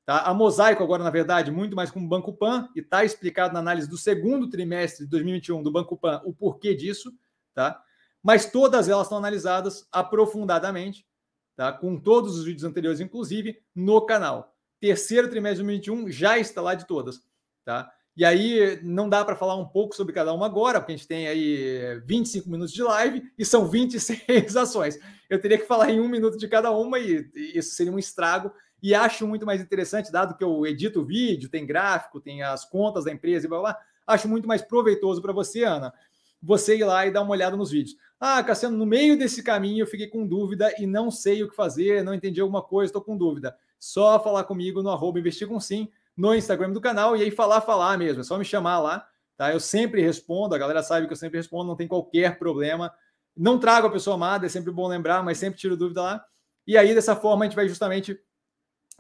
Tá? A Mosaico, agora, na verdade, muito mais com o Banco Pan, e está explicado na análise do segundo trimestre de 2021 do Banco Pan o porquê disso, tá? Mas todas elas estão analisadas aprofundadamente, tá? Com todos os vídeos anteriores, inclusive, no canal. Terceiro trimestre de 2021 já está lá de todas, tá? E aí não dá para falar um pouco sobre cada uma agora, porque a gente tem aí 25 minutos de live e são 26 ações. Eu teria que falar em um minuto de cada uma e, isso seria um estrago. E acho muito mais interessante, dado que eu edito o vídeo, tem gráfico, tem as contas da empresa e blá blá, acho muito mais proveitoso para você, Ana, você ir lá e dar uma olhada nos vídeos. Ah, Cassiano, no meio desse caminho eu fiquei com dúvida e não sei o que fazer, não entendi alguma coisa, estou com dúvida. Só falar comigo no arroba investir com sim no Instagram do canal e aí falar, falar mesmo. É só me chamar lá, Tá? Eu sempre respondo, a galera sabe que eu sempre respondo, não tem qualquer problema. Não trago a pessoa amada, é sempre bom lembrar, mas sempre tiro dúvida lá. E aí, dessa forma, a gente vai justamente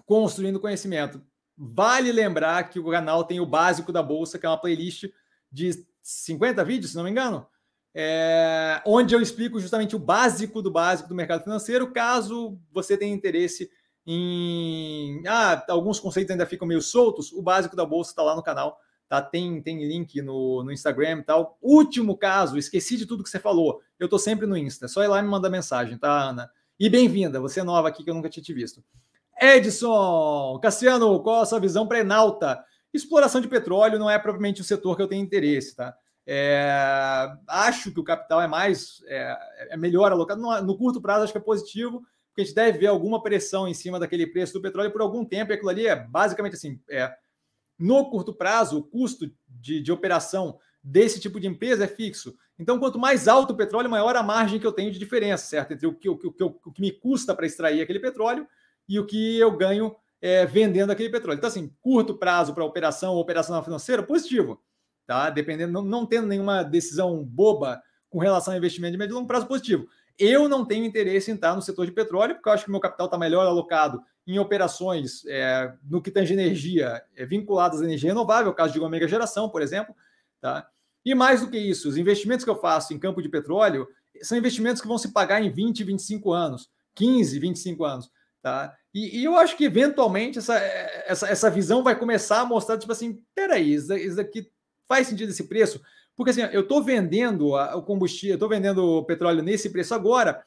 construindo conhecimento. Vale lembrar que o canal tem o básico da bolsa, que é uma playlist de 50 vídeos, se não me engano, é, onde eu explico justamente o básico do básico do mercado financeiro, caso você tenha interesse em. Ah, alguns conceitos ainda ficam meio soltos, o básico da bolsa está lá no canal, tá? Tem, tem link no, no Instagram e tal. Último caso, esqueci de tudo que você falou. Eu estou sempre no Insta, é só ir lá e me mandar mensagem, tá, Ana? E bem-vinda, você é nova aqui que eu nunca tinha te visto. Edson, Cassiano, qual a sua visão para Enalta? Exploração de petróleo não é propriamente o setor que eu tenho interesse, tá? É, acho que o capital é mais é, é melhor alocado. No, no, curto prazo, acho que é positivo, porque a gente deve ver alguma pressão em cima daquele preço do petróleo por algum tempo, e aquilo ali é basicamente assim: é, no curto prazo, o custo de, de operação desse tipo de empresa é fixo. Então, quanto mais alto o petróleo, maior a margem que eu tenho de diferença, certo? Entre o que, o, o, o que me custa para extrair aquele petróleo e o que eu ganho é, vendendo aquele petróleo. Então, assim, curto prazo para operação, operacional financeira, positivo. Tá? Dependendo, não, não tendo nenhuma decisão boba com relação ao investimento de médio e longo prazo, positivo. Eu não tenho interesse em estar no setor de petróleo, porque eu acho que meu capital está melhor alocado em operações é, no que tange energia é, vinculadas à energia renovável, caso de uma mega geração, por exemplo. Tá? E mais do que isso, os investimentos que eu faço em campo de petróleo são investimentos que vão se pagar em 20, 25 anos, 15, 25 anos. Tá? E, e, eu acho que eventualmente essa, essa, essa visão vai começar a mostrar, tipo assim, peraí, isso, isso daqui faz sentido esse preço? Porque assim, eu estou vendendo o combustível, estou vendendo o petróleo nesse preço agora,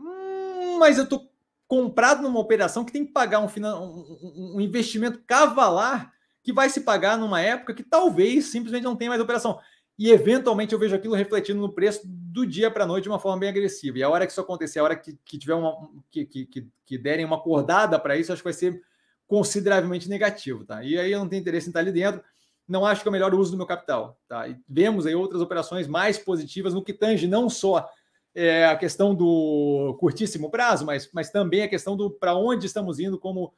hum, mas eu estou comprado numa operação que tem que pagar um, um, um investimento cavalar que vai se pagar numa época que talvez simplesmente não tenha mais operação e eventualmente eu vejo aquilo refletindo no preço do dia para a noite de uma forma bem agressiva. E a hora que isso acontecer, a hora que, que tiver uma que, que, que derem uma acordada para isso, acho que vai ser consideravelmente negativo, tá? E aí eu não tenho interesse em estar ali dentro. Não acho que é o melhor uso do meu capital, tá? E vemos aí outras operações mais positivas no que tange não só é, a questão do curtíssimo prazo, mas, mas também a questão do para onde estamos indo como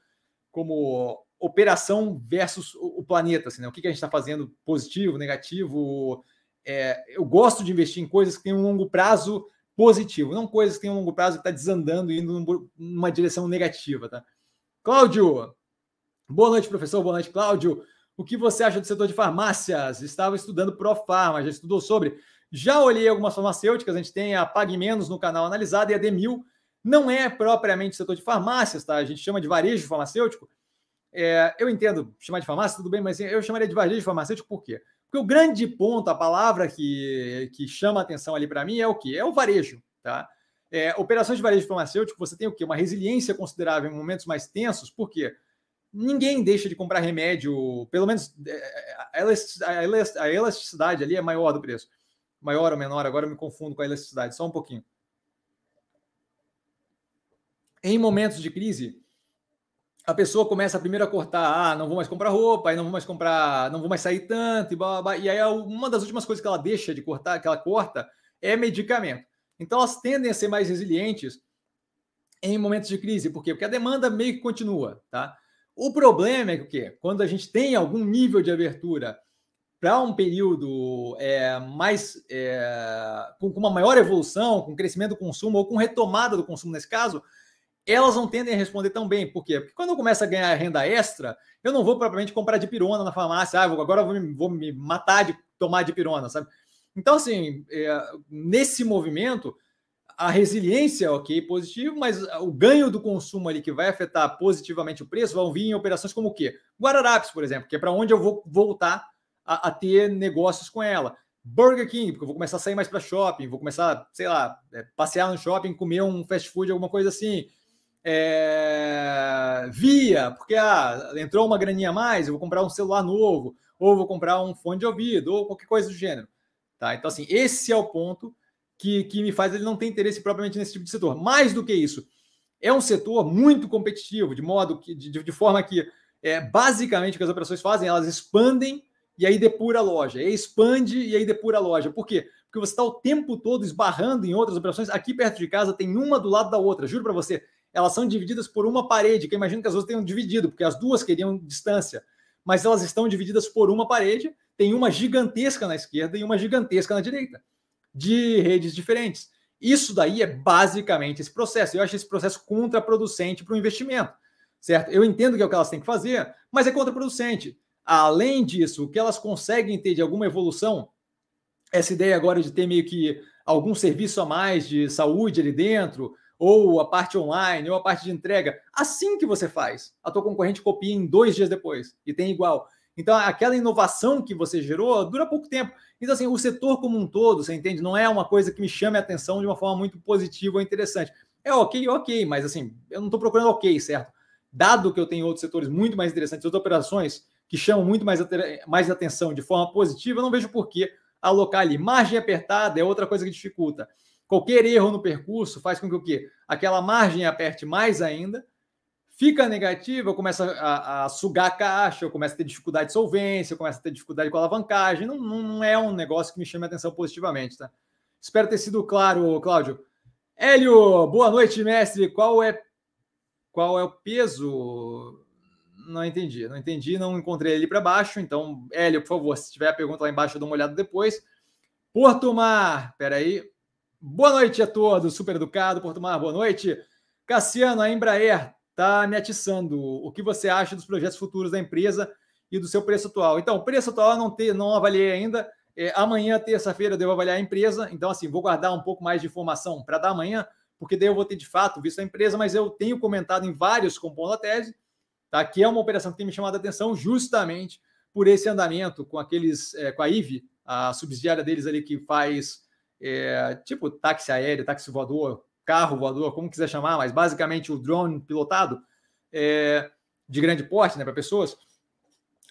como operação versus o, planeta, assim, né? O que, que a gente está fazendo positivo, negativo. É, eu gosto de investir em coisas que têm um longo prazo positivo, não coisas que têm um longo prazo que está desandando, indo numa direção negativa, tá? Cláudio, boa noite, professor, boa noite, Cláudio. O que você acha do setor de farmácias? Estava estudando Profarma, já estudou sobre. Já olhei algumas farmacêuticas, a gente tem a Pague Menos no canal analisado e a Demil não é propriamente setor de farmácias, tá? A gente chama de varejo farmacêutico, é, eu entendo chamar de farmácia, tudo bem, mas eu chamaria de varejo farmacêutico por quê? Porque o grande ponto, a palavra que, que chama atenção ali para mim é o quê? É o varejo, tá? É, operações de varejo farmacêutico, você tem o quê? Uma resiliência considerável em momentos mais tensos, por quê? Ninguém deixa de comprar remédio, pelo menos é, a elasticidade ali é maior do preço. Maior ou menor, agora eu me confundo com a elasticidade, só um pouquinho. Em momentos de crise, a pessoa começa primeiro a cortar, ah, não vou mais comprar roupa, aí não vou mais comprar, não vou mais sair tanto, e, blá, blá, blá. e aí uma das últimas coisas que ela deixa de cortar, que ela corta, é medicamento. Então elas tendem a ser mais resilientes em momentos de crise, por quê? Porque a demanda meio que continua, tá? O problema é que o quê? Quando a gente tem algum nível de abertura para um período é, mais é, com, uma maior evolução, com crescimento do consumo ou com retomada do consumo nesse caso, elas não tendem a responder tão bem. Por quê? Porque quando eu começo a ganhar renda extra, eu não vou propriamente comprar de pirona na farmácia. Ah, agora eu vou me, vou me matar de tomar de pirona, sabe? Então, assim, é, nesse movimento, a resiliência, ok, positivo, mas o ganho do consumo ali que vai afetar positivamente o preço vão vir em operações como o quê? Guararapes, por exemplo, que é para onde eu vou voltar a, a, ter negócios com ela. Burger King, porque eu vou começar a sair mais para shopping, vou começar, sei lá, é, passear no shopping, comer um fast food, alguma coisa assim é, via, porque ah, entrou uma graninha a mais, eu vou comprar um celular novo, ou vou comprar um fone de ouvido, ou qualquer coisa do gênero. Tá? Então, assim, esse é o ponto que, que me faz ele não ter interesse propriamente nesse tipo de setor. Mais do que isso, é um setor muito competitivo, de modo que, de, de forma que é, basicamente o que as operações fazem, elas expandem e aí depura a loja, e expande e aí depura a loja. Por quê? Porque você está o tempo todo esbarrando em outras operações. Aqui perto de casa tem uma do lado da outra, juro para você elas são divididas por uma parede, que eu imagino que as duas tenham dividido, porque as duas queriam distância, mas elas estão divididas por uma parede. tem uma gigantesca na esquerda e uma gigantesca na direita, de redes diferentes. Isso daí é basicamente esse processo. Eu acho esse processo contraproducente para o investimento, certo? Eu entendo que é o que elas têm que fazer, mas é contraproducente. Além disso, o que elas conseguem ter de alguma evolução, essa ideia agora de ter meio que algum serviço a mais de saúde ali dentro, ou a parte online, ou a parte de entrega, assim que você faz, a tua concorrente copia em dois dias depois e tem igual. Então, aquela inovação que você gerou dura pouco tempo. Então, assim, o setor como um todo, você entende? Não é uma coisa que me chame a atenção de uma forma muito positiva ou interessante. É ok, ok, mas assim, eu não estou procurando ok, certo? Dado que eu tenho outros setores muito mais interessantes, outras operações que chamam muito mais, mais atenção de forma positiva, eu não vejo por que alocar ali. Margem apertada é outra coisa que dificulta. Qualquer erro no percurso faz com que o quê? Aquela margem aperte mais ainda, fica negativa, começa a, a sugar a caixa, eu começo a ter dificuldade de solvência, eu começo a ter dificuldade com alavancagem. Não, não, não é um negócio que me chame a atenção positivamente, tá? Espero ter sido claro, Cláudio. Hélio, boa noite, mestre. Qual é qual é o peso? Não entendi, não entendi, não encontrei ele para baixo. Então, Hélio, por favor, se tiver a pergunta lá embaixo, eu dou uma olhada depois. Porto Mar, peraí. Boa noite a todos, super educado. Porto Mar, boa noite. Cassiano, a Embraer está me atiçando. O que você acha dos projetos futuros da empresa e do seu preço atual? Então, o preço atual eu não, te, não avaliei ainda. É, amanhã, terça-feira, eu devo avaliar a empresa. Então, assim, vou guardar um pouco mais de informação para dar amanhã, porque daí eu vou ter de fato visto a empresa, mas eu tenho comentado em vários compondo a tese tá? que é uma operação que tem me chamado a atenção justamente por esse andamento com aqueles, é, com a IVE, a subsidiária deles ali que faz é, tipo táxi aéreo, táxi voador, carro voador, como quiser chamar, mas basicamente o drone pilotado é, de grande porte né, para pessoas.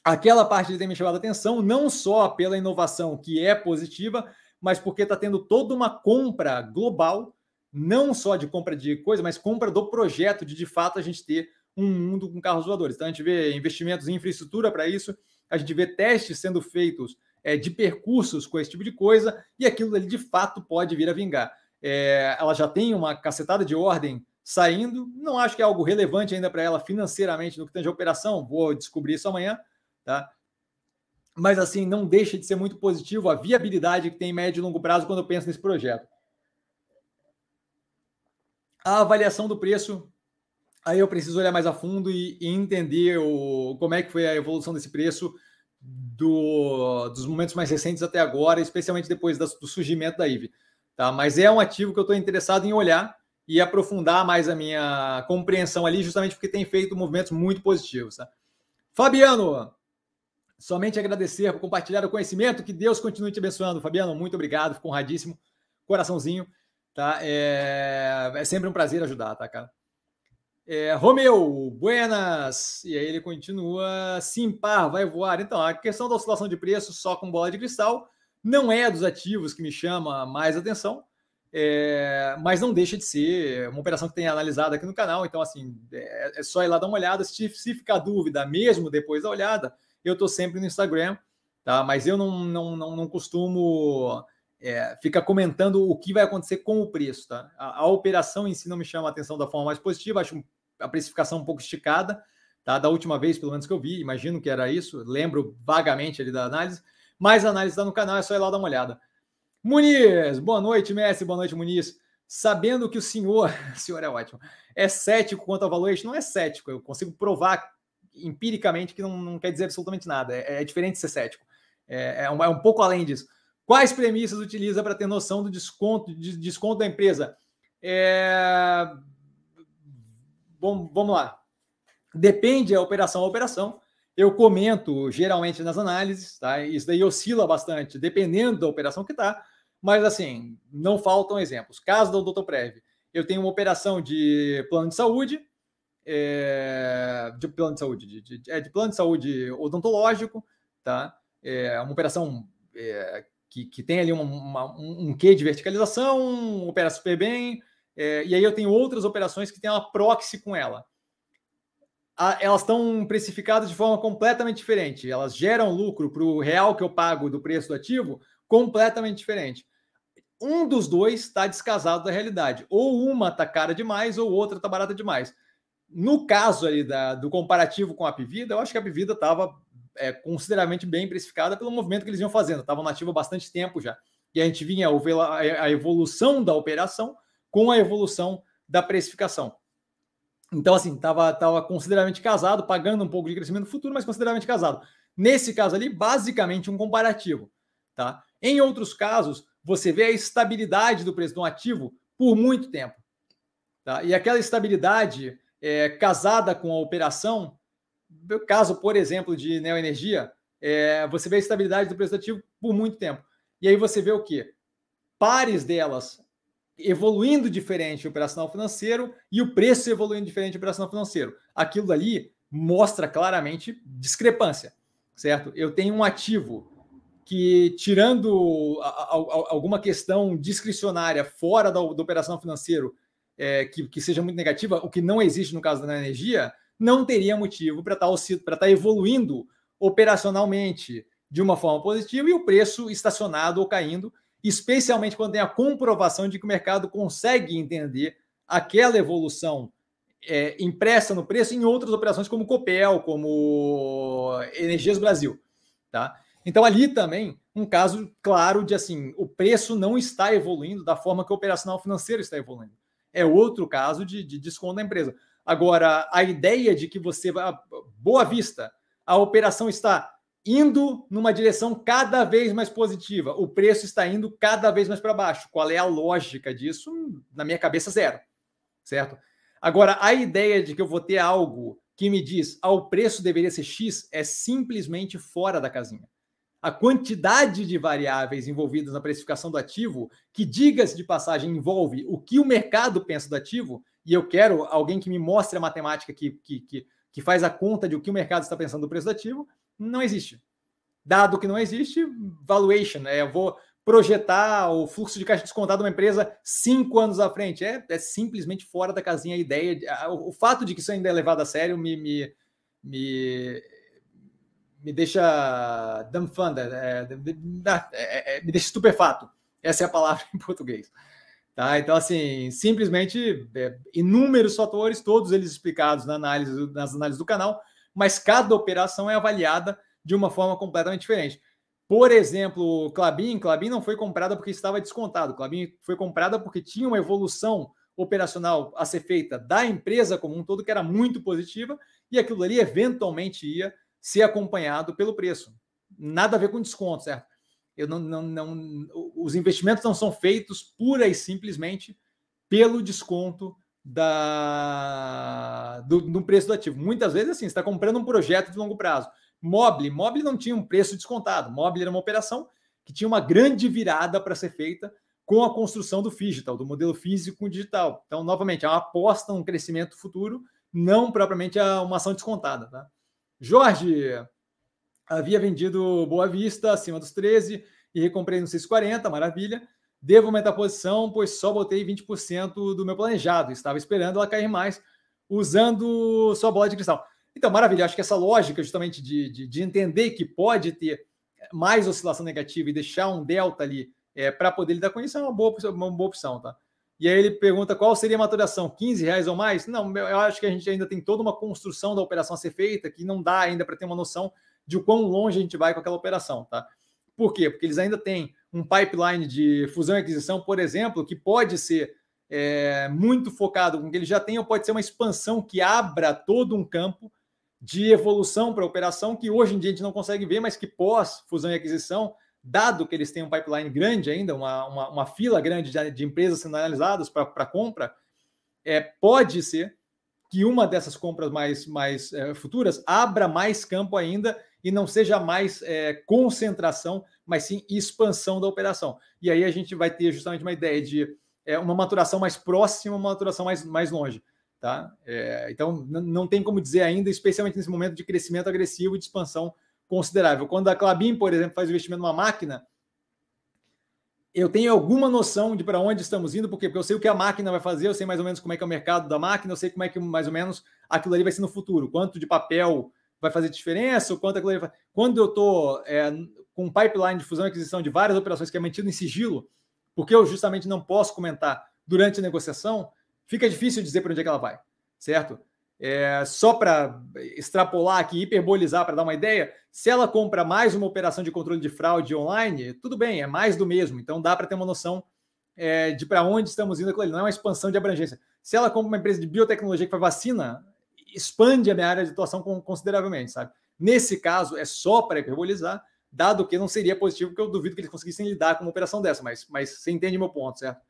Aquela parte tem me chamado a atenção, não só pela inovação que é positiva, mas porque está tendo toda uma compra global, não só de compra de coisa, mas compra do projeto de de fato a gente ter um mundo com carros voadores. Então a gente vê investimentos em infraestrutura para isso, a gente vê testes sendo feitos é, de percursos com esse tipo de coisa, e aquilo ali de fato pode vir a vingar. É, ela já tem uma cacetada de ordem saindo, não acho que é algo relevante ainda para ela financeiramente no que tange a operação, vou descobrir isso amanhã, tá? Mas assim, não deixa de ser muito positivo a viabilidade que tem em médio e longo prazo quando eu penso nesse projeto. A avaliação do preço aí eu preciso olhar mais a fundo e, e entender o, como é que foi a evolução desse preço do, dos momentos mais recentes até agora, especialmente depois da, do surgimento da IVE. Tá? Mas é um ativo que eu estou interessado em olhar e aprofundar mais a minha compreensão ali, justamente porque tem feito movimentos muito positivos. Tá? Fabiano, somente agradecer por compartilhar o conhecimento, que Deus continue te abençoando. Fabiano, muito obrigado, fico honradíssimo, coraçãozinho. Tá? É, é sempre um prazer ajudar, tá, cara? É, Romeu, buenas! E aí ele continua, simpar, vai voar. Então, a questão da oscilação de preço só com bola de cristal não é dos ativos que me chama mais atenção, é, mas não deixa de ser uma operação que tem analisado aqui no canal. Então, assim, é, é só ir lá dar uma olhada. Se, se ficar dúvida, mesmo depois da olhada, eu estou sempre no Instagram, tá? Mas eu não, não, não, não costumo é, ficar comentando o que vai acontecer com o preço, tá? A, a, operação em si não me chama a atenção da forma mais positiva, acho a precificação um pouco esticada, tá? Da última vez, pelo menos que eu vi, imagino que era isso, lembro vagamente ali da análise, mas a análise está no canal, é só ir lá dar uma olhada. Muniz, boa noite, Messi, boa noite, Muniz. Sabendo que o senhor, o senhor é ótimo, é cético quanto ao valuation, não é cético, eu consigo provar empiricamente que não, não quer dizer absolutamente nada, é, é diferente ser cético, é, é, um, é um pouco além disso. Quais premissas utiliza para ter noção do desconto, de desconto da empresa? É, Bom, vamos lá. Depende a operação a operação. Eu comento geralmente nas análises, tá? Isso daí oscila bastante, dependendo da operação que tá. Mas assim, não faltam exemplos. Caso do Doutor Prev, eu tenho uma operação de plano de saúde, é, de plano de saúde, de, de, é de plano de saúde odontológico, tá? É uma operação é, que, que tem ali uma, uma, um, um quê de verticalização, opera super bem, é, e aí eu tenho outras operações que têm uma proxy com ela. Elas estão precificadas de forma completamente diferente. Elas geram lucro para o real que eu pago do preço do ativo completamente diferente. Um dos dois está descasado da realidade. Ou uma está cara demais, ou outra está barata demais. No caso ali da, do comparativo com a Pivida, eu acho que a Pivida estava é, consideravelmente bem precificada pelo movimento que eles iam fazendo. Estavam nativa há bastante tempo já. E a gente vinha a evolução da operação com a evolução da precificação. Então, assim, estava tava consideravelmente casado, pagando um pouco de crescimento futuro, mas consideravelmente casado. Nesse caso ali, basicamente um comparativo. Tá? Em outros casos, você vê a estabilidade do preço de um ativo por muito tempo. Tá? E aquela estabilidade é, casada com a operação, no caso, por exemplo, de neoenergia, é, você vê a estabilidade do preço do ativo por muito tempo. E aí você vê o quê? Pares delas evoluindo diferente o operacional financeiro e o preço evoluindo diferente o operacional financeiro. Aquilo ali mostra claramente discrepância, certo? Eu tenho um ativo que, tirando a, a, a, alguma questão discricionária fora do, do operacional financeiro é, que, que, seja muito negativa, o que não existe no caso da energia, não teria motivo para estar tá evoluindo operacionalmente de uma forma positiva e o preço estacionado ou caindo especialmente quando tem a comprovação de que o mercado consegue entender aquela evolução é, impressa no preço em outras operações como Copel, como Energias Brasil, tá? Então ali também um caso claro de assim, o preço não está evoluindo da forma que o operacional financeiro está evoluindo. É outro caso de, de desconto da empresa. Agora, a ideia de que você. Boa vista, a operação está indo numa direção cada vez mais positiva. O preço está indo cada vez mais para baixo. Qual é a lógica disso? Na minha cabeça, zero. Certo? Agora, a ideia de que eu vou ter algo que me diz ah, o preço deveria ser X é simplesmente fora da casinha. A quantidade de variáveis envolvidas na precificação do ativo, que, diga-se de passagem, envolve o que o mercado pensa do ativo, e eu quero alguém que me mostre a matemática que, que, que, que faz a conta de o que o mercado está pensando do preço do ativo, não existe. Dado que não existe, valuation, é, eu vou projetar o fluxo de caixa descontado de uma empresa cinco anos à frente. É, é simplesmente fora da casinha a ideia. O, o, fato de que isso ainda é levado a sério me, me, me, me deixa dumbfounded, é, é, é, me deixa estupefato. Essa é a palavra em português. Tá? Então, assim, simplesmente é, inúmeros fatores, todos eles explicados na análise, nas análises do canal, mas cada operação é avaliada de uma forma completamente diferente. Por exemplo, Clabin, Clabin não foi comprada porque estava descontado. Clabin foi comprada porque tinha uma evolução operacional a ser feita da empresa como um todo que era muito positiva e aquilo ali eventualmente ia ser acompanhado pelo preço. Nada a ver com desconto, certo? Eu não, não, não, os investimentos não são feitos pura e simplesmente pelo desconto da, do, do preço do ativo. Muitas vezes, assim, você está comprando um projeto de longo prazo. Mobile, Mobile não tinha um preço descontado. Mobile era uma operação que tinha uma grande virada para ser feita com a construção do digital, do modelo físico digital. Então, novamente, é uma aposta, um crescimento futuro, não propriamente uma ação descontada. Tá? Jorge havia vendido Boa Vista acima dos 13 e recomprei no 640, maravilha. Devo aumentar a posição, pois só botei 20% do meu planejado. Estava esperando ela cair mais, usando sua bola de cristal. Então, maravilha. Acho que essa lógica, justamente, de, de, de entender que pode ter mais oscilação negativa e deixar um delta ali é, para poder lidar com isso é uma boa, uma boa opção, tá? E aí ele pergunta qual seria a maturação, 15 reais ou mais? Não, eu acho que a gente ainda tem toda uma construção da operação a ser feita que não dá ainda para ter uma noção de quão longe a gente vai com aquela operação, tá? Por quê? Porque eles ainda têm um pipeline de fusão e aquisição, por exemplo, que pode ser é, muito focado com o que ele já tem, ou pode ser uma expansão que abra todo um campo de evolução para a operação que hoje em dia a gente não consegue ver, mas que pós fusão e aquisição, dado que eles têm um pipeline grande ainda, uma, uma, uma fila grande de, de, empresas sendo analisadas para compra, é, pode ser que uma dessas compras mais, mais é, futuras abra mais campo ainda e não seja mais é, concentração, mas sim expansão da operação. E aí a gente vai ter justamente uma ideia de é, uma maturação mais próxima, uma maturação mais, mais longe. Tá? É, então, não tem como dizer ainda, especialmente nesse momento de crescimento agressivo e de expansão considerável. Quando a Clabin, por exemplo, faz investimento numa máquina, eu tenho alguma noção de para onde estamos indo, porque, porque eu sei o que a máquina vai fazer, eu sei mais ou menos como é que é o mercado da máquina, eu sei como é que mais ou menos aquilo ali vai ser no futuro, quanto de papel vai fazer diferença, quanto aquilo ali. Quando eu estou é, com um pipeline de fusão e aquisição de várias operações que é mantido em sigilo, porque eu justamente não posso comentar durante a negociação, fica difícil dizer para onde é que ela vai, certo? é, só para extrapolar aqui, hiperbolizar, para dar uma ideia, se ela compra mais uma operação de controle de fraude online, tudo bem, é mais do mesmo. Então dá para ter uma noção é, de para onde estamos indo com ele. Não é uma expansão de abrangência. Se ela compra uma empresa de biotecnologia que faz vacina, expande a minha área de atuação consideravelmente, sabe? Nesse caso, é só para hiperbolizar, dado que não seria positivo, porque eu duvido que eles conseguissem lidar com uma operação dessa, mas, mas você entende meu ponto, certo?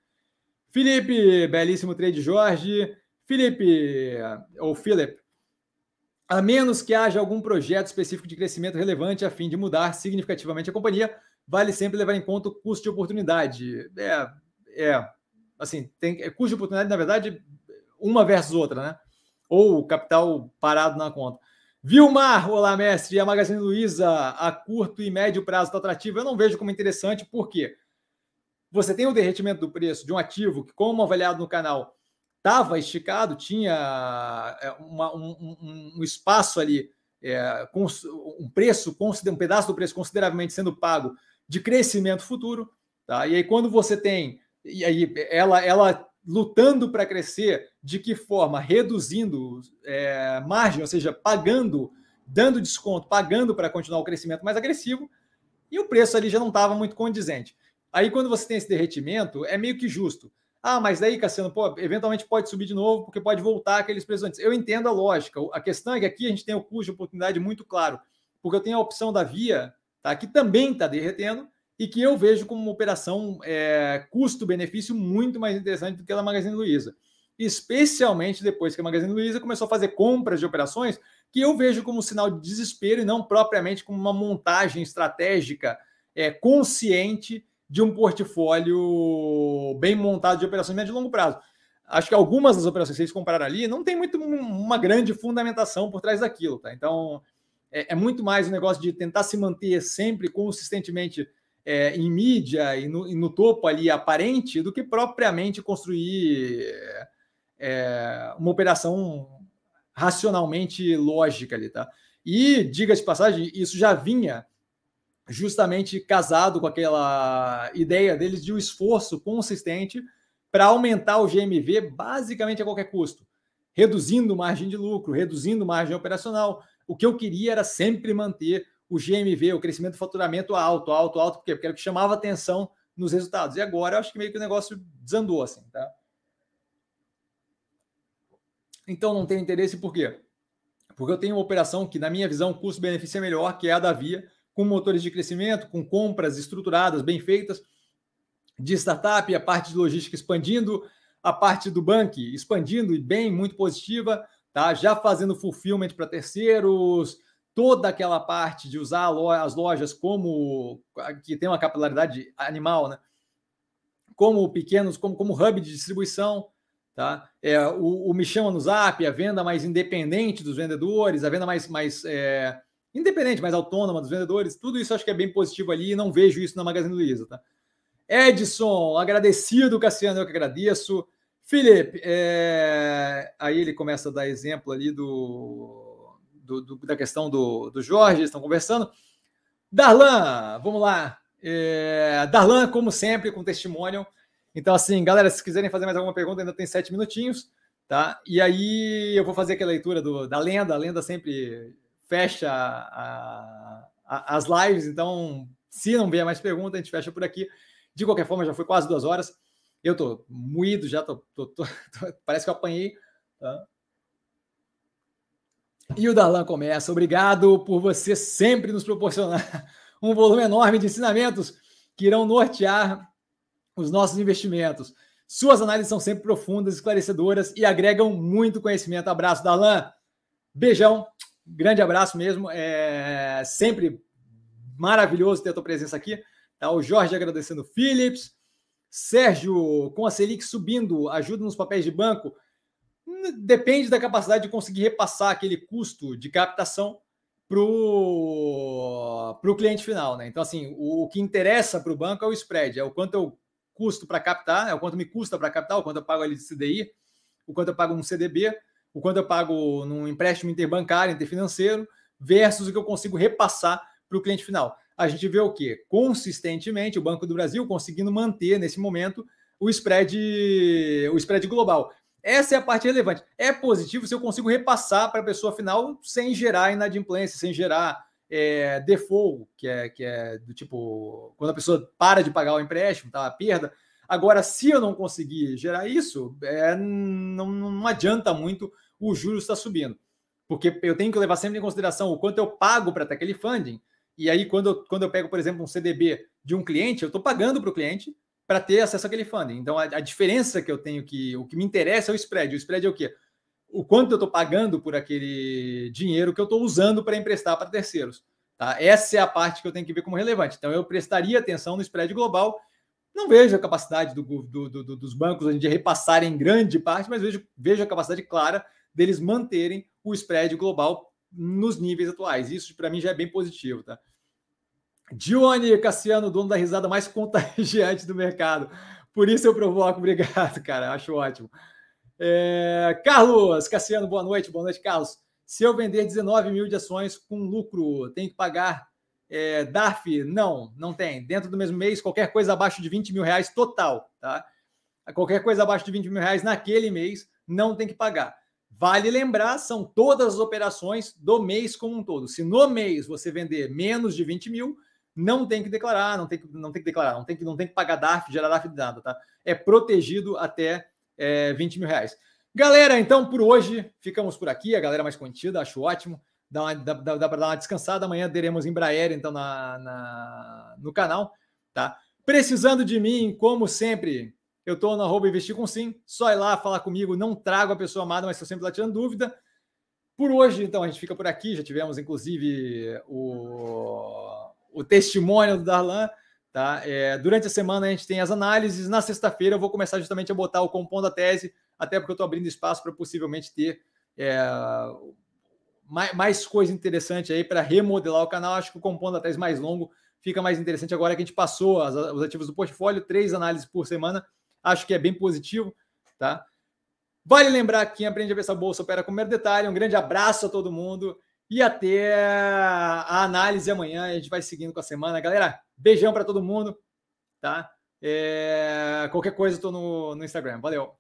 Felipe, belíssimo trade, Jorge. Felipe, ou Philip, a menos que haja algum projeto específico de crescimento relevante a fim de mudar significativamente a companhia, vale sempre levar em conta o custo de oportunidade. É, é assim, tem é, custo de oportunidade, na verdade, uma versus outra, né? Ou capital parado na conta. Vilmar, olá, mestre. A Magazine Luiza a curto e médio prazo está atrativa? Eu não vejo como interessante, porque você tem o derretimento do preço de um ativo que, como avaliado no canal, estava esticado, tinha é, uma, um, um, espaço ali, é, um preço, um pedaço do preço consideravelmente sendo pago de crescimento futuro. Tá? E aí, quando você tem, e aí ela, ela lutando para crescer, de que forma? Reduzindo é, margem, ou seja, pagando, dando desconto, pagando para continuar o crescimento mais agressivo, e o preço ali já não estava muito condizente. Aí, quando você tem esse derretimento, é meio que justo. Ah, mas daí, Cassiano, pô, eventualmente pode subir de novo, porque pode voltar aqueles preços antes. Eu entendo a lógica. A questão é que aqui a gente tem o custo de oportunidade muito claro, porque eu tenho a opção da Via, tá, que também está derretendo, e que eu vejo como uma operação é, custo-benefício muito mais interessante do que a da Magazine Luiza. Especialmente depois que a Magazine Luiza começou a fazer compras de operações, que eu vejo como sinal de desespero e não propriamente como uma montagem estratégica é, consciente de um portfólio bem montado de operações médio e longo prazo. Acho que algumas das operações que vocês compraram ali não tem muito uma grande fundamentação por trás daquilo, tá? Então é, é muito mais um negócio de tentar se manter sempre consistentemente é, em mídia e no, e no, topo ali aparente do que propriamente construir é, uma operação racionalmente lógica ali, tá? E diga de passagem, isso já vinha justamente casado com aquela ideia deles de um esforço consistente para aumentar o GMV basicamente a qualquer custo, reduzindo margem de lucro, reduzindo margem operacional. O que eu queria era sempre manter o GMV, o crescimento do faturamento alto, alto, alto, porque era o que chamava atenção nos resultados. E agora eu acho que meio que o negócio desandou assim, tá? Então não tenho interesse por quê? Porque eu tenho uma operação que, na minha visão, custo-benefício é melhor, que é a da Via, com motores de crescimento, com compras estruturadas, bem feitas, de startup, a parte de logística expandindo, a parte do banco expandindo e bem, muito positiva, tá? Já fazendo fulfillment para terceiros, toda aquela parte de usar as lojas como que tem uma capilaridade animal, né? Como pequenos, como, como hub de distribuição, tá? É, o, o Me Chama no Zap, a venda mais independente dos vendedores, a venda mais, mais é, independente, mais autônoma dos vendedores, tudo isso acho que é bem positivo ali e não vejo isso na Magazine Luiza, tá? Edson, agradecido, Cassiano, eu que agradeço. Felipe, é... aí ele começa a dar exemplo ali do, do, do da questão do, do Jorge, estão conversando. Darlan, vamos lá. É... Darlan, como sempre, com testemunho. Então, assim, galera, se quiserem fazer mais alguma pergunta, ainda tem sete minutinhos, tá? E aí eu vou fazer aqui a leitura do, da lenda. A lenda sempre fecha a, a, as lives, então se não vier mais pergunta, a gente fecha por aqui. De qualquer forma, já foi quase duas horas. Eu tô moído já, tô, tô, tô, parece que eu apanhei. Tá? E o Darlan começa. Obrigado por você sempre nos proporcionar um volume enorme de ensinamentos que irão nortear os nossos investimentos. Suas análises são sempre profundas, esclarecedoras e agregam muito conhecimento. Abraço, Darlan. Beijão. Grande abraço mesmo. É sempre maravilhoso ter a tua presença aqui. Tá? O Jorge agradecendo Philips. Sérgio, com a Selic subindo, ajuda nos papéis de banco. Depende da capacidade de conseguir repassar aquele custo de captação para o cliente final. Né? Então, assim, o, o que interessa para o banco é o spread, é o quanto eu custo para captar, é o quanto me custa para captar, o quanto eu pago ali de CDI, o quanto eu pago um CDB o quanto eu pago num empréstimo interbancário, interfinanceiro, versus o que eu consigo repassar para o cliente final. A gente vê o quê? Consistentemente, o Banco do Brasil conseguindo manter, nesse momento, o spread, o spread global. Essa é a parte relevante. É positivo se eu consigo repassar para a pessoa final sem gerar inadimplência, sem gerar é, default, que é, que é do tipo quando a pessoa para de pagar o empréstimo, tá? A perda. Agora, se eu não conseguir gerar isso, é, não, não adianta muito o juros estar tá subindo. Porque eu tenho que levar sempre em consideração o quanto eu pago para ter aquele funding. E aí, quando eu, quando eu pego, por exemplo, um CDB de um cliente, eu estou pagando para o cliente para ter acesso àquele funding. Então, a, a, diferença que eu tenho que. O que me interessa é o spread. O spread é o quê? O quanto eu estou pagando por aquele dinheiro que eu estou usando para emprestar para terceiros. Tá? Essa é a parte que eu tenho que ver como relevante. Então, eu prestaria atenção no spread global. Não vejo a capacidade do, do, do, dos bancos de repassarem grande parte, mas vejo, vejo a capacidade clara deles manterem o spread global nos níveis atuais. Isso, para mim, já é bem positivo. Tá? Dione Cassiano, dono da risada mais contagiante do mercado. Por isso eu provoco. Obrigado, cara. Acho ótimo. É... Carlos Cassiano, boa noite. Boa noite, Carlos. Se eu vender 19 mil de ações com lucro, tem que pagar é, DARF? Não, não tem. Dentro do mesmo mês, qualquer coisa abaixo de 20 mil reais total, tá? Qualquer coisa abaixo de 20 mil reais naquele mês não tem que pagar. Vale lembrar, são todas as operações do mês como um todo. Se no mês você vender menos de 20 mil, não tem que declarar, não tem que, não tem que declarar, não tem que, não tem que pagar DARF, gerar DARF de nada, tá? É protegido até é, 20 mil reais. Galera, então por hoje ficamos por aqui. A galera mais contida, acho ótimo. Dá, uma, dá, dá, para dar uma descansada. Amanhã teremos Embraer, então, na, na, no canal, tá? Precisando de mim, como sempre, eu estou no arroba investir com sim. Só ir lá falar comigo. Não trago a pessoa amada, mas estou sempre lá tirando dúvida. Por hoje, então, a gente fica por aqui. Já tivemos, inclusive, o o testemunho do Darlan. Tá? É, durante a semana a gente tem as análises. Na sexta-feira eu vou começar justamente a botar o compondo da tese, até porque eu estou abrindo espaço para possivelmente ter é, mais, mais coisa interessante aí para remodelar o canal. Acho que o compondo da tese mais longo fica mais interessante agora que a gente passou as, os ativos do portfólio, três análises por semana. Acho que é bem positivo. Tá? Vale lembrar que quem aprende a pensar bolsa opera com mero detalhe. Um grande abraço a todo mundo e até a análise amanhã. A gente vai seguindo com a semana. Galera, beijão para todo mundo, tá? É... Qualquer coisa, eu tô no, no Instagram. Valeu!